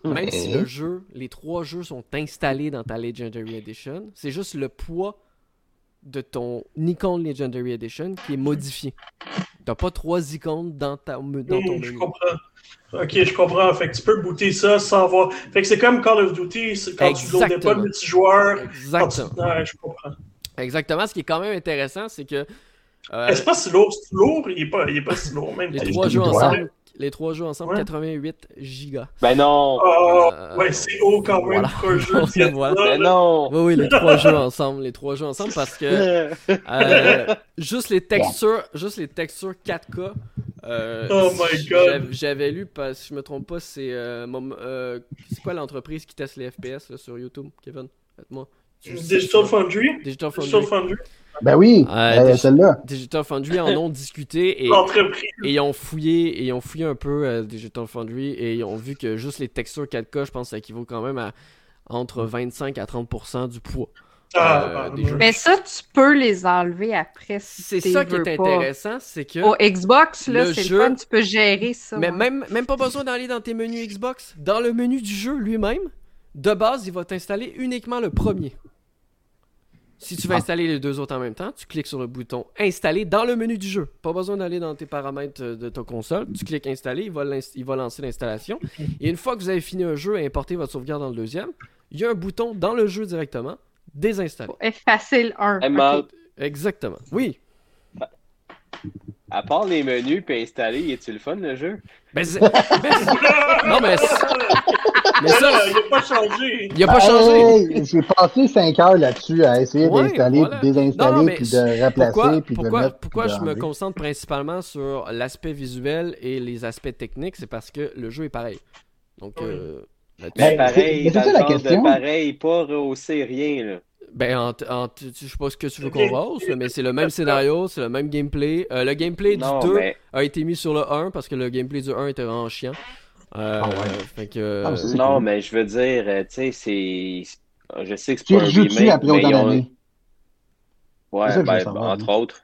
même Ouais. si le jeu, les trois jeux sont installés dans ta Legendary Edition, c'est juste le poids de ton icône Legendary Edition qui est modifié. T'as pas trois icônes dans, ta, dans ton je menu. comprends. Ok, je comprends. Fait que tu peux booter ça sans voir. Fait que c'est comme Call of Duty, quand tu loadais pas Exactement. le multijoueur. Quand tu... Exactement. Ouais, je comprends. Exactement. Ce qui est quand même intéressant, c'est que euh, C'est pas si lourd. C'est lourd, il est pas, il est pas si lourd même. les trois je jeux ensemble, les trois jeux ensemble, Ouais. 88 gigas. Ben non. Ah, Euh, ouais, c'est haut quand même voilà. pour un jeu. Voilà. Ben non. Oui, oui, les trois jeux ensemble, les trois jeux ensemble parce que euh, juste les textures, juste les textures 4K. euh, Oh my God. j'avais- lu, parce que je me trompe pas, c'est euh, euh, c'est quoi l'entreprise qui teste les FPS là, sur YouTube, Kevin? Faites-moi. Digital. Foundry. Digital Foundry? Digital Foundry. Ben oui, euh, des- celle-là. Digital Foundry en ont discuté et, ils ont fouillé et ils ont fouillé un peu euh, Digital Foundry et ils ont vu que juste les textures 4K, je pense, ça équivaut quand même à entre 25 à 30% du poids. Ah, euh. Mais ça, tu peux les enlever après si C'est ça qui est pas. intéressant, c'est que Au Xbox, là, Le c'est jeu- le fun, tu peux gérer ça. Mais ouais. même, même pas besoin d'aller dans tes menus Xbox. Dans le menu du jeu lui-même, de base, il va t'installer uniquement le premier. Si tu veux Ah. installer les deux autres en même temps, tu cliques sur le bouton Installer dans le menu du jeu. Pas besoin d'aller dans tes paramètres euh, de ta console. Tu cliques Installer, il va, l'ins- il va lancer l'installation. Et une fois que vous avez fini un jeu et importé votre sauvegarde dans le deuxième, il y a un bouton dans le jeu directement Désinstaller. Faut effacer le 1. I'm Ok. out. Exactement. Oui. À part les menus puis installer, est-il le fun le jeu? Ben, c'est- ben, c'est- non, mais, c'est- mais Mais ça, il n'a pas changé. il a pas changé. Hey, J'ai passé 5 heures là-dessus à essayer Ouais, d'installer, voilà. puis désinstaller, Non, non, mais puis de replacer, Pourquoi, puis pourquoi, de mettre. pourquoi puis je me concentre principalement sur l'aspect visuel et les aspects techniques, c'est parce que le jeu est pareil. Donc, Oui. euh, là-dessus- Ben, pareil, dans la question. pas rehausser rien, là. ben, en, en- je sais pas ce que tu veux qu'on rehausse, mais c'est le même scénario, c'est le même gameplay. Euh, le gameplay du Non, 2 mais a été mis sur le 1 parce que le gameplay du 1 était vraiment chiant. Euh, Ah ouais. fait que, Ah, mais non, cool. mais je veux dire, euh, tu sais, c'est. Je sais que c'est Tu pas un remake, après mais autant ont- Ouais, ben, savoir, entre oui. autres.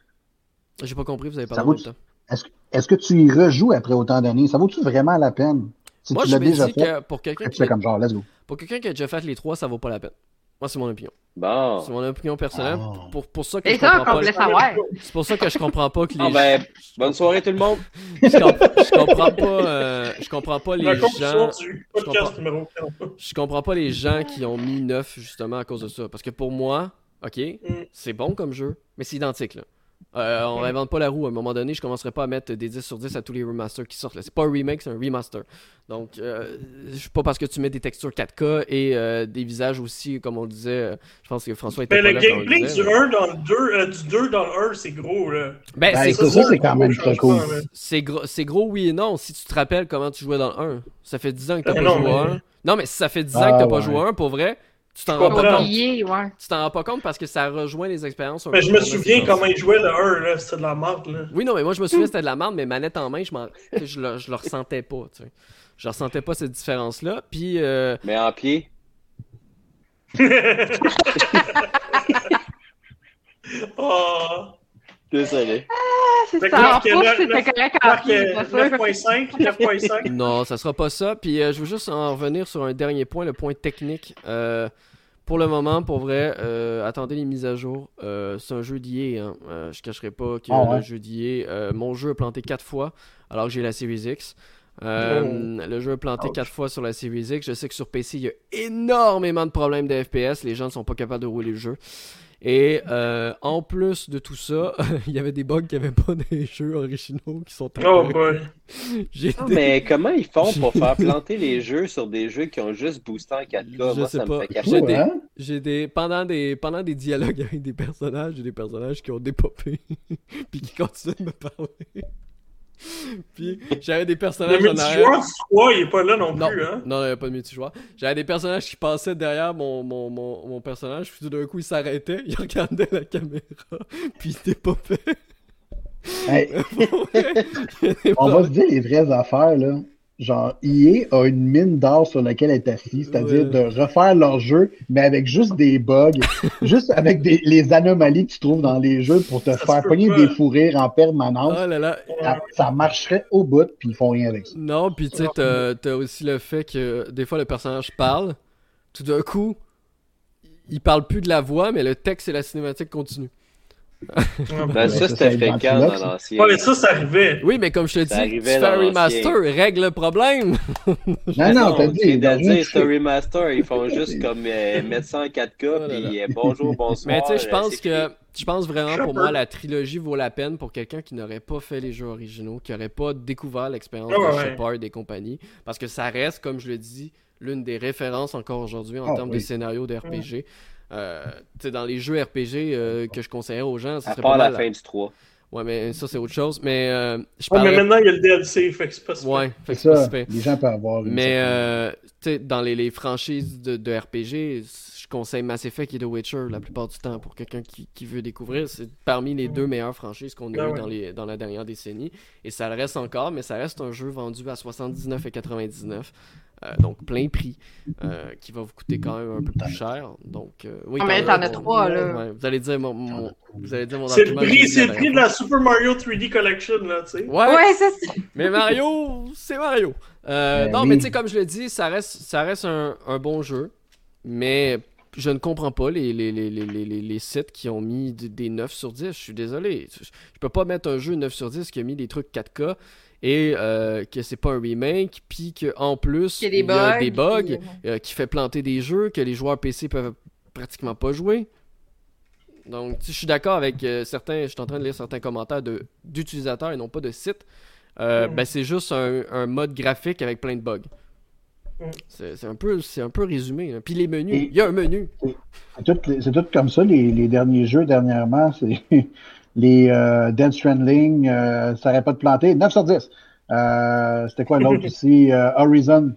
j'ai pas compris, vous avez vaut- en même temps. Est-ce est-ce que tu y rejoues après autant d'années? Ça vaut-tu vraiment la peine? Si Moi, tu je me déjà dis fait, que pour quelqu'un qui, comme genre, let's go. pour quelqu'un qui a déjà fait les trois, ça vaut pas la peine. Moi, c'est mon opinion. Bon. C'est mon opinion personnelle. Ah. Pour, pour ça que Et je ça, comprends pas. C'est pour ça que je comprends pas que les Ah ben, bonne soirée tout le monde. je, comp- je comprends pas euh, je comprends pas les gens je comprends. numéro 40. je comprends pas les gens qui ont mis 9 justement à cause de ça parce que pour moi OK, c'est bon comme jeu mais c'est identique là. Euh, on réinvente pas la roue. À un moment donné, je commencerai pas à mettre des 10 sur 10 à tous les remasters qui sortent. là. C'est pas un remake, c'est un remaster. Donc, euh, je sais pas parce que tu mets des textures 4K et euh, des visages aussi, comme on le disait. euh, je pense que François était Mais pas le gameplay disait, du mais- 1 dans le 2, euh, du 2 dans le 1, c'est gros, là. Ben, Ben, c'est ça, ça, c'est quand même gros très cool. C'est gros, c'est gros, oui et non. Si tu te rappelles comment tu jouais dans le 1, ça fait 10 ans que t'as Ben pas non, joué mais- à 1. Non, mais si ça fait 10 ans Ah, que t'as pas ouais. joué à 1, pour vrai, tu t'en rends pas compte. Oublié, ouais. Tu t'en rends pas compte parce que ça rejoint les expériences. un Mais peu je me souviens comment temps-ci. il jouait le 1, là. C'était de la merde, là. Oui, non, mais moi je me souviens c'était de la merde, mais manette en main, je, je, le, je le ressentais pas. Tu sais. Je ressentais pas cette différence-là. Puis, euh, Mais en pied. Oh. Désolé. Ah, c'est ça. En c'était correct en Marc, pied, euh, pas sûr. 9.5, 9.5. non, ça sera pas ça. Puis, euh, je veux juste en revenir sur un dernier point, le point technique. Euh, pour le moment, pour vrai, euh, attendez les mises à jour. Euh, c'est un jeu d'IA. Hein. Euh, je cacherai pas que Ah ouais. le jeu d'IA, euh, mon jeu a planté 4 fois alors que j'ai la Series X. Euh, Le jeu a planté Ouch. 4 fois sur la Series X. Je sais que sur PC, il y a énormément de problèmes de FPS. Les gens ne sont pas capables de rouler le jeu. Et euh, en plus de tout ça, il y avait des bugs qui n'avaient pas des jeux originaux qui sont Oh boy. J'ai Non, des- mais comment ils font pour faire planter les jeux sur des jeux qui ont juste boosté en 4K? Je Moi, sais ça pas. me fait J'ai cacher. des- hein? J'ai des pendant des pendant des dialogues avec des personnages, j'ai des personnages qui ont dépopé puis qui continuent de me parler. Puis j'avais des Le personnages en arrière. multijoueur du 3, il est pas là non, Non, plus, hein? non, il n'y avait pas de multijoueur. J'avais des personnages qui passaient derrière mon, mon, mon, mon personnage, puis tout d'un coup, il s'arrêtait, il regardait la caméra, puis il était pas fait. Hey, a on va se dire les vraies affaires, là. Genre, EA a une mine d'or sur laquelle elle est assise, c'est-à-dire Ouais. de refaire leur jeu, mais avec juste des bugs, juste avec des, les anomalies que tu trouves dans les jeux pour te Ça faire pogner des fous rires en permanence. Oh là là. Ça, ça marcherait au bout, puis ils font rien avec ça. Non, puis tu sais, t'as t'as aussi le fait que des fois le personnage parle, tout d'un coup, il parle plus de la voix, mais le texte et la cinématique continuent. Ben, Ouais, ça, c'était c'est fréquent dans l'ancien. Ouais, ça, ça arrivait. Oui, mais comme je te dis, tu fais un remaster, règle le problème. Non, non, t'as dit, c'est un remaster. Ils font juste comme euh, mettre ça en 4K, Oh là puis euh, bonjour, bonsoir. Mais tu sais, je pense que je pense vraiment pour moi la trilogie vaut la peine pour quelqu'un qui n'aurait pas fait les jeux originaux, qui n'aurait pas découvert l'expérience Ah de ouais. Shepard et compagnie, parce que ça reste, comme je le dis, l'une des références encore aujourd'hui en Ah termes oui. de scénario de RPG. Euh, dans les jeux RPG euh, que je conseillerais aux gens, À serait part pas la mal. fin du 3. Ouais, mais ça c'est autre chose. Mais euh, je Ouais, mais parlerais- maintenant, il y a le DLC, fait que c'est pas super. Ouais, fait que c'est pas ça, super. les gens peuvent avoir une Mais euh, tu sais, dans les, les franchises de, de RPG, je conseille Mass Effect et The Witcher la plupart du temps pour quelqu'un qui, qui veut découvrir. C'est parmi les deux meilleures franchises qu'on a Ah eues ouais. dans, les, dans la dernière décennie. Et ça le reste encore, mais ça reste un jeu vendu à 79,99$. Euh, donc plein prix, euh, qui va vous coûter quand même un peu plus cher. Donc, euh, oui, Ah, mais t'en as- trois, là. Ouais, vous allez dire mon, mon- vous allez dire mon C'est le prix, c'est le prix de la Super Mario 3D Collection, là, tu sais. fois. Ouais, ça. Mais Mario, c'est Mario. Euh, Ben non, oui. mais tu sais, comme je le dis, ça reste, ça reste un, un bon jeu. Mais je ne comprends pas les, sites qui ont mis des 9 sur 10. Je suis désolé. Je peux pas mettre un jeu 9 sur 10 qui a mis des trucs 4K et euh, que c'est pas un remake, puis qu'en plus, Qu'il y a des il y a des bugs puis- euh, qui fait planter des jeux que les joueurs PC peuvent pratiquement pas jouer. Donc, je suis d'accord avec euh, certains, je suis en train de lire certains commentaires d'utilisateurs et non pas de sites. Mm. ben, c'est juste un, un mode graphique avec plein de bugs. Mm. C'est c'est un, peu- c'est un peu résumé. là. Puis les menus, Et- il y a un menu. C'est tout, c'est tout comme ça, les, les derniers jeux dernièrement. C'est les euh, Dead Stranding, euh, ça n'aurait pas de planter. 9 sur 10. Euh, C'était quoi l'autre ici? Euh, Horizon.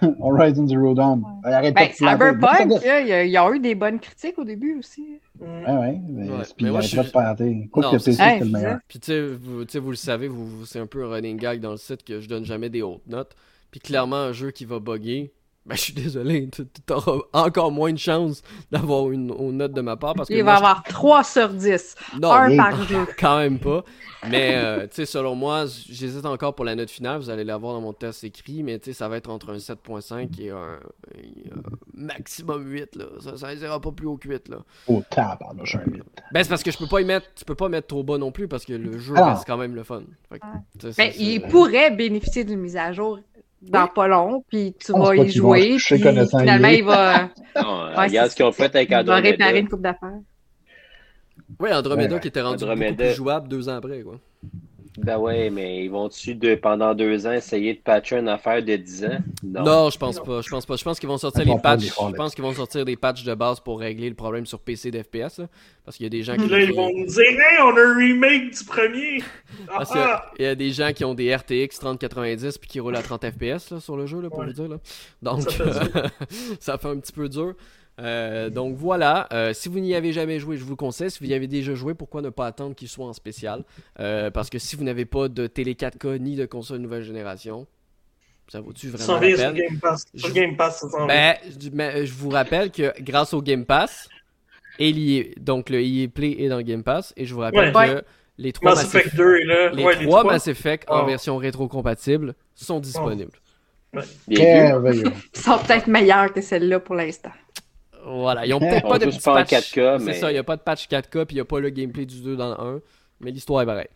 Horizon Zero Dawn. Il arrête pas Ben, de planter. 9 sur Cyberpunk, 10. là, il y a- il y a eu des bonnes critiques au début aussi. Mm. Ouais, ouais. Mais, Ouais. puis Mais moi, je pas suis- de planter. Quoi Non, que c'est le meilleur. Puis tu sais, vous, vous le savez, vous- c'est un peu un running gag dans le site que je donne jamais des hautes notes. Puis clairement, un jeu qui va bugger, ben je suis désolé, tu auras encore moins de chances d'avoir une, une note de ma part parce que Il moi, va je- avoir 3 sur 10. Non, un par jeu. quand même pas. Mais, euh, tu sais, selon moi, j'hésite encore pour la note finale. Vous allez la voir dans mon test écrit, mais tu sais, ça va être entre un 7.5 et un, un maximum 8, là. Ça, ça ira pas plus haut que 8, là. Au tabarnouche, un huit. Ben, c'est parce que je peux pas y mettre, tu peux pas mettre trop bas non plus parce que le jeu Ah. reste quand même le fun. Que, Ben, c'est- il pourrait bénéficier d'une mise à jour dans Oui. pas long, puis tu vas y jouer, puis connaissant finalement, il va, Non, Ouais, regarde c'est ce qu'ils ont fait avec il va réparer Andromeda. une coupe d'affaires. Ouais, Andromeda Ouais. qui était rendu Andromeda. beaucoup plus jouable deux ans après, quoi. Ben ouais, mais ils vont-tu de, pendant deux ans essayer de patcher une affaire de 10 ans? Non, je pense pas. Je pense pas. Je pense qu'ils vont sortir les patchs. Je pense qu'ils vont sortir des patchs de base pour régler le problème sur PC d'FPS. Parce qu'il y a des gens qui. Là, ils vont nous dire, hey, on a un remake du premier. Ah, Parce qu'il y ah. il y, a des gens qui ont des RTX 3090 puis qui roulent à 30 FPS là, sur le jeu, là, pour Ouais. vous dire. Là. Donc, Ça fait ça fait un petit peu dur. Euh, donc voilà, Euh, si vous n'y avez jamais joué, je vous le conseille. Si vous y avez déjà joué, pourquoi ne pas attendre qu'il soit en spécial? Euh, Parce que si vous n'avez pas de télé 4K ni de console nouvelle génération, ça vaut-tu vraiment la vient sur peine? Game Pass. Sur Je- Game Pass, ça s'en vient. Ben, je, mais je vous rappelle que grâce au Game Pass, donc le EA Play est dans le Game Pass, et je vous rappelle Ouais. que les trois Mass Mass, Effect 2 est là. les ouais, trois les Mass Effect en Oh. version rétro-compatible sont disponibles. Bien Merveilleux. Ils sont peut-être meilleurs que celle-là pour l'instant. Voilà, ils ont peut-être pas de petit pas patch. 4K, C'est mais- ça, il n'y a pas de patch 4K, puis il n'y a pas le gameplay du 2 dans le 1, mais l'histoire est pareille.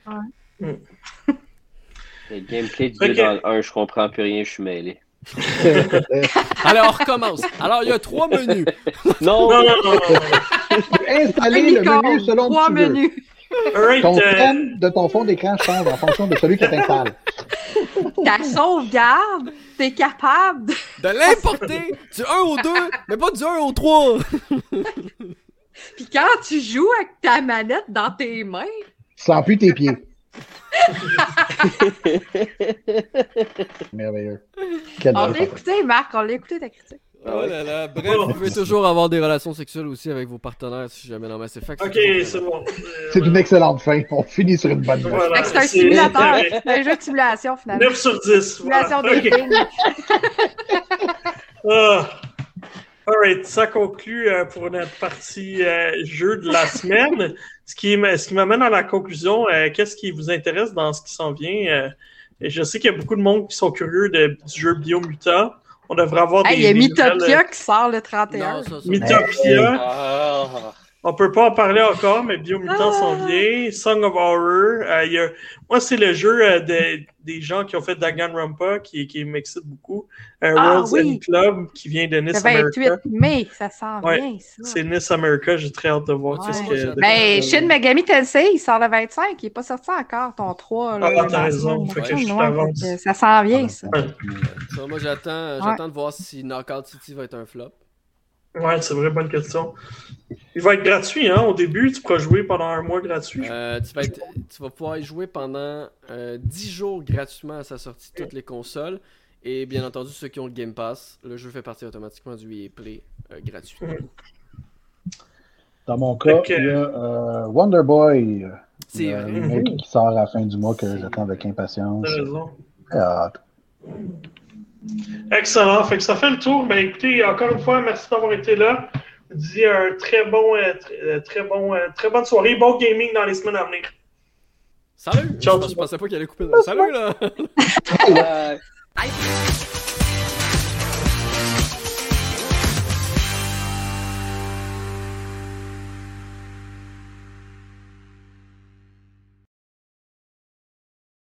Le gameplay du Ok. 2 dans le 1, je comprends plus rien, je suis mêlé. Alors, on recommence. Alors, il y a trois menus. Non! Non, non, non. Installer le menu selon trois menus. Alright, Ton euh, thème de ton fond d'écran change en fonction de celui qui t'installe. Ta sauvegarde, t'es capable de... De l'importer du 1 au 2, mais pas du 1 au 3. Puis quand tu joues avec ta manette dans tes mains, Sans plus tes pieds. Merveilleux. On l'a écouté, Marc, on l'a écouté ta critique. Oh là là. Bref, vous pouvez toujours avoir des relations sexuelles aussi avec vos partenaires si jamais dans Mass Effect. Ok, c'est bon. C'est une excellente fin. On finit sur une bonne note. Voilà. C'est un simulateur, un jeu de simulation finalement. 9 sur 10. Simulation Voilà. des. Ah. Alright, ça conclut euh, pour notre partie euh, jeu de la semaine. Ce qui, m'amène à la conclusion, euh, qu'est-ce qui vous intéresse dans ce qui s'en vient? Euh, je sais qu'il y a beaucoup de monde qui sont curieux de- du jeu Biomutant. On devrait avoir Hey, des. il y a des nouvelles, Mythopia qui sort le 31. Non, ça, ça. Mythopia. Ah. On peut pas en parler encore, mais Biomutant Ah. s'en vient. Song of Horror. euh, il y a... Moi, c'est le jeu euh, de- des gens qui ont fait Danganronpa qui, qui m'excite beaucoup. Euh, Ah, World's oui. End Club qui vient de Le Nice 28 America. mai, ça s'en Ouais, vient, ça. C'est Nice America, j'ai très hâte de voir Ouais. qu'est-ce que. Ben, Shin Megami Tensei, il sort le 25, il n'est pas sorti encore, ton 3. Là, Ah, le t'as raison, le faut que je t'avance. fait Ça s'en vient, ça. Ça, moi, j'attends, j'attends de voir si Knockout City va être un flop. Ouais, c'est une vraie bonne question. Il va être gratuit, hein, au début, tu pourras jouer pendant un mois gratuit. Euh, tu, vas être- tu vas pouvoir y jouer pendant euh, 10 jours gratuitement à sa sortie de toutes les consoles. Et bien entendu, ceux qui ont le Game Pass, le jeu fait partie automatiquement du EA Play euh, gratuit. Dans mon cas, que- il y a euh, Wonder Boy. vrai. qui sort à la fin du mois que j'attends avec impatience. Raison. Excellent. Fait que ça fait le tour. Ben écoutez, encore une fois, merci d'avoir été là. Dis un très bon, euh, très, euh, très bon, euh, très bonne soirée. Bon gaming dans les semaines à venir. Salut! Ciao, je, pensais pas qu'il allait couper. le- Salut là!